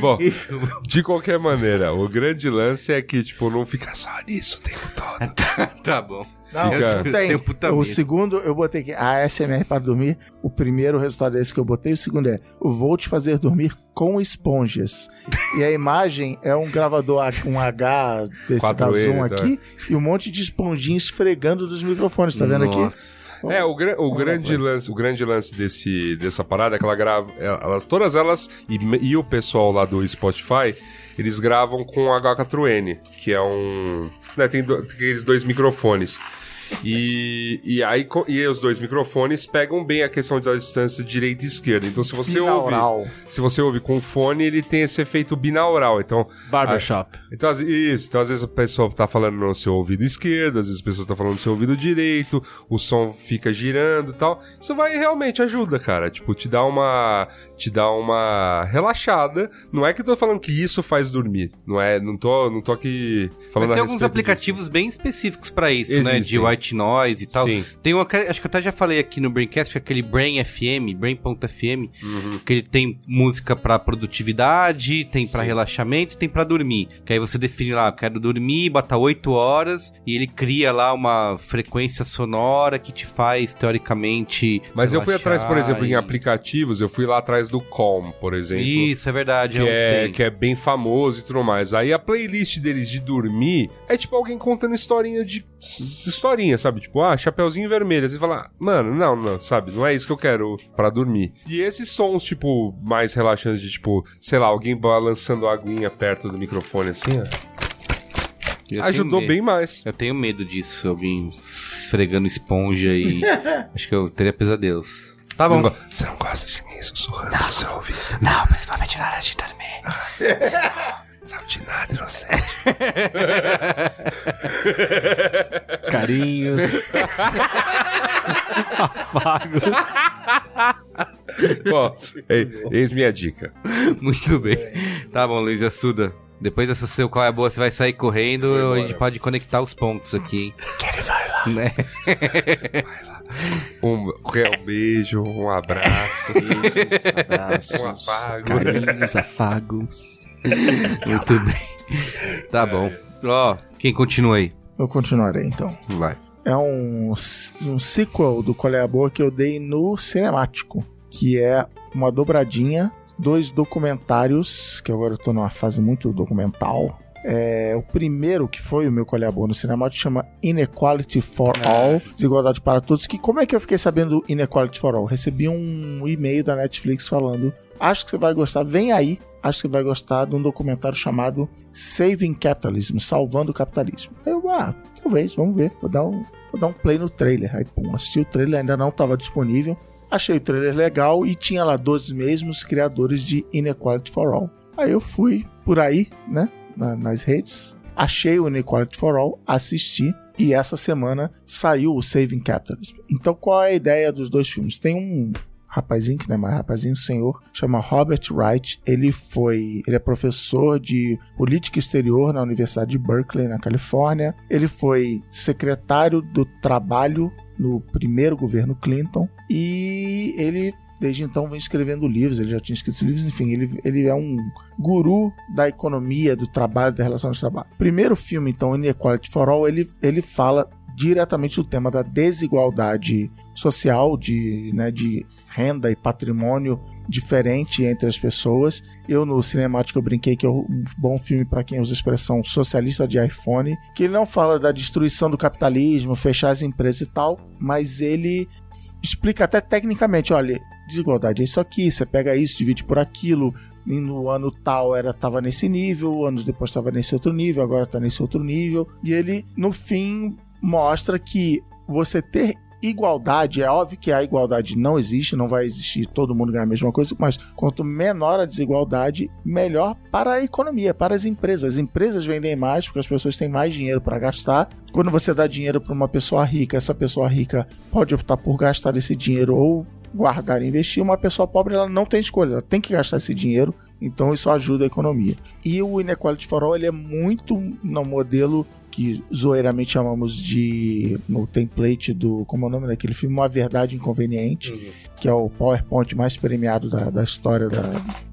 Bom, de qualquer maneira, o grande lance é que, tipo, não fica só nisso o tempo todo. Tá bom. Não, Fica- tem. Tenho puta o segundo eu botei aqui, a ASMR para dormir. O primeiro resultado é esse que eu botei. O segundo é, vou te fazer dormir com esponjas. e a imagem é um gravador, um H desse da 4E, Zoom tá. aqui e um monte de esponjinha esfregando dos microfones. Tá vendo aqui? É, o, gra- o grande lance, o grande lance desse, dessa parada é que ela grava. Elas, todas elas, e, e o pessoal lá do Spotify, eles gravam com H4N, que é um. Né, tem, do- tem aqueles dois microfones. E, e aí e os dois microfones pegam bem a questão da distância direita e esquerda. Então se você Binaural. ouve, se você ouve com fone, ele tem esse efeito binaural. Então Barbershop. então, às- isso. Então, às vezes a pessoa tá falando no seu ouvido esquerdo, às vezes a pessoa tá falando no seu ouvido direito, o som fica girando e tal. Isso vai realmente ajuda, cara. Tipo, te dá uma. Te dá uma relaxada. Não é que eu tô falando que isso faz dormir. Não é. Não tô, não tô aqui falando Mas tem a alguns aplicativos bem específicos pra isso, né? De Existem. White noise e tal. Sim. Tem uma, acho que eu até já falei aqui no Braincast, que é aquele Brain FM, Brain.fm, Uhum. que ele tem música pra produtividade, tem pra relaxamento e tem pra dormir. Que aí você define lá, quero dormir, bota 8 horas e ele cria lá uma frequência sonora que te faz, teoricamente. Mas eu fui atrás, por exemplo, em e- aplicativos, eu fui lá atrás do Calm, por exemplo. Isso, é verdade. que é, tem. que é bem famoso e tudo mais. Aí a playlist deles de dormir é tipo alguém contando historinha de. s- historinha, sabe? Tipo, ah, Chapeuzinho Vermelho. Você fala, mano, não, não, sabe? Não é isso que eu quero pra dormir. E esses sons, tipo, mais relaxantes de, tipo, sei lá, alguém balançando a aguinha perto do microfone assim, ó. Eu Ajudou bem mais. Eu tenho medo disso, alguém esfregando esponja e. acho que eu teria pesadelos. Tá Não bom. go- Você não gosta de ninguém sussurrando no seu ouvido. Não, principalmente na hora de dormir. Sabe de nada, inocente. Carinhos. afagos. Ó, ei, eis minha dica. Muito bem. Tá bom, Luiz Assuda. Depois dessa seu qual é a boa, você vai sair correndo. A gente pode conectar os pontos aqui, hein? Que ele vai lá. Né? Um, um beijo, um abraço. Beijos, abraços, Um afago. carinhos, afagos. Muito bem. Tá bom. Ó, quem continua aí? Eu continuarei então. Vai. É um, um sequel do Qual é a Boa que eu dei no Cinemático, que é uma dobradinha, dois documentários, que agora eu tô numa fase muito documental. É, o primeiro que foi o meu Qual é a Boa no Cinemático chama Inequality for All, Desigualdade para Todos, que como é que eu fiquei sabendo Inequality for All? Recebi um e-mail da Netflix falando, acho que você vai gostar, vem aí, acho que vai gostar de um documentário chamado Saving Capitalism, Salvando o Capitalismo. Eu, ah, talvez, vamos ver, vou dar um, vou dar um play no trailer. Aí, pum, assisti o trailer, ainda não estava disponível. Achei o trailer legal e tinha lá dos mesmos criadores de Inequality for All. Aí eu fui por aí, né, na- nas redes, achei o Inequality for All, assisti e essa semana saiu o Saving Capitalism. Então qual é a ideia dos dois filmes? Tem um rapazinho, que não é mais rapazinho, um senhor, chama Robert Wright. Ele foi, ele é professor de política exterior na Universidade de Berkeley, na Califórnia. Ele foi secretário do trabalho no primeiro governo Clinton e ele desde então vem escrevendo livros, ele já tinha escrito livros, enfim, ele, ele é um guru da economia, do trabalho, da relação de trabalho. Primeiro filme, então, Inequality for All, ele, ele fala diretamente do tema da desigualdade social, de, né, de renda e patrimônio diferente entre as pessoas. Eu no cinemático eu brinquei que é um bom filme para quem usa a expressão socialista de iPhone, que ele não fala da destruição do capitalismo, fechar as empresas e tal, mas ele explica até tecnicamente, olha, desigualdade é isso aqui, você pega isso, divide por aquilo, e no ano tal era tava nesse nível, anos depois estava nesse outro nível, agora está nesse outro nível, e ele no fim mostra que você ter igualdade, é óbvio que a igualdade não existe, não vai existir todo mundo ganhar a mesma coisa, mas quanto menor a desigualdade, melhor para a economia, para as empresas. As empresas vendem mais porque as pessoas têm mais dinheiro para gastar. Quando você dá dinheiro para uma pessoa rica, essa pessoa rica pode optar por gastar esse dinheiro ou guardar e investir. Uma pessoa pobre ela não tem escolha, ela tem que gastar esse dinheiro. Então isso ajuda a economia. E o Inequality for All ele é muito no modelo que zoeiramente chamamos de no template do como é o nome daquele filme? Uma Verdade Inconveniente, que é o PowerPoint mais premiado da, da história da,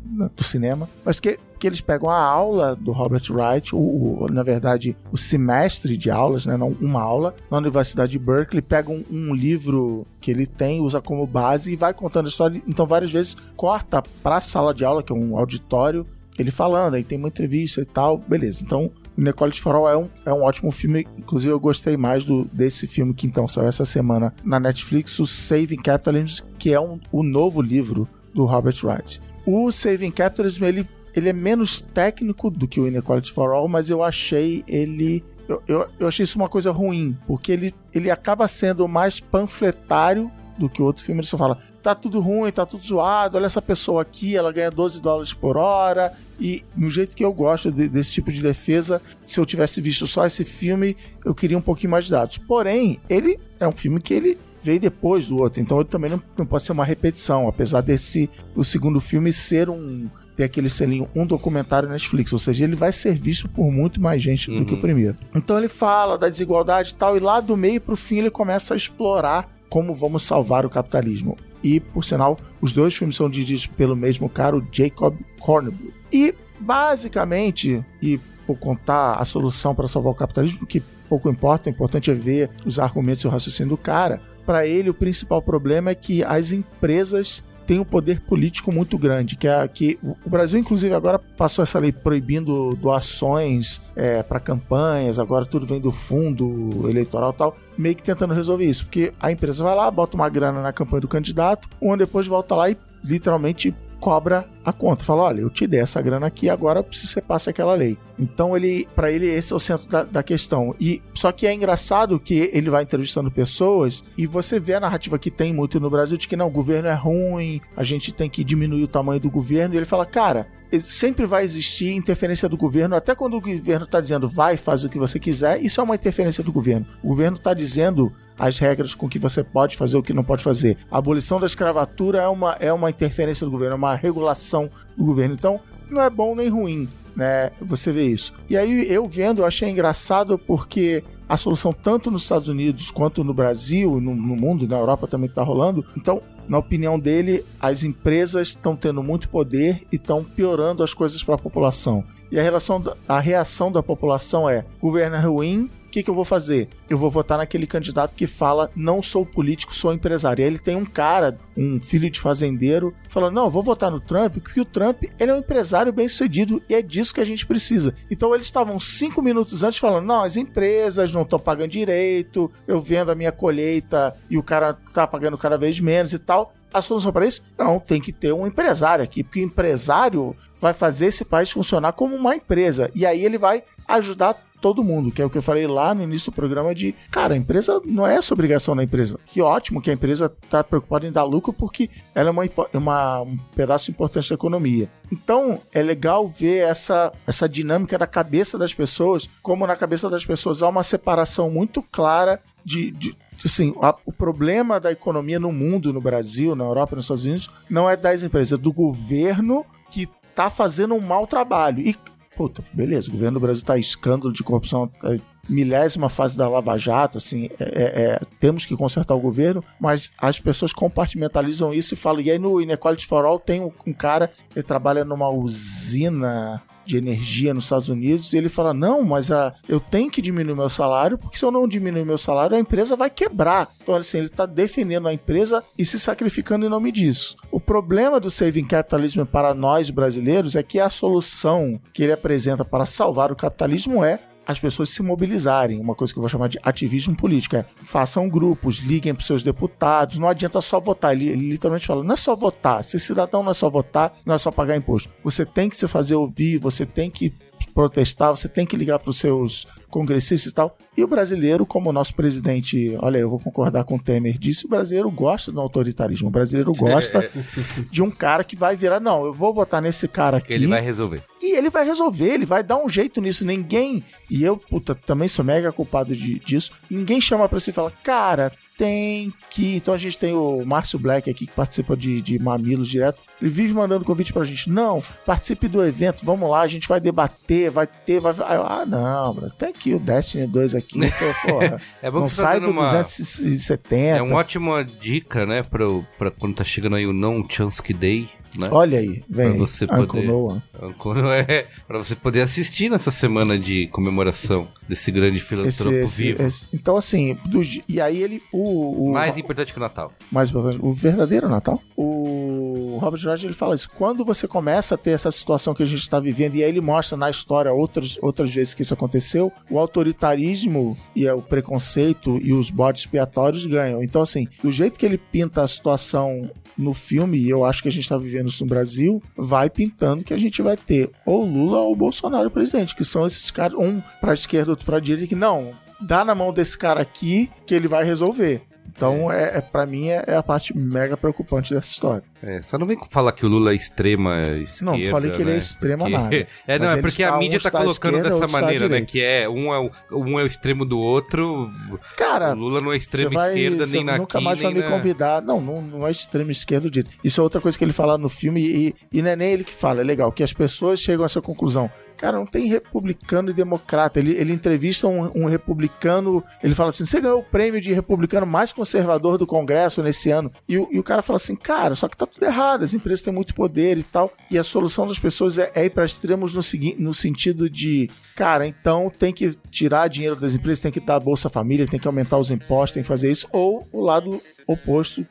da- do cinema, mas que, que eles pegam a aula do Robert Wright, o, o- na verdade o semestre de aulas, né, não uma aula, na Universidade de Berkeley, pegam um, livro que ele tem, usa como base e vai contando a história, então várias vezes corta para a sala de aula, que é um auditório, ele falando, aí tem uma entrevista e tal, beleza. Então, Inequality for All é um, é um ótimo filme. Inclusive, eu gostei mais do, desse filme que então saiu essa semana na Netflix, o Saving Capitalism, que é um, o novo livro do Robert Wright. O Saving Capitalism, ele, ele é menos técnico do que o Inequality for All, mas eu achei ele. Eu, eu, eu achei isso uma coisa ruim, porque ele, ele acaba sendo mais panfletário do que o outro filme. Ele só fala: tá tudo ruim, tá tudo zoado, olha essa pessoa aqui, ela ganha 12 dólares por hora. E no jeito que eu gosto de- desse tipo de defesa, se eu tivesse visto só esse filme, eu queria um pouquinho mais de dados. Porém, ele é um filme que ele veio depois do outro, então ele também não, não pode ser uma repetição, apesar desse o segundo filme ser um ter aquele selinho um documentário Netflix, ou seja, ele vai ser visto por muito mais gente do que o primeiro. Então ele fala da desigualdade e tal, e lá do meio pro fim ele começa a explorar como vamos salvar o capitalismo. E, por sinal, os dois filmes são dirigidos pelo mesmo cara, o Jacob Cornblue. E, basicamente, e por contar a solução para salvar o capitalismo, que pouco importa, o importante é ver os argumentos e o raciocínio do cara. Para ele, o principal problema é que as empresas têm um poder político muito grande, que é que o Brasil, inclusive, agora passou essa lei proibindo doações para campanhas, agora tudo vem do fundo eleitoral tal, meio que tentando resolver isso, porque a empresa vai lá, bota uma grana na campanha do candidato, um ano depois volta lá e literalmente cobra a conta. Fala, olha, eu te dei essa grana aqui, agora eu você passe aquela lei. Então ele, para ele esse é o centro da, da questão. E só que é engraçado que ele vai entrevistando pessoas e você vê a narrativa que tem muito no Brasil de que não, o governo é ruim, a gente tem que diminuir o tamanho do governo. E ele fala, cara, sempre vai existir interferência do governo, até quando o governo está dizendo vai, faz o que você quiser, isso é uma interferência do governo. O governo está dizendo as regras com que você pode fazer o que não pode fazer. A abolição da escravatura é uma, é uma interferência do governo, é uma regulação do governo. Então, não é bom nem ruim. Né, você vê isso. E aí eu vendo, eu achei engraçado porque a solução tanto nos Estados Unidos quanto no Brasil, no, no mundo, na Europa também está rolando. Então, na opinião dele, as empresas estão tendo muito poder e estão piorando as coisas para a população. E a, relação, a reação da população é: governo é ruim, o que, que, eu vou fazer? Eu vou votar naquele candidato que fala: não sou político, sou empresário. E aí ele tem um cara, um filho de fazendeiro, falando: não, vou votar no Trump, porque o Trump ele é um empresário bem sucedido e é disso que a gente precisa. Então eles estavam cinco minutos antes falando: não, as empresas não estão pagando direito, eu vendo a minha colheita e o cara tá pagando cada vez menos e tal. A solução para isso? Não, tem que ter um empresário aqui, porque o empresário vai fazer esse país funcionar como uma empresa. E aí ele vai ajudar todo mundo, que é o que eu falei lá no início do programa de, cara, a empresa não é essa obrigação da empresa. Que ótimo que a empresa está preocupada em dar lucro porque ela é uma, uma, um pedaço importante da economia. Então, é legal ver essa, essa dinâmica da cabeça das pessoas, como na cabeça das pessoas há uma separação muito clara de, de assim, a, o problema da economia no mundo, no Brasil, na Europa, nos Estados Unidos, não é das empresas, é do governo que tá fazendo um mau trabalho. E puta, beleza, o governo do Brasil tá escândalo de corrupção, é, milésima fase da Lava Jato, assim, é, é, é, temos que consertar o governo, mas as pessoas compartimentalizam isso e falam, e aí no Inequality for All tem um, um cara, ele trabalha numa usina de energia nos Estados Unidos, e ele fala: não, mas a, eu tenho que diminuir meu salário, porque se eu não diminuir meu salário, a empresa vai quebrar. Então, assim, ele está defendendo a empresa e se sacrificando em nome disso. O problema do saving capitalism para nós brasileiros é que a solução que ele apresenta para salvar o capitalismo é as pessoas se mobilizarem, uma coisa que eu vou chamar de ativismo político, é façam grupos, liguem para seus deputados, não adianta só votar, ele, ele, literalmente fala, não é só votar, ser cidadão não é só votar, não é só pagar imposto, você tem que se fazer ouvir, você tem que protestar, você tem que ligar para os seus congressistas e tal. E o brasileiro, como o nosso presidente, olha, eu vou concordar com o Temer, disse, o brasileiro gosta do autoritarismo. O brasileiro gosta de um cara que vai virar, não, eu vou votar nesse cara aqui. Ele vai resolver. E ele vai resolver, ele vai dar um jeito nisso. Ninguém, e eu, puta, também sou mega culpado de, disso, ninguém chama para si e fala, cara, tem que. Então a gente tem o Márcio Black aqui que participa de, de Mamilos direto. Ele vive mandando convite pra gente. Não, participe do evento, vamos lá, a gente vai debater, vai ter, vai. Ah, não, bro, tem aqui o Destiny 2 aqui. Então, porra, é bom não que você sai tá do uma- 270. É uma ótima dica, né, pra, pra quando tá chegando aí o não Chansky Day, né? Olha aí, vem. Pra você Uncle poder- Noah. Quando é pra você poder assistir nessa semana de comemoração desse grande filantropo esse- vivo. esse- então, assim, do- e aí ele. O, o, Mais importante que o Natal. mais importante, o verdadeiro Natal. O Robert George ele fala isso. Quando você começa a ter essa situação que a gente está vivendo, e aí ele mostra na história outras, outras vezes que isso aconteceu, o autoritarismo e o preconceito e os bodes expiatórios ganham. Então, assim, do jeito que ele pinta a situação no filme, e eu acho que a gente está vivendo isso no Brasil, vai pintando que a gente vai ter ou Lula ou Bolsonaro presidente, que são esses caras, um para a esquerda, outro para a direita, que não, dá na mão desse cara aqui que ele vai resolver. Então, é, é para mim, é, é a parte mega preocupante dessa história. É, só não vem falar que o Lula é extrema esquerda, Não, falei que ele é né? extrema Que- nada. É, não, é porque a mídia tá colocando esquerda, dessa maneira, né? Que é um, é o, um é o extremo do outro. Cara, o Lula não é extrema vai- esquerda, nem na nunca mais vai me na- convidar. Não, não, não é extremo esquerdo direito. Isso é outra coisa que ele fala no filme e, e não é nem ele que fala. É legal que as pessoas chegam a essa conclusão. Cara, não tem republicano e democrata. Ele, ele entrevista um, um republicano. Ele fala assim: você ganhou o prêmio de republicano mais conservador do Congresso nesse ano. E, o- e o cara fala assim: cara, só que tá tudo errado. As empresas têm muito poder e tal. E a solução das pessoas é, é ir para extremos no, segui- no sentido de, cara, então tem que tirar dinheiro das empresas, tem que dar Bolsa Família, tem que aumentar os impostos, tem que fazer isso. Ou o lado oposto.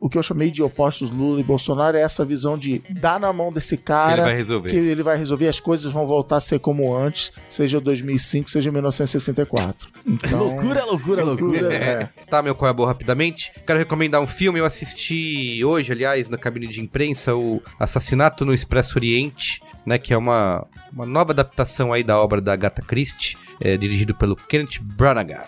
O- que eu chamei de opostos Lula e Bolsonaro é essa visão de dar na mão desse que cara ele vai resolver. que ele vai resolver, as coisas vão voltar a ser como antes, seja 2005, seja 1964. Então, Loucura, loucura, loucura. é. Tá, meu qual é rapidamente. Quero recomendar um filme. Eu assisti hoje, aliás, na cabine de imprensa, o Assassinato no Expresso Oriente, né? Que é uma, uma nova adaptação aí da obra da Agatha Christie, é, dirigido pelo Kenneth Branagh.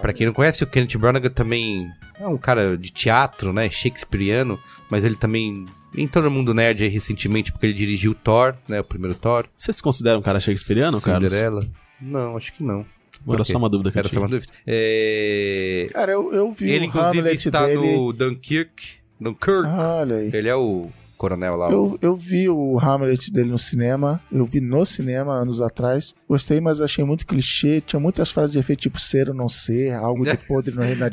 Pra quem não conhece, o Kenneth Branagh também é um cara de teatro, né? Shakespeareano, mas ele também entrou no mundo nerd aí recentemente porque ele dirigiu Thor, né? O primeiro Thor. Você se considera um cara shakespeareano, Carlos? Cinderela. Não, acho que não. Era só uma dúvida que eu Era só uma dúvida. É... Cara, eu, eu vi Ele, o inclusive, Hamlet está dele. no Dunkirk. Dunkirk. Olha aí. Ele é o coronel lá. Eu, eu vi o Hamlet dele no cinema, eu vi no cinema anos atrás. Gostei, mas achei muito clichê. Tinha muitas frases de efeito tipo ser ou não ser, algo de podre no reino da Ah, é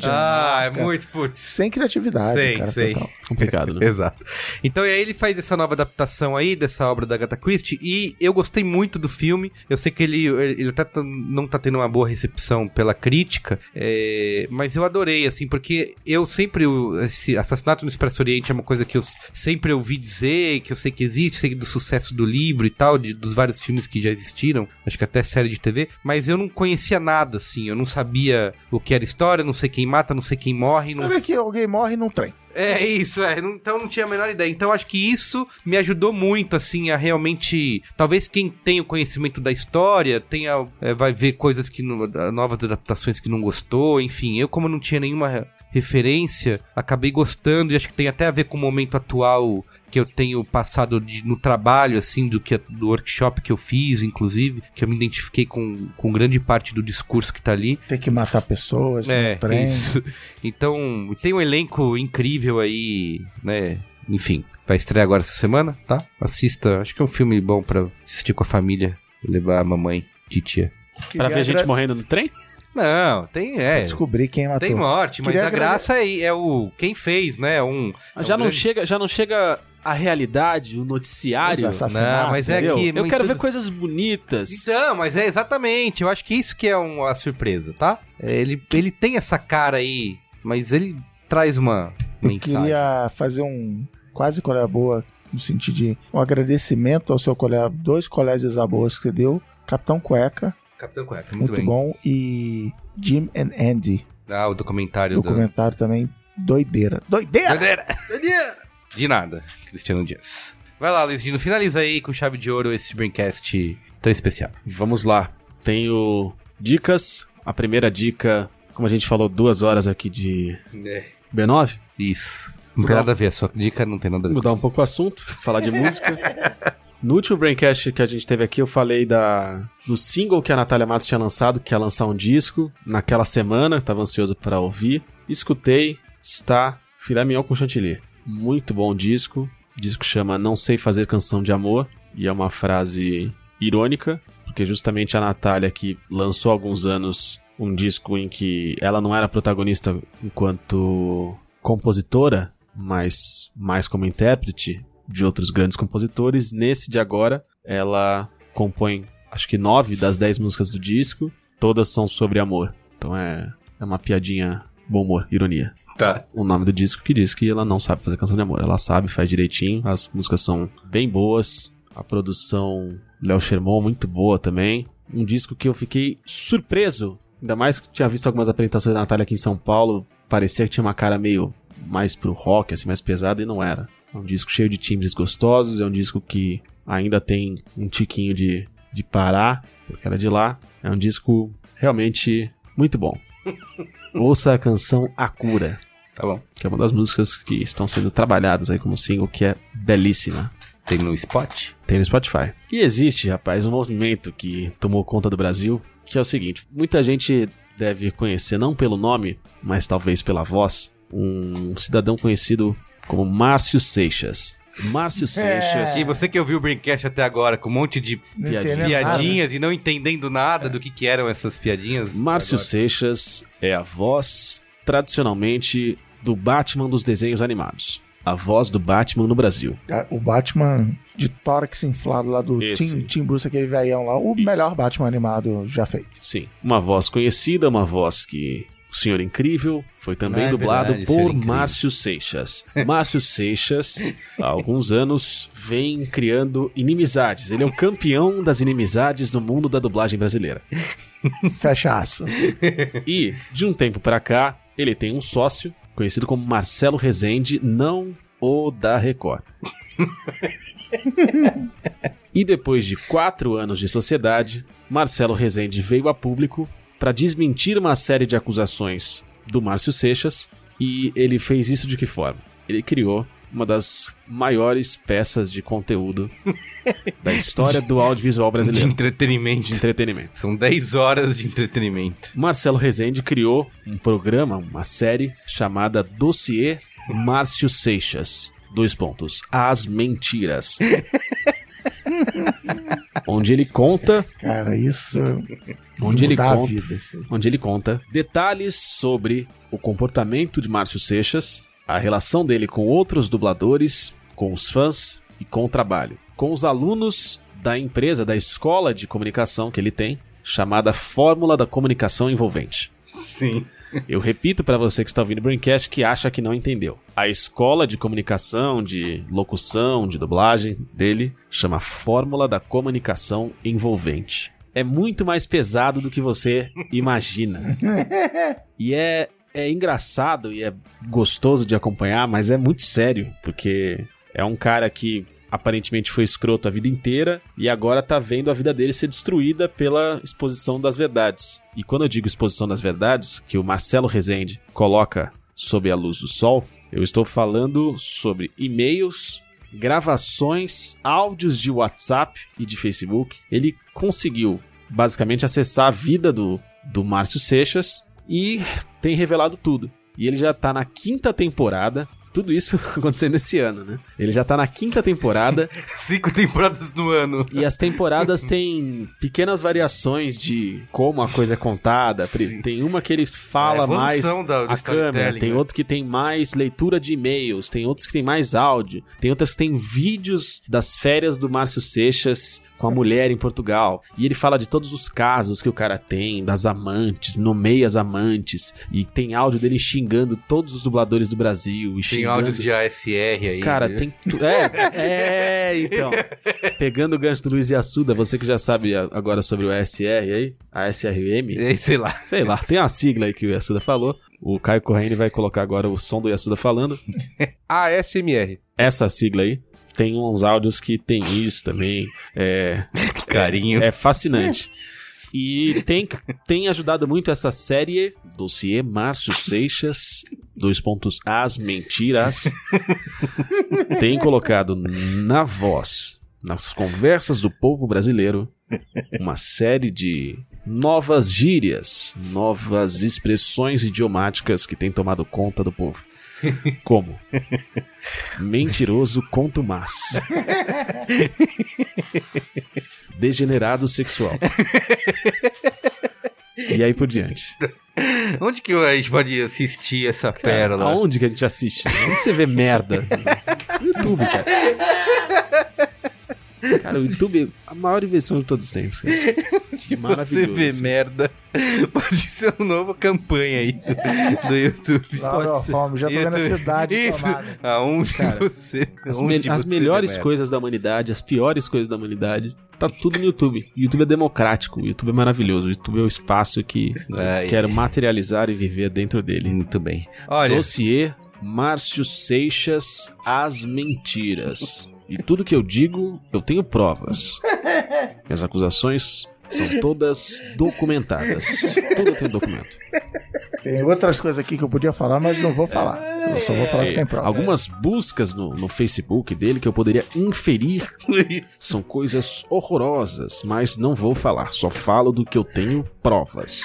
Dinamarca. muito, putz. Sem criatividade, Sei, cara, sei. total. Complicado, né? Exato. Então, e aí ele faz essa nova adaptação aí dessa obra da Agatha Christie e eu gostei muito do filme. Eu sei que ele, ele até tá- não tá tendo uma boa recepção pela crítica, é, mas eu adorei, assim, porque eu sempre. o- Esse Assassinato no Expresso Oriente é uma coisa que eu sempre ouvi dizer, que eu sei que existe, sei do sucesso do livro e tal, de, dos vários filmes que já existiram, acho que até série de TV, mas eu não conhecia nada, assim, eu não sabia o que era história, não sei quem mata, não sei quem morre, não Sabe que alguém morre num trem. é isso, é. Não- Então não tinha a menor ideia. Então acho que isso me ajudou muito, assim, a realmente. Talvez quem tem o conhecimento da história tenha. é, vai ver coisas que. não- novas adaptações que não gostou. Enfim, eu, como não tinha nenhuma referência, acabei gostando e acho que tem até a ver com o momento atual que eu tenho passado de- no trabalho, assim, do que do workshop que eu fiz, inclusive, que eu me identifiquei com, com grande parte do discurso que tá ali. Tem que matar pessoas É, no trem. isso. Então, tem um elenco incrível aí, né? Enfim, vai estrear agora essa semana, tá? Assista, acho que é um filme bom pra assistir com a família, levar a mamãe, titia. Pra ver gente agra- morrendo no trem? Não, tem, é, Descobrir quem matou. tem morte, mas Queria a graça é, é o quem fez, né? Um é já, um não grande- chega, já não chega a realidade, o noticiário. Não, mas é entendeu? que Eu quero ver do- coisas bonitas. Então, mas é exatamente. Eu acho que isso que é um- a surpresa, tá? É, Ele, ele tem essa cara aí, mas ele traz uma Eu mensagem. queria fazer um quase colega boa, no sentido de um agradecimento ao seu colega, dois colégios boas que você deu, Capitão Cueca, Capitão Cueca, muito, bem. bom, e Jim and Andy, Ah, o documentário do... documentário também, doideira. Doideira! Doideira! Doideira! De nada, Cristiano Dias. Vai lá, Luizinho, finaliza aí com chave de ouro esse Braincast tão especial. Vamos lá. Tenho dicas. A primeira dica, como a gente falou, duas horas aqui de B9. Isso. Não tem nada a ver, a sua dica não tem nada a ver. Mudar um pouco o assunto, falar de música. No último Braincast que a gente teve aqui, eu falei da, do single que a Natália Matos tinha lançado, que ia lançar um disco naquela semana, tava ansioso para ouvir. Escutei, está filé mignon com chantilly. Muito bom disco. O disco chama Não Sei Fazer Canção de Amor, e é uma frase irônica, porque justamente a Natália que lançou há alguns anos um disco em que ela não era protagonista enquanto compositora, mas mais como intérprete de outros grandes compositores. Nesse de agora, ela compõe acho que nove das dez músicas do disco, todas são sobre amor. Então é, é uma piadinha, bom humor, ironia. Tá. O nome do disco que diz que ela não sabe fazer canção de amor. Ela sabe, faz direitinho, as músicas são bem boas, a produção Léo Sherman muito boa também. Um disco que eu fiquei surpreso, ainda mais que tinha visto algumas apresentações da Natália aqui em São Paulo, parecia que tinha uma cara meio mais pro rock, assim, mais pesada, e não era. É um disco cheio de timbres gostosos, é um disco que ainda tem um tiquinho de, de Pará, porque era de lá. É um disco realmente muito bom. Ouça a canção A Cura, Tá bom. que é uma das músicas que estão sendo trabalhadas aí como single, que é belíssima. Tem no Spot? Tem no Spotify. E existe, rapaz, um movimento que tomou conta do Brasil, que é o seguinte: muita gente deve conhecer, não pelo nome, mas talvez pela voz, um cidadão conhecido como Márcio Seixas. Márcio Seixas. E você que ouviu o Braincast até agora com um monte de Piadinha. piadinhas e não entendendo nada do que, que eram essas piadinhas. Márcio agora. Seixas é a voz, tradicionalmente, do Batman dos desenhos animados. A voz do Batman no Brasil. O Batman de tórax inflado lá do Esse. Tim, Tim Bruce, aquele velhão lá, o melhor Batman animado já feito. Sim. Uma voz conhecida, uma voz que. O Senhor Incrível foi também Ah, é dublado verdade, por. Márcio Seixas. Márcio Seixas, há alguns anos, vem criando inimizades. Ele é o campeão das inimizades no mundo da dublagem brasileira. Fecha aspas. E, de um tempo pra cá, ele tem um sócio, conhecido como Marcelo Rezende, não o da Record. e depois de quatro anos de sociedade, Marcelo Rezende veio a público para desmentir uma série de acusações do Márcio Seixas, e ele fez isso de que forma? Ele criou uma das maiores peças de conteúdo da história do audiovisual De brasileiro. entretenimento. De entretenimento. São 10 horas de entretenimento. Marcelo Rezende criou um programa, uma série chamada Dossiê Márcio Seixas. Dois pontos. As mentiras. onde ele conta, Cara, isso. onde ele conta, vida. assim. onde ele conta detalhes sobre o comportamento de Márcio Seixas, a relação dele com outros dubladores, com os fãs e com o trabalho, com os alunos da empresa, da escola de comunicação que ele tem, chamada Fórmula da Comunicação Envolvente. Sim. Eu repito pra você que está ouvindo o Braincast que acha que não entendeu. A escola de comunicação, de locução, de dublagem dele chama Fórmula da Comunicação Envolvente. É muito mais pesado do que você imagina. E é, é engraçado e é gostoso de acompanhar, mas é muito sério, porque é um cara que aparentemente foi escroto a vida inteira e agora tá vendo a vida dele ser destruída pela exposição das verdades. E quando eu digo exposição das verdades, que o Marcelo Rezende coloca sob a luz do sol, eu estou falando sobre e-mails, gravações, áudios de WhatsApp e de Facebook. Ele conseguiu basicamente acessar a vida do, do Márcio Seixas e tem revelado tudo. E ele já tá na quinta temporada. Tudo isso acontecendo esse ano, né? Ele já tá na quinta temporada Cinco temporadas no ano. e as temporadas têm pequenas variações de como a coisa é contada. Sim. Tem uma que eles falam É a mais da- a câmera, tem né? outro que tem mais leitura de e-mails, tem outros que tem mais áudio, tem outras que tem vídeos das férias do Márcio Seixas com a mulher em Portugal. E ele fala de todos os casos que o cara tem, das amantes, nomeia as amantes, e tem áudio dele xingando todos os dubladores do Brasil. E Tem xingando... áudios de ASR aí. Cara, né? tem. tu- É, é, então. Pegando o gancho do Luiz Assuda, você que já sabe agora sobre o ASR aí, a SRM, É, Sei lá. sei lá, tem uma sigla aí que o Yasuda falou. O Caio Corrêa vai colocar agora o som do Yasuda falando. ASMR. Essa sigla aí. Tem uns áudios que tem isso também. É, Que carinho. é fascinante. E tem, tem ajudado muito essa série, dossiê Márcio Seixas, dois pontos As Mentiras. tem colocado na voz, nas conversas do povo brasileiro, uma série de novas gírias, novas expressões idiomáticas que têm tomado conta do povo. Como? Mentiroso contumaz. Degenerado sexual. E aí por diante. Onde que a gente pode assistir essa pérola? Aonde que a gente assiste? Onde você vê merda? No YouTube, cara. Cara, o YouTube é a maior invenção de todos os tempos. cara. Você Maravilhoso. vê merda. Pode ser uma nova campanha aí do, do YouTube. Lá Pode ser. home, já tô vendo a YouTube. cidade Isso. tomada. Aonde Cara, você. As, aonde me- as você melhores coisas da humanidade, as piores coisas da humanidade, tá tudo no YouTube. O YouTube é democrático, o YouTube é maravilhoso, o YouTube é o espaço que Ai. quero materializar e viver dentro dele. Muito bem. Olha, Dossiê Márcio Seixas As Mentiras. E tudo que eu digo, eu tenho provas. Minhas acusações são todas documentadas. Tudo eu tenho documento. Tem outras coisas aqui que eu podia falar, mas não vou falar. Eu só vou falar que tem prova. Algumas buscas no, no Facebook dele que eu poderia inferir são coisas horrorosas, mas não vou falar. Só falo do que eu tenho provas.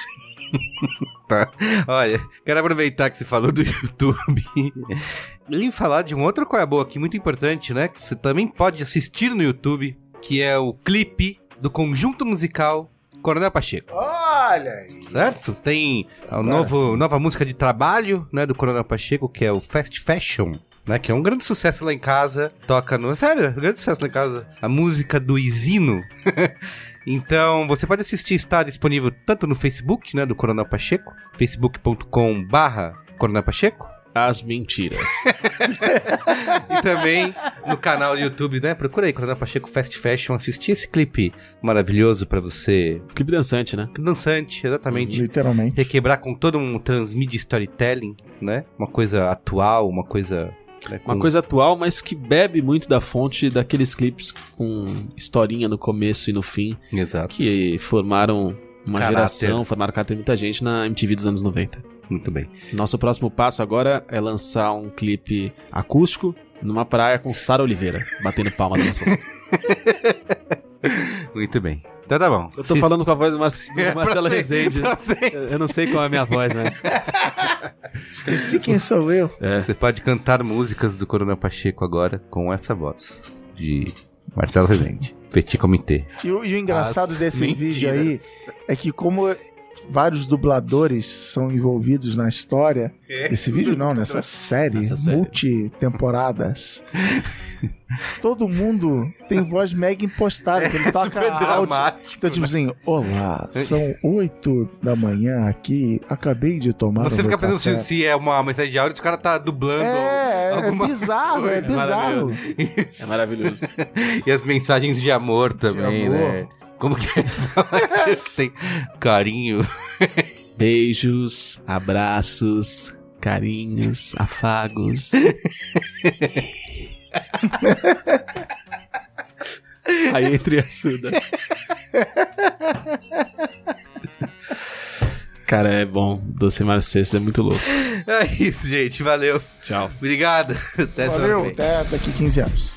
Tá. Olha, quero aproveitar que você falou do YouTube e falar de um outro coisa boa aqui, muito importante, né? Que você também pode assistir no YouTube, que é o clipe do conjunto musical Coronel Pacheco, Olha aí. certo? Tem a novo, nova música de trabalho, né, do Coronel Pacheco, que é o Fast Fashion. Né, que é um grande sucesso lá em casa. Toca no. Sério, grande sucesso lá em casa. A música do Isino. Então, você pode assistir, está disponível tanto no Facebook, né, do Coronel Pacheco, facebook.com barra Coronel Pacheco, As mentiras. e também no canal do YouTube, né, procura aí, Coronel Pacheco Fast Fashion, assistir esse clipe maravilhoso pra você, Clipe dançante, né? dançante, exatamente, Literalmente. requebrar com todo um transmídia storytelling, né, uma coisa atual, uma coisa... Uma com- coisa atual, mas que bebe muito da fonte daqueles clipes com historinha no começo e no fim, Exato, que formaram uma Caráter. geração, formaram caráter de muita gente na MTV dos anos 90. Muito bem. Nosso próximo passo agora é lançar um clipe acústico numa praia com Sara Oliveira, batendo palma na nossa Muito bem. Então tá bom. Eu tô Se- falando com a voz do, Mar do Marcelo Pra sempre, Rezende. Eu não sei qual é a minha voz, mas. Se quem sou eu? É. Você pode cantar músicas do Coronel Pacheco agora com essa voz de Marcelo Rezende. Petit Comitê. E o, e o engraçado As desse mentiras. vídeo aí é que como vários dubladores são envolvidos na história. Esse vídeo não, nessa série, Nessa série. multi-temporadas. Todo mundo tem voz mega impostada, que ele toca super áudio. dramático, Então, tipo assim, olá, são 8 da manhã aqui, acabei de tomar Você fica pensando café. se, se é uma mensagem de áudio, se o cara tá dublando É, é alguma bizarro, é coisa. bizarro. É maravilhoso. E as mensagens de amor também, amor. né? Como que é? Tem carinho. Beijos, abraços, carinhos, afagos. Aí entre a Suda. Cara, é bom. Doce Marcelo é muito louco. É isso, gente. Valeu. Tchau. Obrigado. Até Valeu, até daqui 15 anos.